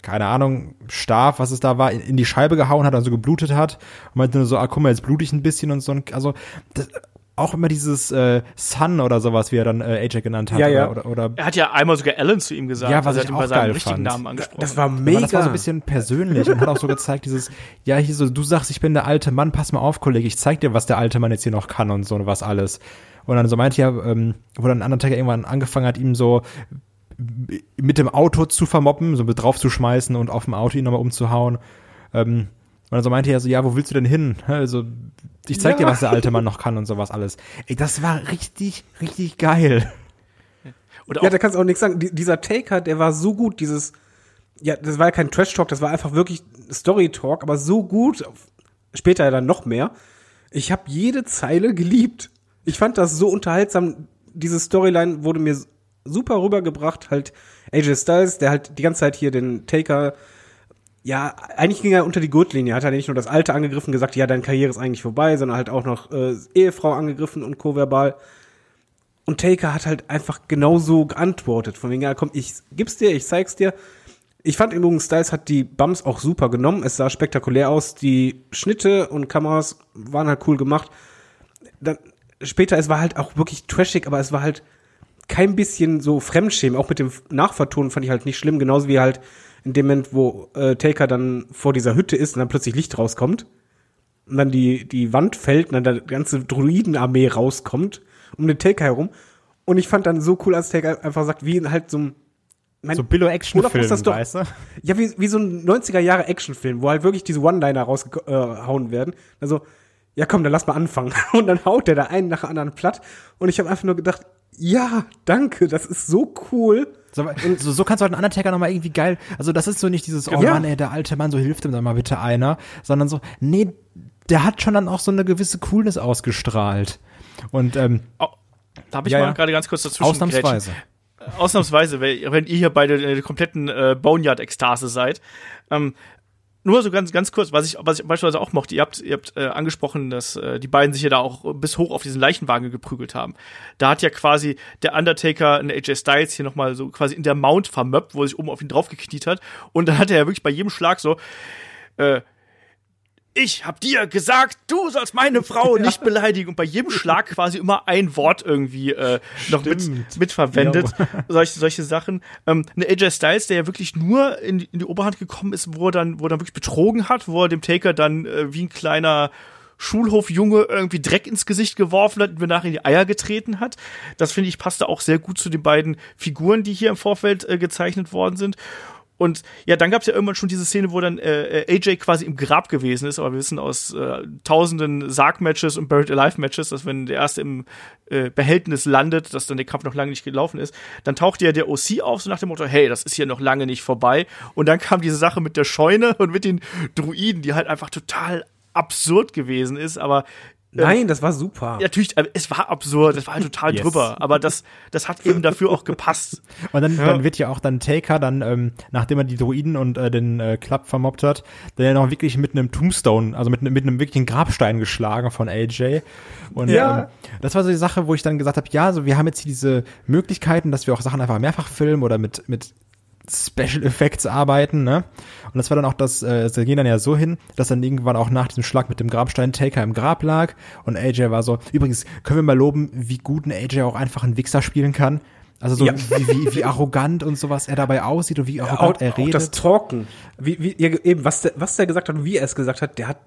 keine Ahnung, Stab, was es da war, in, in die Scheibe gehauen hat, also geblutet hat. Und meinte nur so, ah, guck mal, jetzt blute ich ein bisschen und so. Also, das, auch immer dieses äh, Sun oder sowas, wie er dann äh, AJ genannt hat. Ja, ja. Oder, oder, Er hat ja einmal sogar Alan zu ihm gesagt. Ja, was also er ich hat ihn auch bei seinem geil richtigen fand. Namen angesprochen. Das war Aber mega. das war so ein bisschen persönlich und hat auch so gezeigt, dieses, ja, hier so, du sagst, ich bin der alte Mann, pass mal auf, Kollege, ich zeig dir, was der alte Mann jetzt hier noch kann und so und was alles. Und dann so meinte er, ähm, wo dann Undertaker irgendwann angefangen hat, ihm so mit dem Auto zu vermoppen, so mit draufzuschmeißen und auf dem Auto ihn nochmal umzuhauen. Ähm, und dann so meinte er so, ja, wo willst du denn hin? Also, ich zeig dir, Ja. was der alte Mann noch kann und sowas alles. Ey, das war richtig, richtig geil. Oder Ja, da kannst du auch nichts sagen. Die, dieser Taker, der war so gut, dieses, ja, das war ja kein Trash-Talk, das war einfach wirklich Story-Talk, aber so gut, später ja dann noch mehr. Ich habe jede Zeile geliebt. Ich fand das so unterhaltsam. Diese Storyline wurde mir super rübergebracht. Halt AJ Styles, der halt die ganze Zeit hier den Taker, ja, eigentlich ging er unter die Gurtlinie. Hat er nicht nur das Alte angegriffen, gesagt, ja, deine Karriere ist eigentlich vorbei, sondern halt auch noch äh, Ehefrau angegriffen und co-verbal. Und Taker hat halt einfach genauso geantwortet. Von wegen, ja, komm, ich gib's dir, ich zeig's dir. Ich fand übrigens, Styles hat die Bums auch super genommen. Es sah spektakulär aus. Die Schnitte und Kameras waren halt cool gemacht. Dann, später, es war halt auch wirklich trashig, aber es war halt kein bisschen so Fremdschämen. Auch mit dem Nachvertonen fand ich halt nicht schlimm. Genauso wie halt in dem Moment, wo äh, Taker dann vor dieser Hütte ist und dann plötzlich Licht rauskommt. Und dann die, die Wand fällt und dann die ganze Druidenarmee rauskommt um den Taker herum. Und ich fand dann so cool, als Taker einfach sagt, wie in halt so ein mein, So Billo-Action-Film, Olaf muss das doch- weißt du? ja, wie, wie so ein 90er Jahre Actionfilm, wo halt wirklich diese One-Liner rausgehauen werden. Also, ja komm, dann lass mal anfangen. Und dann haut der da einen nach dem anderen platt. Und ich habe einfach nur gedacht, ja, danke, das ist so cool. So, so, so kannst du halt einen Undertaker nochmal irgendwie geil. Also das ist so nicht dieses, oh Ja. Mann, ey, der alte Mann, so hilft ihm dann mal bitte einer, sondern so, nee, der hat schon dann auch so eine gewisse Coolness ausgestrahlt. Und ähm, oh, da habe ich Ja, mal ja. gerade ganz kurz dazwischen ausnahmsweise. Ausnahmsweise, wenn wenn ihr hier beide in der kompletten äh, Boneyard-Ekstase seid. Ähm, nur so ganz, ganz kurz, was ich, was ich beispielsweise auch mochte, ihr habt, ihr habt äh, angesprochen, dass äh, die beiden sich ja da auch bis hoch auf diesen Leichenwagen geprügelt haben. Da hat ja quasi der Undertaker in AJ Styles hier nochmal so quasi in der Mount vermöppt, wo er sich oben auf ihn draufgekniet hat. Und dann hat er ja wirklich bei jedem Schlag so, äh, ich hab dir gesagt, du sollst meine Frau nicht beleidigen und bei jedem Schlag quasi immer ein Wort irgendwie äh, noch mit, mitverwendet. Solche, solche Sachen. Ähm, eine AJ Styles, der ja wirklich nur in die, in die Oberhand gekommen ist, wo er dann, wo er dann wirklich betrogen hat, wo er dem Taker dann äh, wie ein kleiner Schulhofjunge irgendwie Dreck ins Gesicht geworfen hat und mir nachher in die Eier getreten hat. Das finde ich passte auch sehr gut zu den beiden Figuren, die hier im Vorfeld äh, gezeichnet worden sind. Und ja, dann gab es ja irgendwann schon diese Szene, wo dann äh, äh, AJ quasi im Grab gewesen ist, aber wir wissen aus äh, tausenden Sarg-Matches und Buried Alive-Matches, dass wenn der erste im äh, Behältnis landet, dass dann der Kampf noch lange nicht gelaufen ist, dann tauchte ja der OC auf, so nach dem Motto, hey, das ist hier noch lange nicht vorbei. Und dann kam diese Sache mit der Scheune und mit den Druiden, die halt einfach total absurd gewesen ist, aber Nein, das war super. ja, natürlich, es war absurd, es war halt total Yes. drüber, aber das, das hat eben dafür auch gepasst. Und dann, dann wird ja auch dann Taker dann, ähm, nachdem er die Druiden und äh, den äh, Club vermobbt hat, dann ja noch wirklich mit einem Tombstone, also mit, mit einem wirklichen Grabstein geschlagen von AJ. Und Ja. ähm, das war so die Sache, wo ich dann gesagt habe, ja, so wir haben jetzt hier diese Möglichkeiten, dass wir auch Sachen einfach mehrfach filmen oder mit, mit Special Effects arbeiten, ne? Und das war dann auch das, äh, sie gehen dann ja so hin, dass dann irgendwann auch nach diesem Schlag mit dem Grabstein Taker im Grab lag und AJ war so, übrigens, können wir mal loben, wie gut ein AJ auch einfach einen Wichser spielen kann? Also so Ja. wie, wie, wie arrogant und sowas er dabei aussieht und wie auch, arrogant er auch das redet. Talken. Wie, wie, ja, eben, was der, was der gesagt hat und wie er es gesagt hat, der hat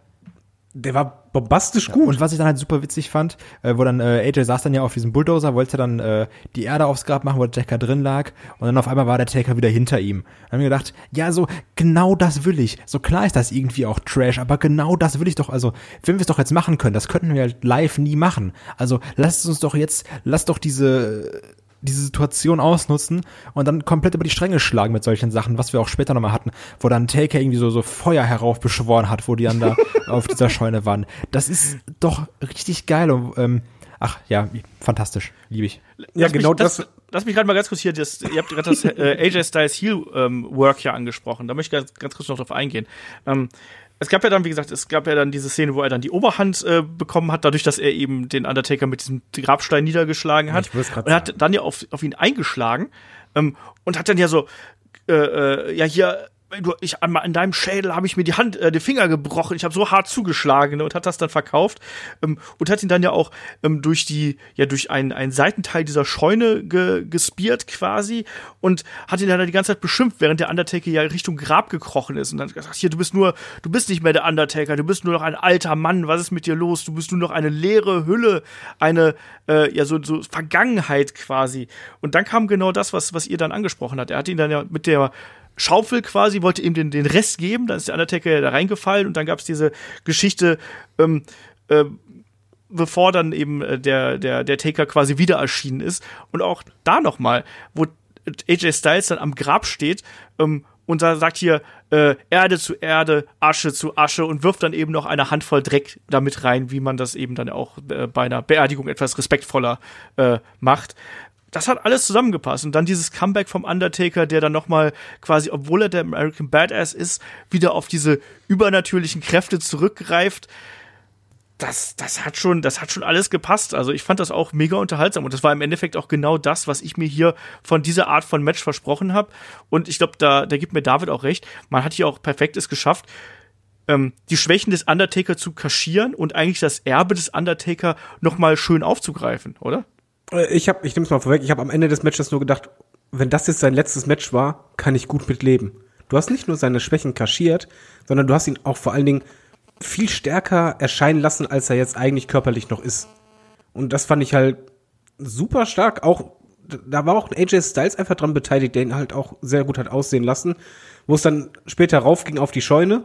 der war bombastisch gut. Und was ich dann halt super witzig fand, äh, wo dann äh, AJ saß dann ja auf diesem Bulldozer, wollte dann äh, die Erde aufs Grab machen, wo der Taker drin lag und dann auf einmal war der Taker wieder hinter ihm. Dann haben wir gedacht, ja, so genau das will ich. So klar ist das irgendwie auch Trash, aber genau das will ich doch, also wenn wir es doch jetzt machen können, das könnten wir halt live nie machen. Also lasst uns doch jetzt, lasst doch diese diese Situation ausnutzen und dann komplett über die Stränge schlagen mit solchen Sachen, was wir auch später nochmal hatten, wo dann Taker irgendwie so, so Feuer heraufbeschworen hat, wo die dann da auf dieser Scheune waren. Das ist doch richtig geil und, ähm, ach ja, fantastisch, liebe ich. Ja, lass genau mich, das, das. Lass mich gerade mal ganz kurz hier, das, ihr habt gerade das äh, AJ Styles Heel ähm, Work hier angesprochen, da möchte ich ganz, ganz kurz noch drauf eingehen. Ähm, es gab ja dann, wie gesagt, es gab ja dann diese Szene, wo er dann die Oberhand äh, bekommen hat, dadurch, dass er eben den Undertaker mit diesem Grabstein niedergeschlagen hat. Ja, und er hat dann ja auf, auf ihn eingeschlagen ähm, und hat dann ja so, äh, äh, ja hier du, ich an, deinem Schädel habe ich mir die Hand, äh, den Finger gebrochen. Ich habe so hart zugeschlagen ne, und hat das dann verkauft ähm, und hat ihn dann ja auch ähm, durch die, ja durch einen, einen Seitenteil dieser Scheune ge, gespiert quasi und hat ihn dann die ganze Zeit beschimpft, während der Undertaker ja Richtung Grab gekrochen ist und dann gesagt, hier du bist nur, du bist nicht mehr der Undertaker, du bist nur noch ein alter Mann. Was ist mit dir los? Du bist nur noch eine leere Hülle, eine äh, ja so, so Vergangenheit quasi. Und dann kam genau das, was was ihr dann angesprochen hat. Er hat ihn dann ja mit der Schaufel quasi, wollte ihm den, den Rest geben, dann ist der Undertaker da reingefallen und dann gab es diese Geschichte, ähm, äh, bevor dann eben äh, der, der, der Taker quasi wieder erschienen ist. Und auch da nochmal, wo AJ Styles dann am Grab steht ähm, und da sagt hier äh, Erde zu Erde, Asche zu Asche und wirft dann eben noch eine Handvoll Dreck damit rein, wie man das eben dann auch äh, bei einer Beerdigung etwas respektvoller äh, macht das hat alles zusammengepasst. Und dann dieses Comeback vom Undertaker, der dann nochmal quasi, obwohl er der American Badass ist, wieder auf diese übernatürlichen Kräfte zurückgreift. Das, das hat schon, das hat schon alles gepasst. Also ich fand das auch mega unterhaltsam und das war im Endeffekt auch genau das, was ich mir hier von dieser Art von Match versprochen habe. Und ich glaube, da, da gibt mir David auch recht. Man hat hier auch perfektes geschafft, ähm, die Schwächen des Undertaker zu kaschieren und eigentlich das Erbe des Undertaker nochmal schön aufzugreifen, oder? Äh, ich habe, ich nehme es mal vorweg, ich habe am Ende des Matches nur gedacht, wenn das jetzt sein letztes Match war, kann ich gut mit leben. Du hast nicht nur seine Schwächen kaschiert, sondern du hast ihn auch vor allen Dingen viel stärker erscheinen lassen, als er jetzt eigentlich körperlich noch ist. Und das fand ich halt super stark. Auch da war auch AJ Styles einfach dran beteiligt, der ihn halt auch sehr gut hat aussehen lassen. Wo es dann später raufging auf die Scheune.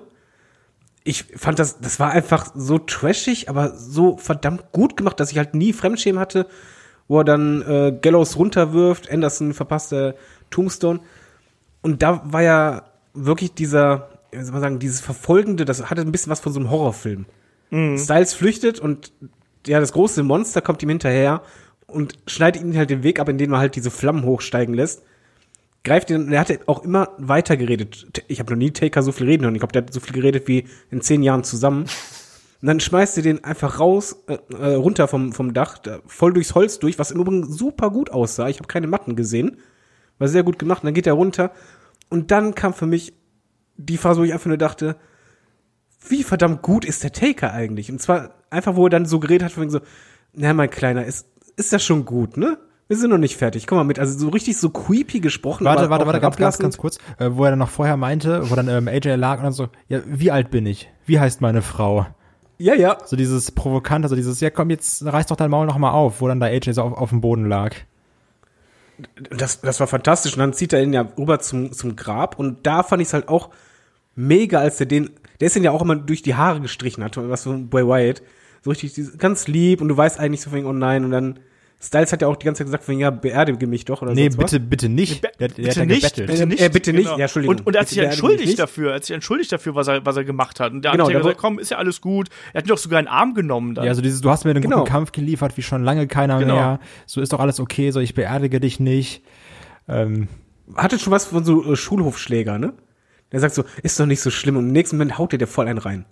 Ich fand das, das war einfach so trashig, aber so verdammt gut gemacht, dass ich halt nie Fremdschämen hatte wo er dann äh, Gallows runterwirft, Anderson verpasst der Tombstone. Und da war ja wirklich dieser, wie soll man sagen, dieses Verfolgende, das hatte ein bisschen was von so einem Horrorfilm. Mhm. Styles flüchtet und ja, das große Monster kommt ihm hinterher und schneidet ihm halt den Weg ab, indem er halt diese Flammen hochsteigen lässt. Greift ihn, und er hat auch immer weiter geredet. Ich habe noch nie Taker so viel reden hören. Ich glaube, der hat so viel geredet wie in zehn Jahren zusammen. Und dann schmeißt ihr den einfach raus, äh, äh, runter vom, vom Dach, da, voll durchs Holz durch, was im Übrigen super gut aussah. Ich habe keine Matten gesehen. War sehr gut gemacht. Und dann geht er runter. Und dann kam für mich die Phase, wo ich einfach nur dachte, wie verdammt gut ist der Taker eigentlich? Und zwar einfach, wo er dann so geredet hat, von so, na, mein Kleiner, ist, ist das schon gut, ne? Wir sind noch nicht fertig. Komm mal mit. Also so richtig so creepy gesprochen. Warte, warte, warte, ganz, ganz, ganz kurz. Äh, wo er dann noch vorher meinte, wo dann ähm, AJ lag und dann so, ja, wie alt bin ich? Wie heißt meine Frau? Ja, ja. So dieses provokante, so dieses, ja komm, jetzt reiß doch dein Maul noch mal auf, wo dann da AJ so auf, auf dem Boden lag. Das, das war fantastisch. Und dann zieht er ihn ja rüber zum, zum Grab. Und da fand ich es halt auch mega, als der den, der ist den ja auch immer durch die Haare gestrichen hat, was so Boy Wyatt. So richtig ganz lieb und du weißt eigentlich so, oh nein, und dann Styles hat ja auch die ganze Zeit gesagt, ja, beerdige mich doch oder Nee, bitte, was. bitte nicht. Der, der bitte, nicht bitte nicht. Äh, bitte nicht. Genau. Ja, Entschuldigung. Und, und er hat sich entschuldigt dafür. Er hat sich entschuldigt dafür, was er, was er gemacht hat. Und der genau, hat gesagt, komm, ist ja alles gut. Er hat ihn doch sogar einen Arm genommen dann. Ja, also dieses, du hast mir einen genau. guten Kampf geliefert, wie schon lange keiner genau. mehr. So ist doch alles okay, so ich beerdige dich nicht. Ähm. Hatte schon was von so äh, Schulhofschläger, ne? Der sagt so, ist doch nicht so schlimm. Und im nächsten Moment haut er dir voll einen rein.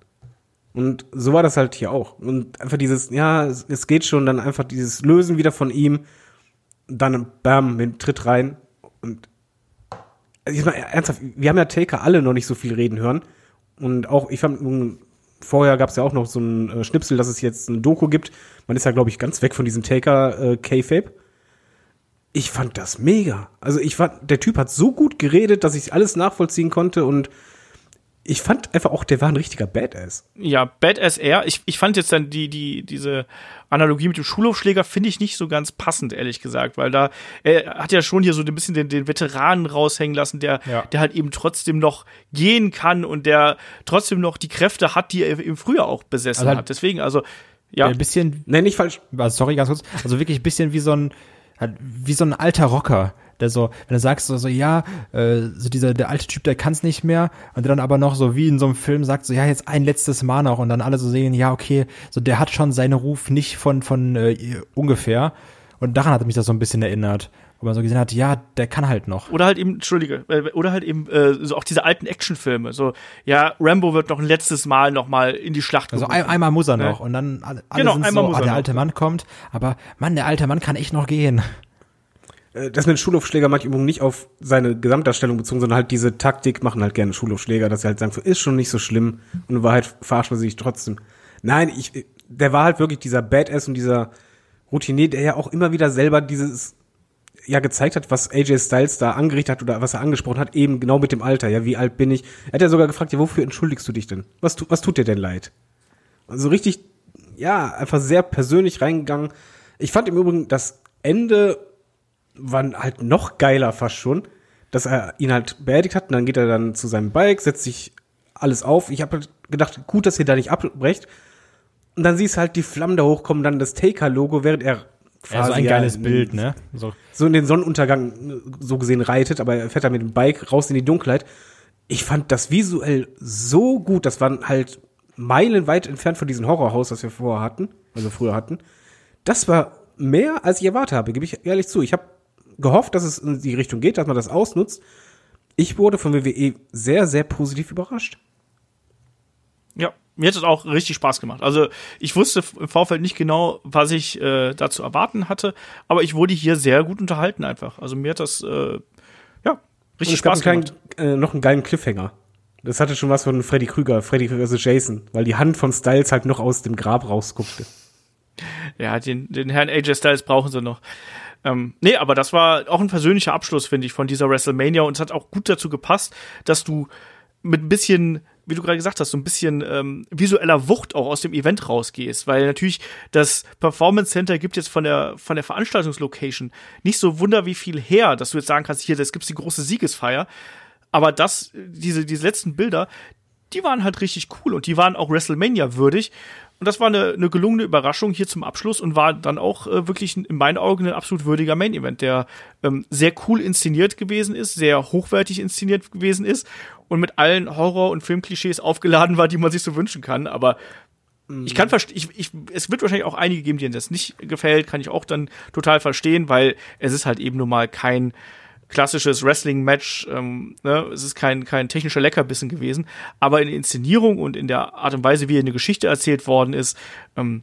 Und so war das halt hier auch. Und einfach dieses, ja, es geht schon, dann einfach dieses Lösen wieder von ihm dann bam, mit Tritt rein und also ich meine, ernsthaft, wir haben ja Taker alle noch nicht so viel reden hören und auch, ich fand, vorher gab es ja auch noch so ein äh, Schnipsel, dass es jetzt ein Doku gibt. Man ist ja, glaube ich, ganz weg von diesem Taker äh, K-Fape. Ich fand das mega. Also ich fand, der Typ hat so gut geredet, dass ich alles nachvollziehen konnte und ich fand einfach auch, der war ein richtiger Badass. Ja, Badass er. Ich, ich fand jetzt dann die, die, diese Analogie mit dem Schulhofschläger finde ich nicht so ganz passend, ehrlich gesagt, weil da, er hat ja schon hier so ein bisschen den, den Veteranen raushängen lassen, der, Ja. der halt eben trotzdem noch gehen kann und der trotzdem noch die Kräfte hat, die er eben früher auch besessen Also halt- hat. Deswegen, also, ja, Ein bisschen, Nenn nicht falsch. also sorry, ganz kurz, also wirklich ein bisschen wie so ein, halt wie so ein alter Rocker, der so, wenn du sagst so, so ja, äh, so dieser, der alte Typ, der kann's nicht mehr, und der dann aber noch so wie in so einem Film sagt, so ja, jetzt ein letztes Mal noch, und dann alle so sehen, ja, okay, so der hat schon seinen Ruf nicht von, von äh, ungefähr, und daran hat mich das so ein bisschen erinnert, wo man so gesehen hat, ja, der kann halt noch. Oder halt eben, Entschuldige, äh, oder halt eben äh, so auch diese alten Actionfilme. So, ja, Rambo wird noch ein letztes Mal noch mal in die Schlacht Also ein, einmal muss er Ne? noch und dann alle, alle Genau, sind so, muss ah, er der alte Mann kommt, aber Mann, der alte Mann kann echt noch gehen. Äh, Das mit Schulhofschläger mag ich übrigens nicht auf seine Gesamtdarstellung bezogen, sondern halt diese Taktik machen halt gerne Schulhofschläger, dass sie halt sagen, so ist schon nicht so schlimm und in Wahrheit verarschen wir sich trotzdem. Nein, ich, der war halt wirklich dieser Badass und dieser Routinier, der ja auch immer wieder selber dieses ja gezeigt hat, was AJ Styles da angerichtet hat oder was er angesprochen hat, eben genau mit dem Alter. Ja, wie alt bin ich? Er hat ja sogar gefragt, ja, wofür entschuldigst du dich denn? Was, tu, was tut dir denn leid? Also richtig, ja, einfach sehr persönlich reingegangen. Ich fand im Übrigen das Ende war halt noch geiler fast schon, dass er ihn halt beerdigt hat und dann geht er dann zu seinem Bike, setzt sich alles auf. Ich habe halt gedacht, gut, dass ihr da nicht abbrecht. Und dann siehst du halt die Flammen da hochkommen, dann das Taker-Logo, während er Ja, so ein ja, geiles Bild, ne? So. so in den Sonnenuntergang äh, so gesehen reitet, aber er fährt da mit dem Bike raus in die Dunkelheit. Ich fand das visuell so gut, das waren halt meilenweit entfernt von diesem Horrorhaus, das wir vorher hatten, also früher hatten. Das war mehr, als ich erwartet habe, gebe ich ehrlich zu. Ich habe gehofft, dass es in die Richtung geht, dass man das ausnutzt. Ich wurde von WWE sehr, sehr positiv überrascht. Ja, mir hat es auch richtig Spaß gemacht. Also ich wusste im Vorfeld nicht genau, was ich äh, da zu erwarten hatte, aber ich wurde hier sehr gut unterhalten einfach. Also mir hat das äh, ja richtig Spaß gemacht. kleinen, äh, noch einen geilen Cliffhanger. Das hatte schon was von Freddy Krüger, Freddy vs. Jason, weil die Hand von Styles halt noch aus dem Grab rausguckte. Ja, den, den Herrn AJ Styles brauchen sie noch. Ähm, nee, aber das war auch ein persönlicher Abschluss, finde ich, von dieser WrestleMania und es hat auch gut dazu gepasst, dass du mit ein bisschen, wie du gerade gesagt hast, so ein bisschen ähm, visueller Wucht auch aus dem Event rausgehst, weil natürlich das Performance Center gibt jetzt von der von der Veranstaltungslocation nicht so wunder wie viel her, dass du jetzt sagen kannst, hier, das gibt's die große Siegesfeier, aber das diese diese letzten Bilder, die waren halt richtig cool und die waren auch WrestleMania würdig. Und das war eine, eine gelungene Überraschung hier zum Abschluss und war dann auch äh, wirklich in meinen Augen ein absolut würdiger Main Event, der ähm, sehr cool inszeniert gewesen ist, sehr hochwertig inszeniert gewesen ist und mit allen Horror- und Filmklischees aufgeladen war, die man sich so wünschen kann. Aber ich kann verstehen, ich, ich, es wird wahrscheinlich auch einige geben, denen das nicht gefällt, kann ich auch dann total verstehen, weil es ist halt eben nun mal kein klassisches Wrestling-Match, ähm, ne? es ist kein, kein technischer Leckerbissen gewesen, aber in der Inszenierung und in der Art und Weise, wie eine Geschichte erzählt worden ist, ähm,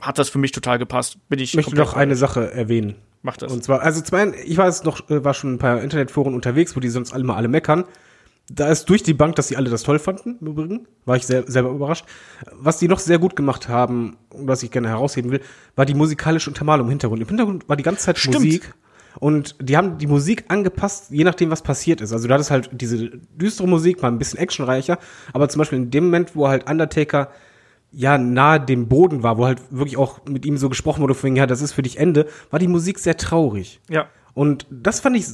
hat das für mich total gepasst. Bin ich möchte noch eine. Sache erwähnen. Mach das. Und zwar, also zum einen, ich war jetzt noch, äh, war schon ein paar Internetforen unterwegs, wo die sonst alle mal alle meckern. Da ist durch die Bank, dass sie alle das toll fanden, im Übrigen. War ich sehr, selber überrascht. Was die noch sehr gut gemacht haben, und was ich gerne herausheben will, war die musikalische Untermalung im Hintergrund. Im Hintergrund war die ganze Zeit Stimmt. Musik. Und die haben die Musik angepasst, je nachdem, was passiert ist. Also du hattest halt diese düstere Musik, mal ein bisschen actionreicher. Aber zum Beispiel in dem Moment, wo halt Undertaker ja nahe dem Boden war, wo halt wirklich auch mit ihm so gesprochen wurde, von ja, das ist für dich Ende, war die Musik sehr traurig. Ja. Und das fand ich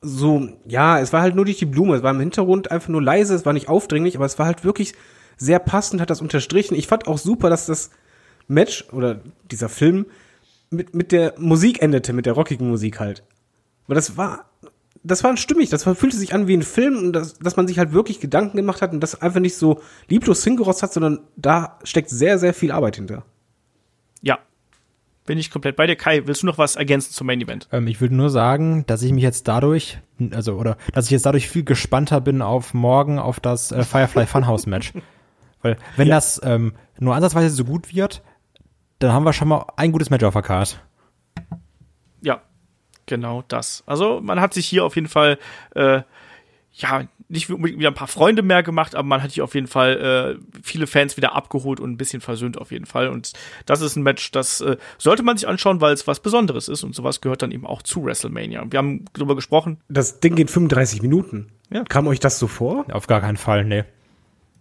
so, ja, es war halt nur durch die Blume, es war im Hintergrund einfach nur leise, es war nicht aufdringlich, aber es war halt wirklich sehr passend, hat das unterstrichen. Ich fand auch super, dass das Match oder dieser Film mit, mit der Musik endete, mit der rockigen Musik halt. Weil das war, das war stimmig, das fühlte sich an wie ein Film und das, dass man sich halt wirklich Gedanken gemacht hat und das einfach nicht so lieblos hingerotzt hat, sondern da steckt sehr, sehr viel Arbeit hinter. Ja. Bin ich komplett bei dir. Kai, willst du noch was ergänzen zum Main Event? Ähm, ich würde nur sagen, dass ich mich jetzt dadurch, also oder dass ich jetzt dadurch viel gespannter bin auf morgen auf das äh, Firefly Funhouse Match. Weil wenn das ähm, nur ansatzweise so gut wird, dann haben wir schon mal ein gutes Match auf der Card. Ja, genau das. Also man hat sich hier auf jeden Fall äh, ja nicht unbedingt wieder ein paar Freunde mehr gemacht, aber man hat hier auf jeden Fall äh, viele Fans wieder abgeholt und ein bisschen versöhnt auf jeden Fall. Und das ist ein Match, das äh, sollte man sich anschauen, weil es was Besonderes ist und sowas gehört dann eben auch zu WrestleMania. Wir haben darüber gesprochen. Das Ding geht 35 Minuten. Ja. Kam euch das so vor? Auf gar keinen Fall, nee.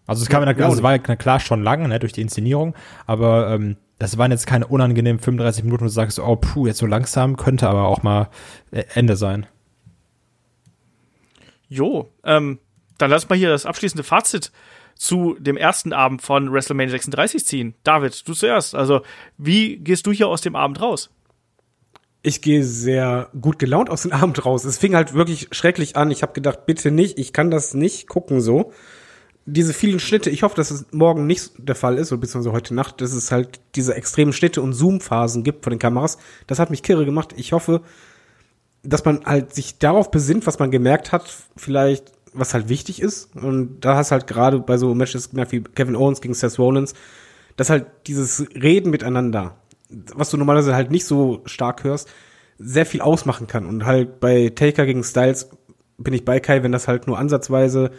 Also es kam ja, Ja, also es war ja klar schon lang, ne, durch die Inszenierung, aber ähm, das waren jetzt keine unangenehmen 35 Minuten, wo du sagst, oh puh, jetzt so langsam, könnte aber auch mal äh, Ende sein. Jo, ähm, dann lass mal hier das abschließende Fazit zu dem ersten Abend von WrestleMania 36 ziehen. David, du zuerst. Also, wie gehst du hier aus dem Abend raus? Ich gehe sehr gut gelaunt aus dem Abend raus. Es fing halt wirklich schrecklich an. Ich habe gedacht, bitte nicht, ich kann das nicht gucken so. Diese vielen Schnitte, ich hoffe, dass es morgen nicht der Fall ist, oder beziehungsweise heute Nacht, dass es halt diese extremen Schnitte und Zoom-Phasen gibt von den Kameras. Das hat mich kirre gemacht. Ich hoffe, dass man halt sich darauf besinnt, was man gemerkt hat, vielleicht, was halt wichtig ist. Und da hast halt gerade bei so Matches gemerkt wie Kevin Owens gegen Seth Rollins, dass halt dieses Reden miteinander, was du normalerweise halt nicht so stark hörst, sehr viel ausmachen kann. Und halt bei Taker gegen Styles bin ich bei Kai, wenn das halt nur ansatzweise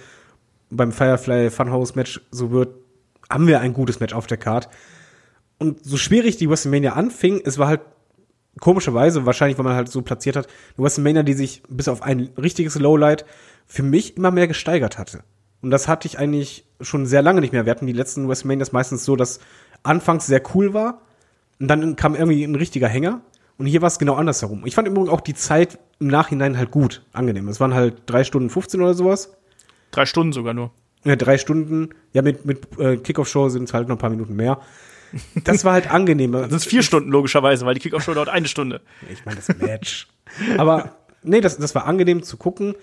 beim Firefly Funhouse Match so wird, haben wir ein gutes Match auf der Card. Und so schwierig die WrestleMania anfing, es war halt komischerweise, wahrscheinlich, weil man halt so platziert hat, eine WrestleMania, die sich bis auf ein richtiges Lowlight für mich immer mehr gesteigert hatte. Und das hatte ich eigentlich schon sehr lange nicht mehr. Wir hatten die letzten WrestleManias meistens so, dass anfangs sehr cool war und dann kam irgendwie ein richtiger Hänger. Und hier war es genau andersherum. Ich fand übrigens auch die Zeit im Nachhinein halt gut, angenehm. Es waren halt drei Stunden 15 oder sowas. Drei Stunden sogar nur. Ja, drei Stunden. Ja, mit, mit äh, Kickoff-Show sind es halt noch ein paar Minuten mehr. Das war halt angenehm. Das sind vier Stunden logischerweise, weil die Kickoff-Show dauert eine Stunde. Ich meine, das Match. Aber nee, das, das war angenehm zu gucken.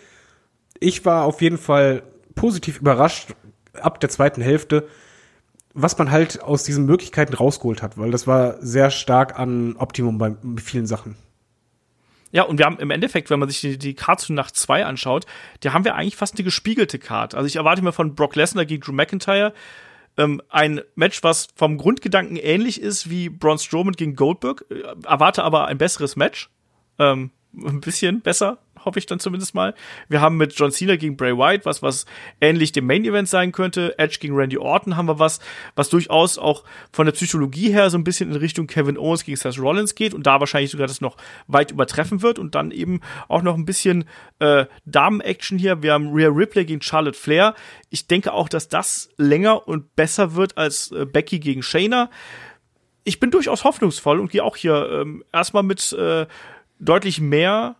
Ich war auf jeden Fall positiv überrascht ab der zweiten Hälfte, was man halt aus diesen Möglichkeiten rausgeholt hat, weil das war sehr stark an Optimum bei vielen Sachen. Ja, und wir haben im Endeffekt, wenn man sich die, die Card zu Nacht 2 anschaut, da haben wir eigentlich fast eine gespiegelte Card. Also ich erwarte mir von Brock Lesnar gegen Drew McIntyre ähm, ein Match, was vom Grundgedanken ähnlich ist wie Braun Strowman gegen Goldberg, äh, erwarte aber ein besseres Match. Ähm, ein bisschen besser, hoffe ich dann zumindest mal. Wir haben mit John Cena gegen Bray Wyatt was, was ähnlich dem Main Event sein könnte. Edge gegen Randy Orton haben wir was, was durchaus auch von der Psychologie her so ein bisschen in Richtung Kevin Owens gegen Seth Rollins geht und da wahrscheinlich sogar das noch weit übertreffen wird und dann eben auch noch ein bisschen äh, Damen-Action hier. Wir haben Rhea Ripley gegen Charlotte Flair. Ich denke auch, dass das länger und besser wird als äh, Becky gegen Shayna. Ich bin durchaus hoffnungsvoll und gehe auch hier ähm, erstmal mit äh, deutlich mehr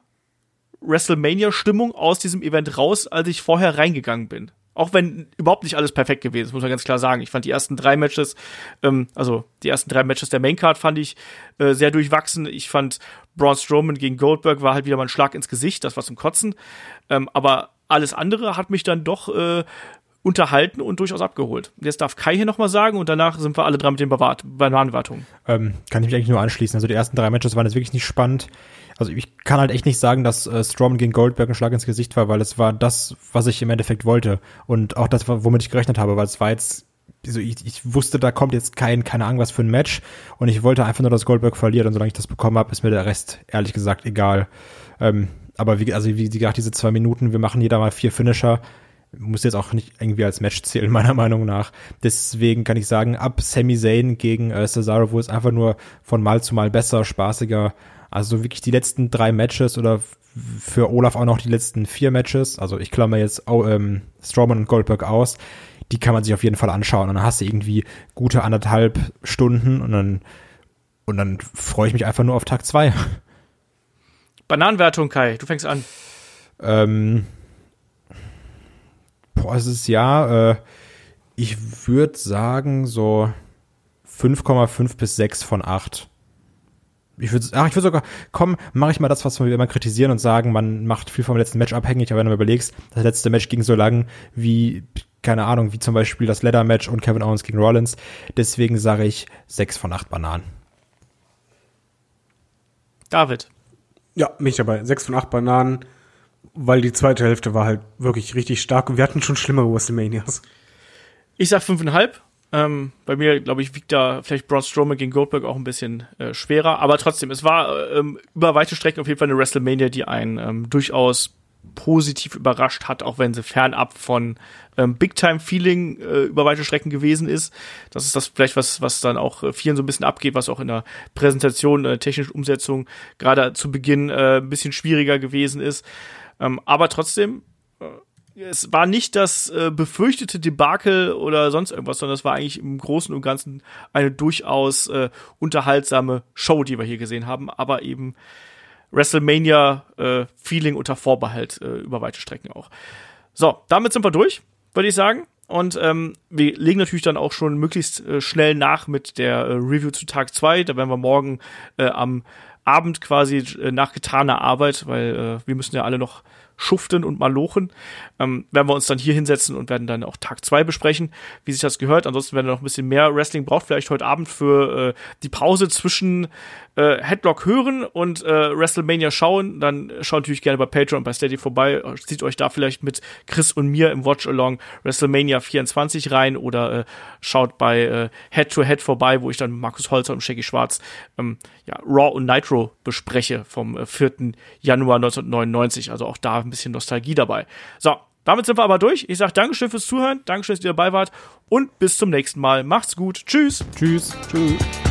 WrestleMania-Stimmung aus diesem Event raus, als ich vorher reingegangen bin. Auch wenn überhaupt nicht alles perfekt gewesen ist, muss man ganz klar sagen. Ich fand die ersten drei Matches, ähm, also die ersten drei Matches der Maincard fand ich äh, sehr durchwachsen. Ich fand Braun Strowman gegen Goldberg war halt wieder mal ein Schlag ins Gesicht, das war zum Kotzen. Ähm, aber alles andere hat mich dann doch äh, unterhalten und durchaus abgeholt. Jetzt darf Kai hier nochmal sagen und danach sind wir alle dran mit den Bananenwartungen. Ähm, kann ich mich eigentlich nur anschließen. Also die ersten drei Matches waren jetzt wirklich nicht spannend. Also ich kann halt echt nicht sagen, dass äh, Strowman gegen Goldberg ein Schlag ins Gesicht war, weil es war das, was ich im Endeffekt wollte und auch das, womit ich gerechnet habe, weil es war jetzt also ich, ich wusste, da kommt jetzt kein, keine Ahnung was für ein Match und ich wollte einfach nur, dass Goldberg verliert und solange ich das bekommen habe, ist mir der Rest ehrlich gesagt egal. Ähm, aber wie, also wie gesagt, diese zwei Minuten, wir machen jeder mal vier Finisher, muss jetzt auch nicht irgendwie als Match zählen, meiner Meinung nach. Deswegen kann ich sagen, ab Sami Zayn gegen äh, Cesaro, wo es einfach nur von Mal zu Mal besser, spaßiger. Also wirklich die letzten drei Matches oder für Olaf auch noch die letzten vier Matches. Also ich klammer jetzt oh, ähm, Strowman und Goldberg aus. Die kann man sich auf jeden Fall anschauen. Und dann hast du irgendwie gute anderthalb Stunden und dann, und dann freue ich mich einfach nur auf Tag zwei. Bananenwertung, Kai, du fängst an. Ähm, boah, es ist ja, äh, ich würde sagen so 5,5 bis 6 von 8. Ich würde, ach, ich würde sogar, komm, mache ich mal das, was wir immer kritisieren und sagen, man macht viel vom letzten Match abhängig, aber wenn du überlegst, das letzte Match ging so lang wie, keine Ahnung, wie zum Beispiel das Leather-Match und Kevin Owens gegen Rollins. Deswegen sage ich 6 von 8 Bananen. David. Ja, mich dabei. Sechs von acht Bananen, weil die zweite Hälfte war halt wirklich richtig stark und wir hatten schon schlimmere WrestleManias. Ich sag fünfeinhalb. Ähm, bei mir, glaube ich, wiegt da vielleicht Braun Strowman gegen Goldberg auch ein bisschen äh, schwerer. Aber trotzdem, es war ähm, über weite Strecken auf jeden Fall eine WrestleMania, die einen ähm, durchaus positiv überrascht hat, auch wenn sie fernab von ähm, Big-Time-Feeling äh, über weite Strecken gewesen ist. Das ist das vielleicht, was, was dann auch äh, vielen so ein bisschen abgeht, was auch in der Präsentation, äh, technischen Umsetzung gerade zu Beginn äh, ein bisschen schwieriger gewesen ist. Ähm, aber trotzdem, äh, es war nicht das äh, befürchtete Debakel oder sonst irgendwas, sondern es war eigentlich im Großen und Ganzen eine durchaus äh, unterhaltsame Show, die wir hier gesehen haben, aber eben WrestleMania-Feeling äh, unter Vorbehalt äh, über weite Strecken auch. So, damit sind wir durch, würde ich sagen. Und ähm, wir legen natürlich dann auch schon möglichst äh, schnell nach mit der äh, Review zu Tag 2. Da werden wir morgen am Abend quasi nach getaner Arbeit, weil wir müssen ja alle noch schuften und malochen. Ähm, werden wir uns dann hier hinsetzen und werden dann auch Tag 2 besprechen, wie sich das gehört. Ansonsten werden wir noch ein bisschen mehr Wrestling braucht, vielleicht heute Abend für äh, die Pause zwischen äh, Headlock hören und äh, WrestleMania schauen, dann schaut natürlich gerne bei Patreon und bei Steady vorbei. Zieht euch da vielleicht mit Chris und mir im Watch-Along WrestleMania 24 rein oder äh, schaut bei äh, Head to Head vorbei, wo ich dann Markus Holzer und Shaggy Schwarz ähm, ja, Raw und Nitro bespreche vom äh, 4. Januar 1999. Also auch da ein bisschen Nostalgie dabei. So, damit sind wir aber durch. Ich sage Dankeschön fürs Zuhören, Dankeschön, dass ihr dabei wart und bis zum nächsten Mal. Macht's gut. Tschüss. Tschüss. Tschüss.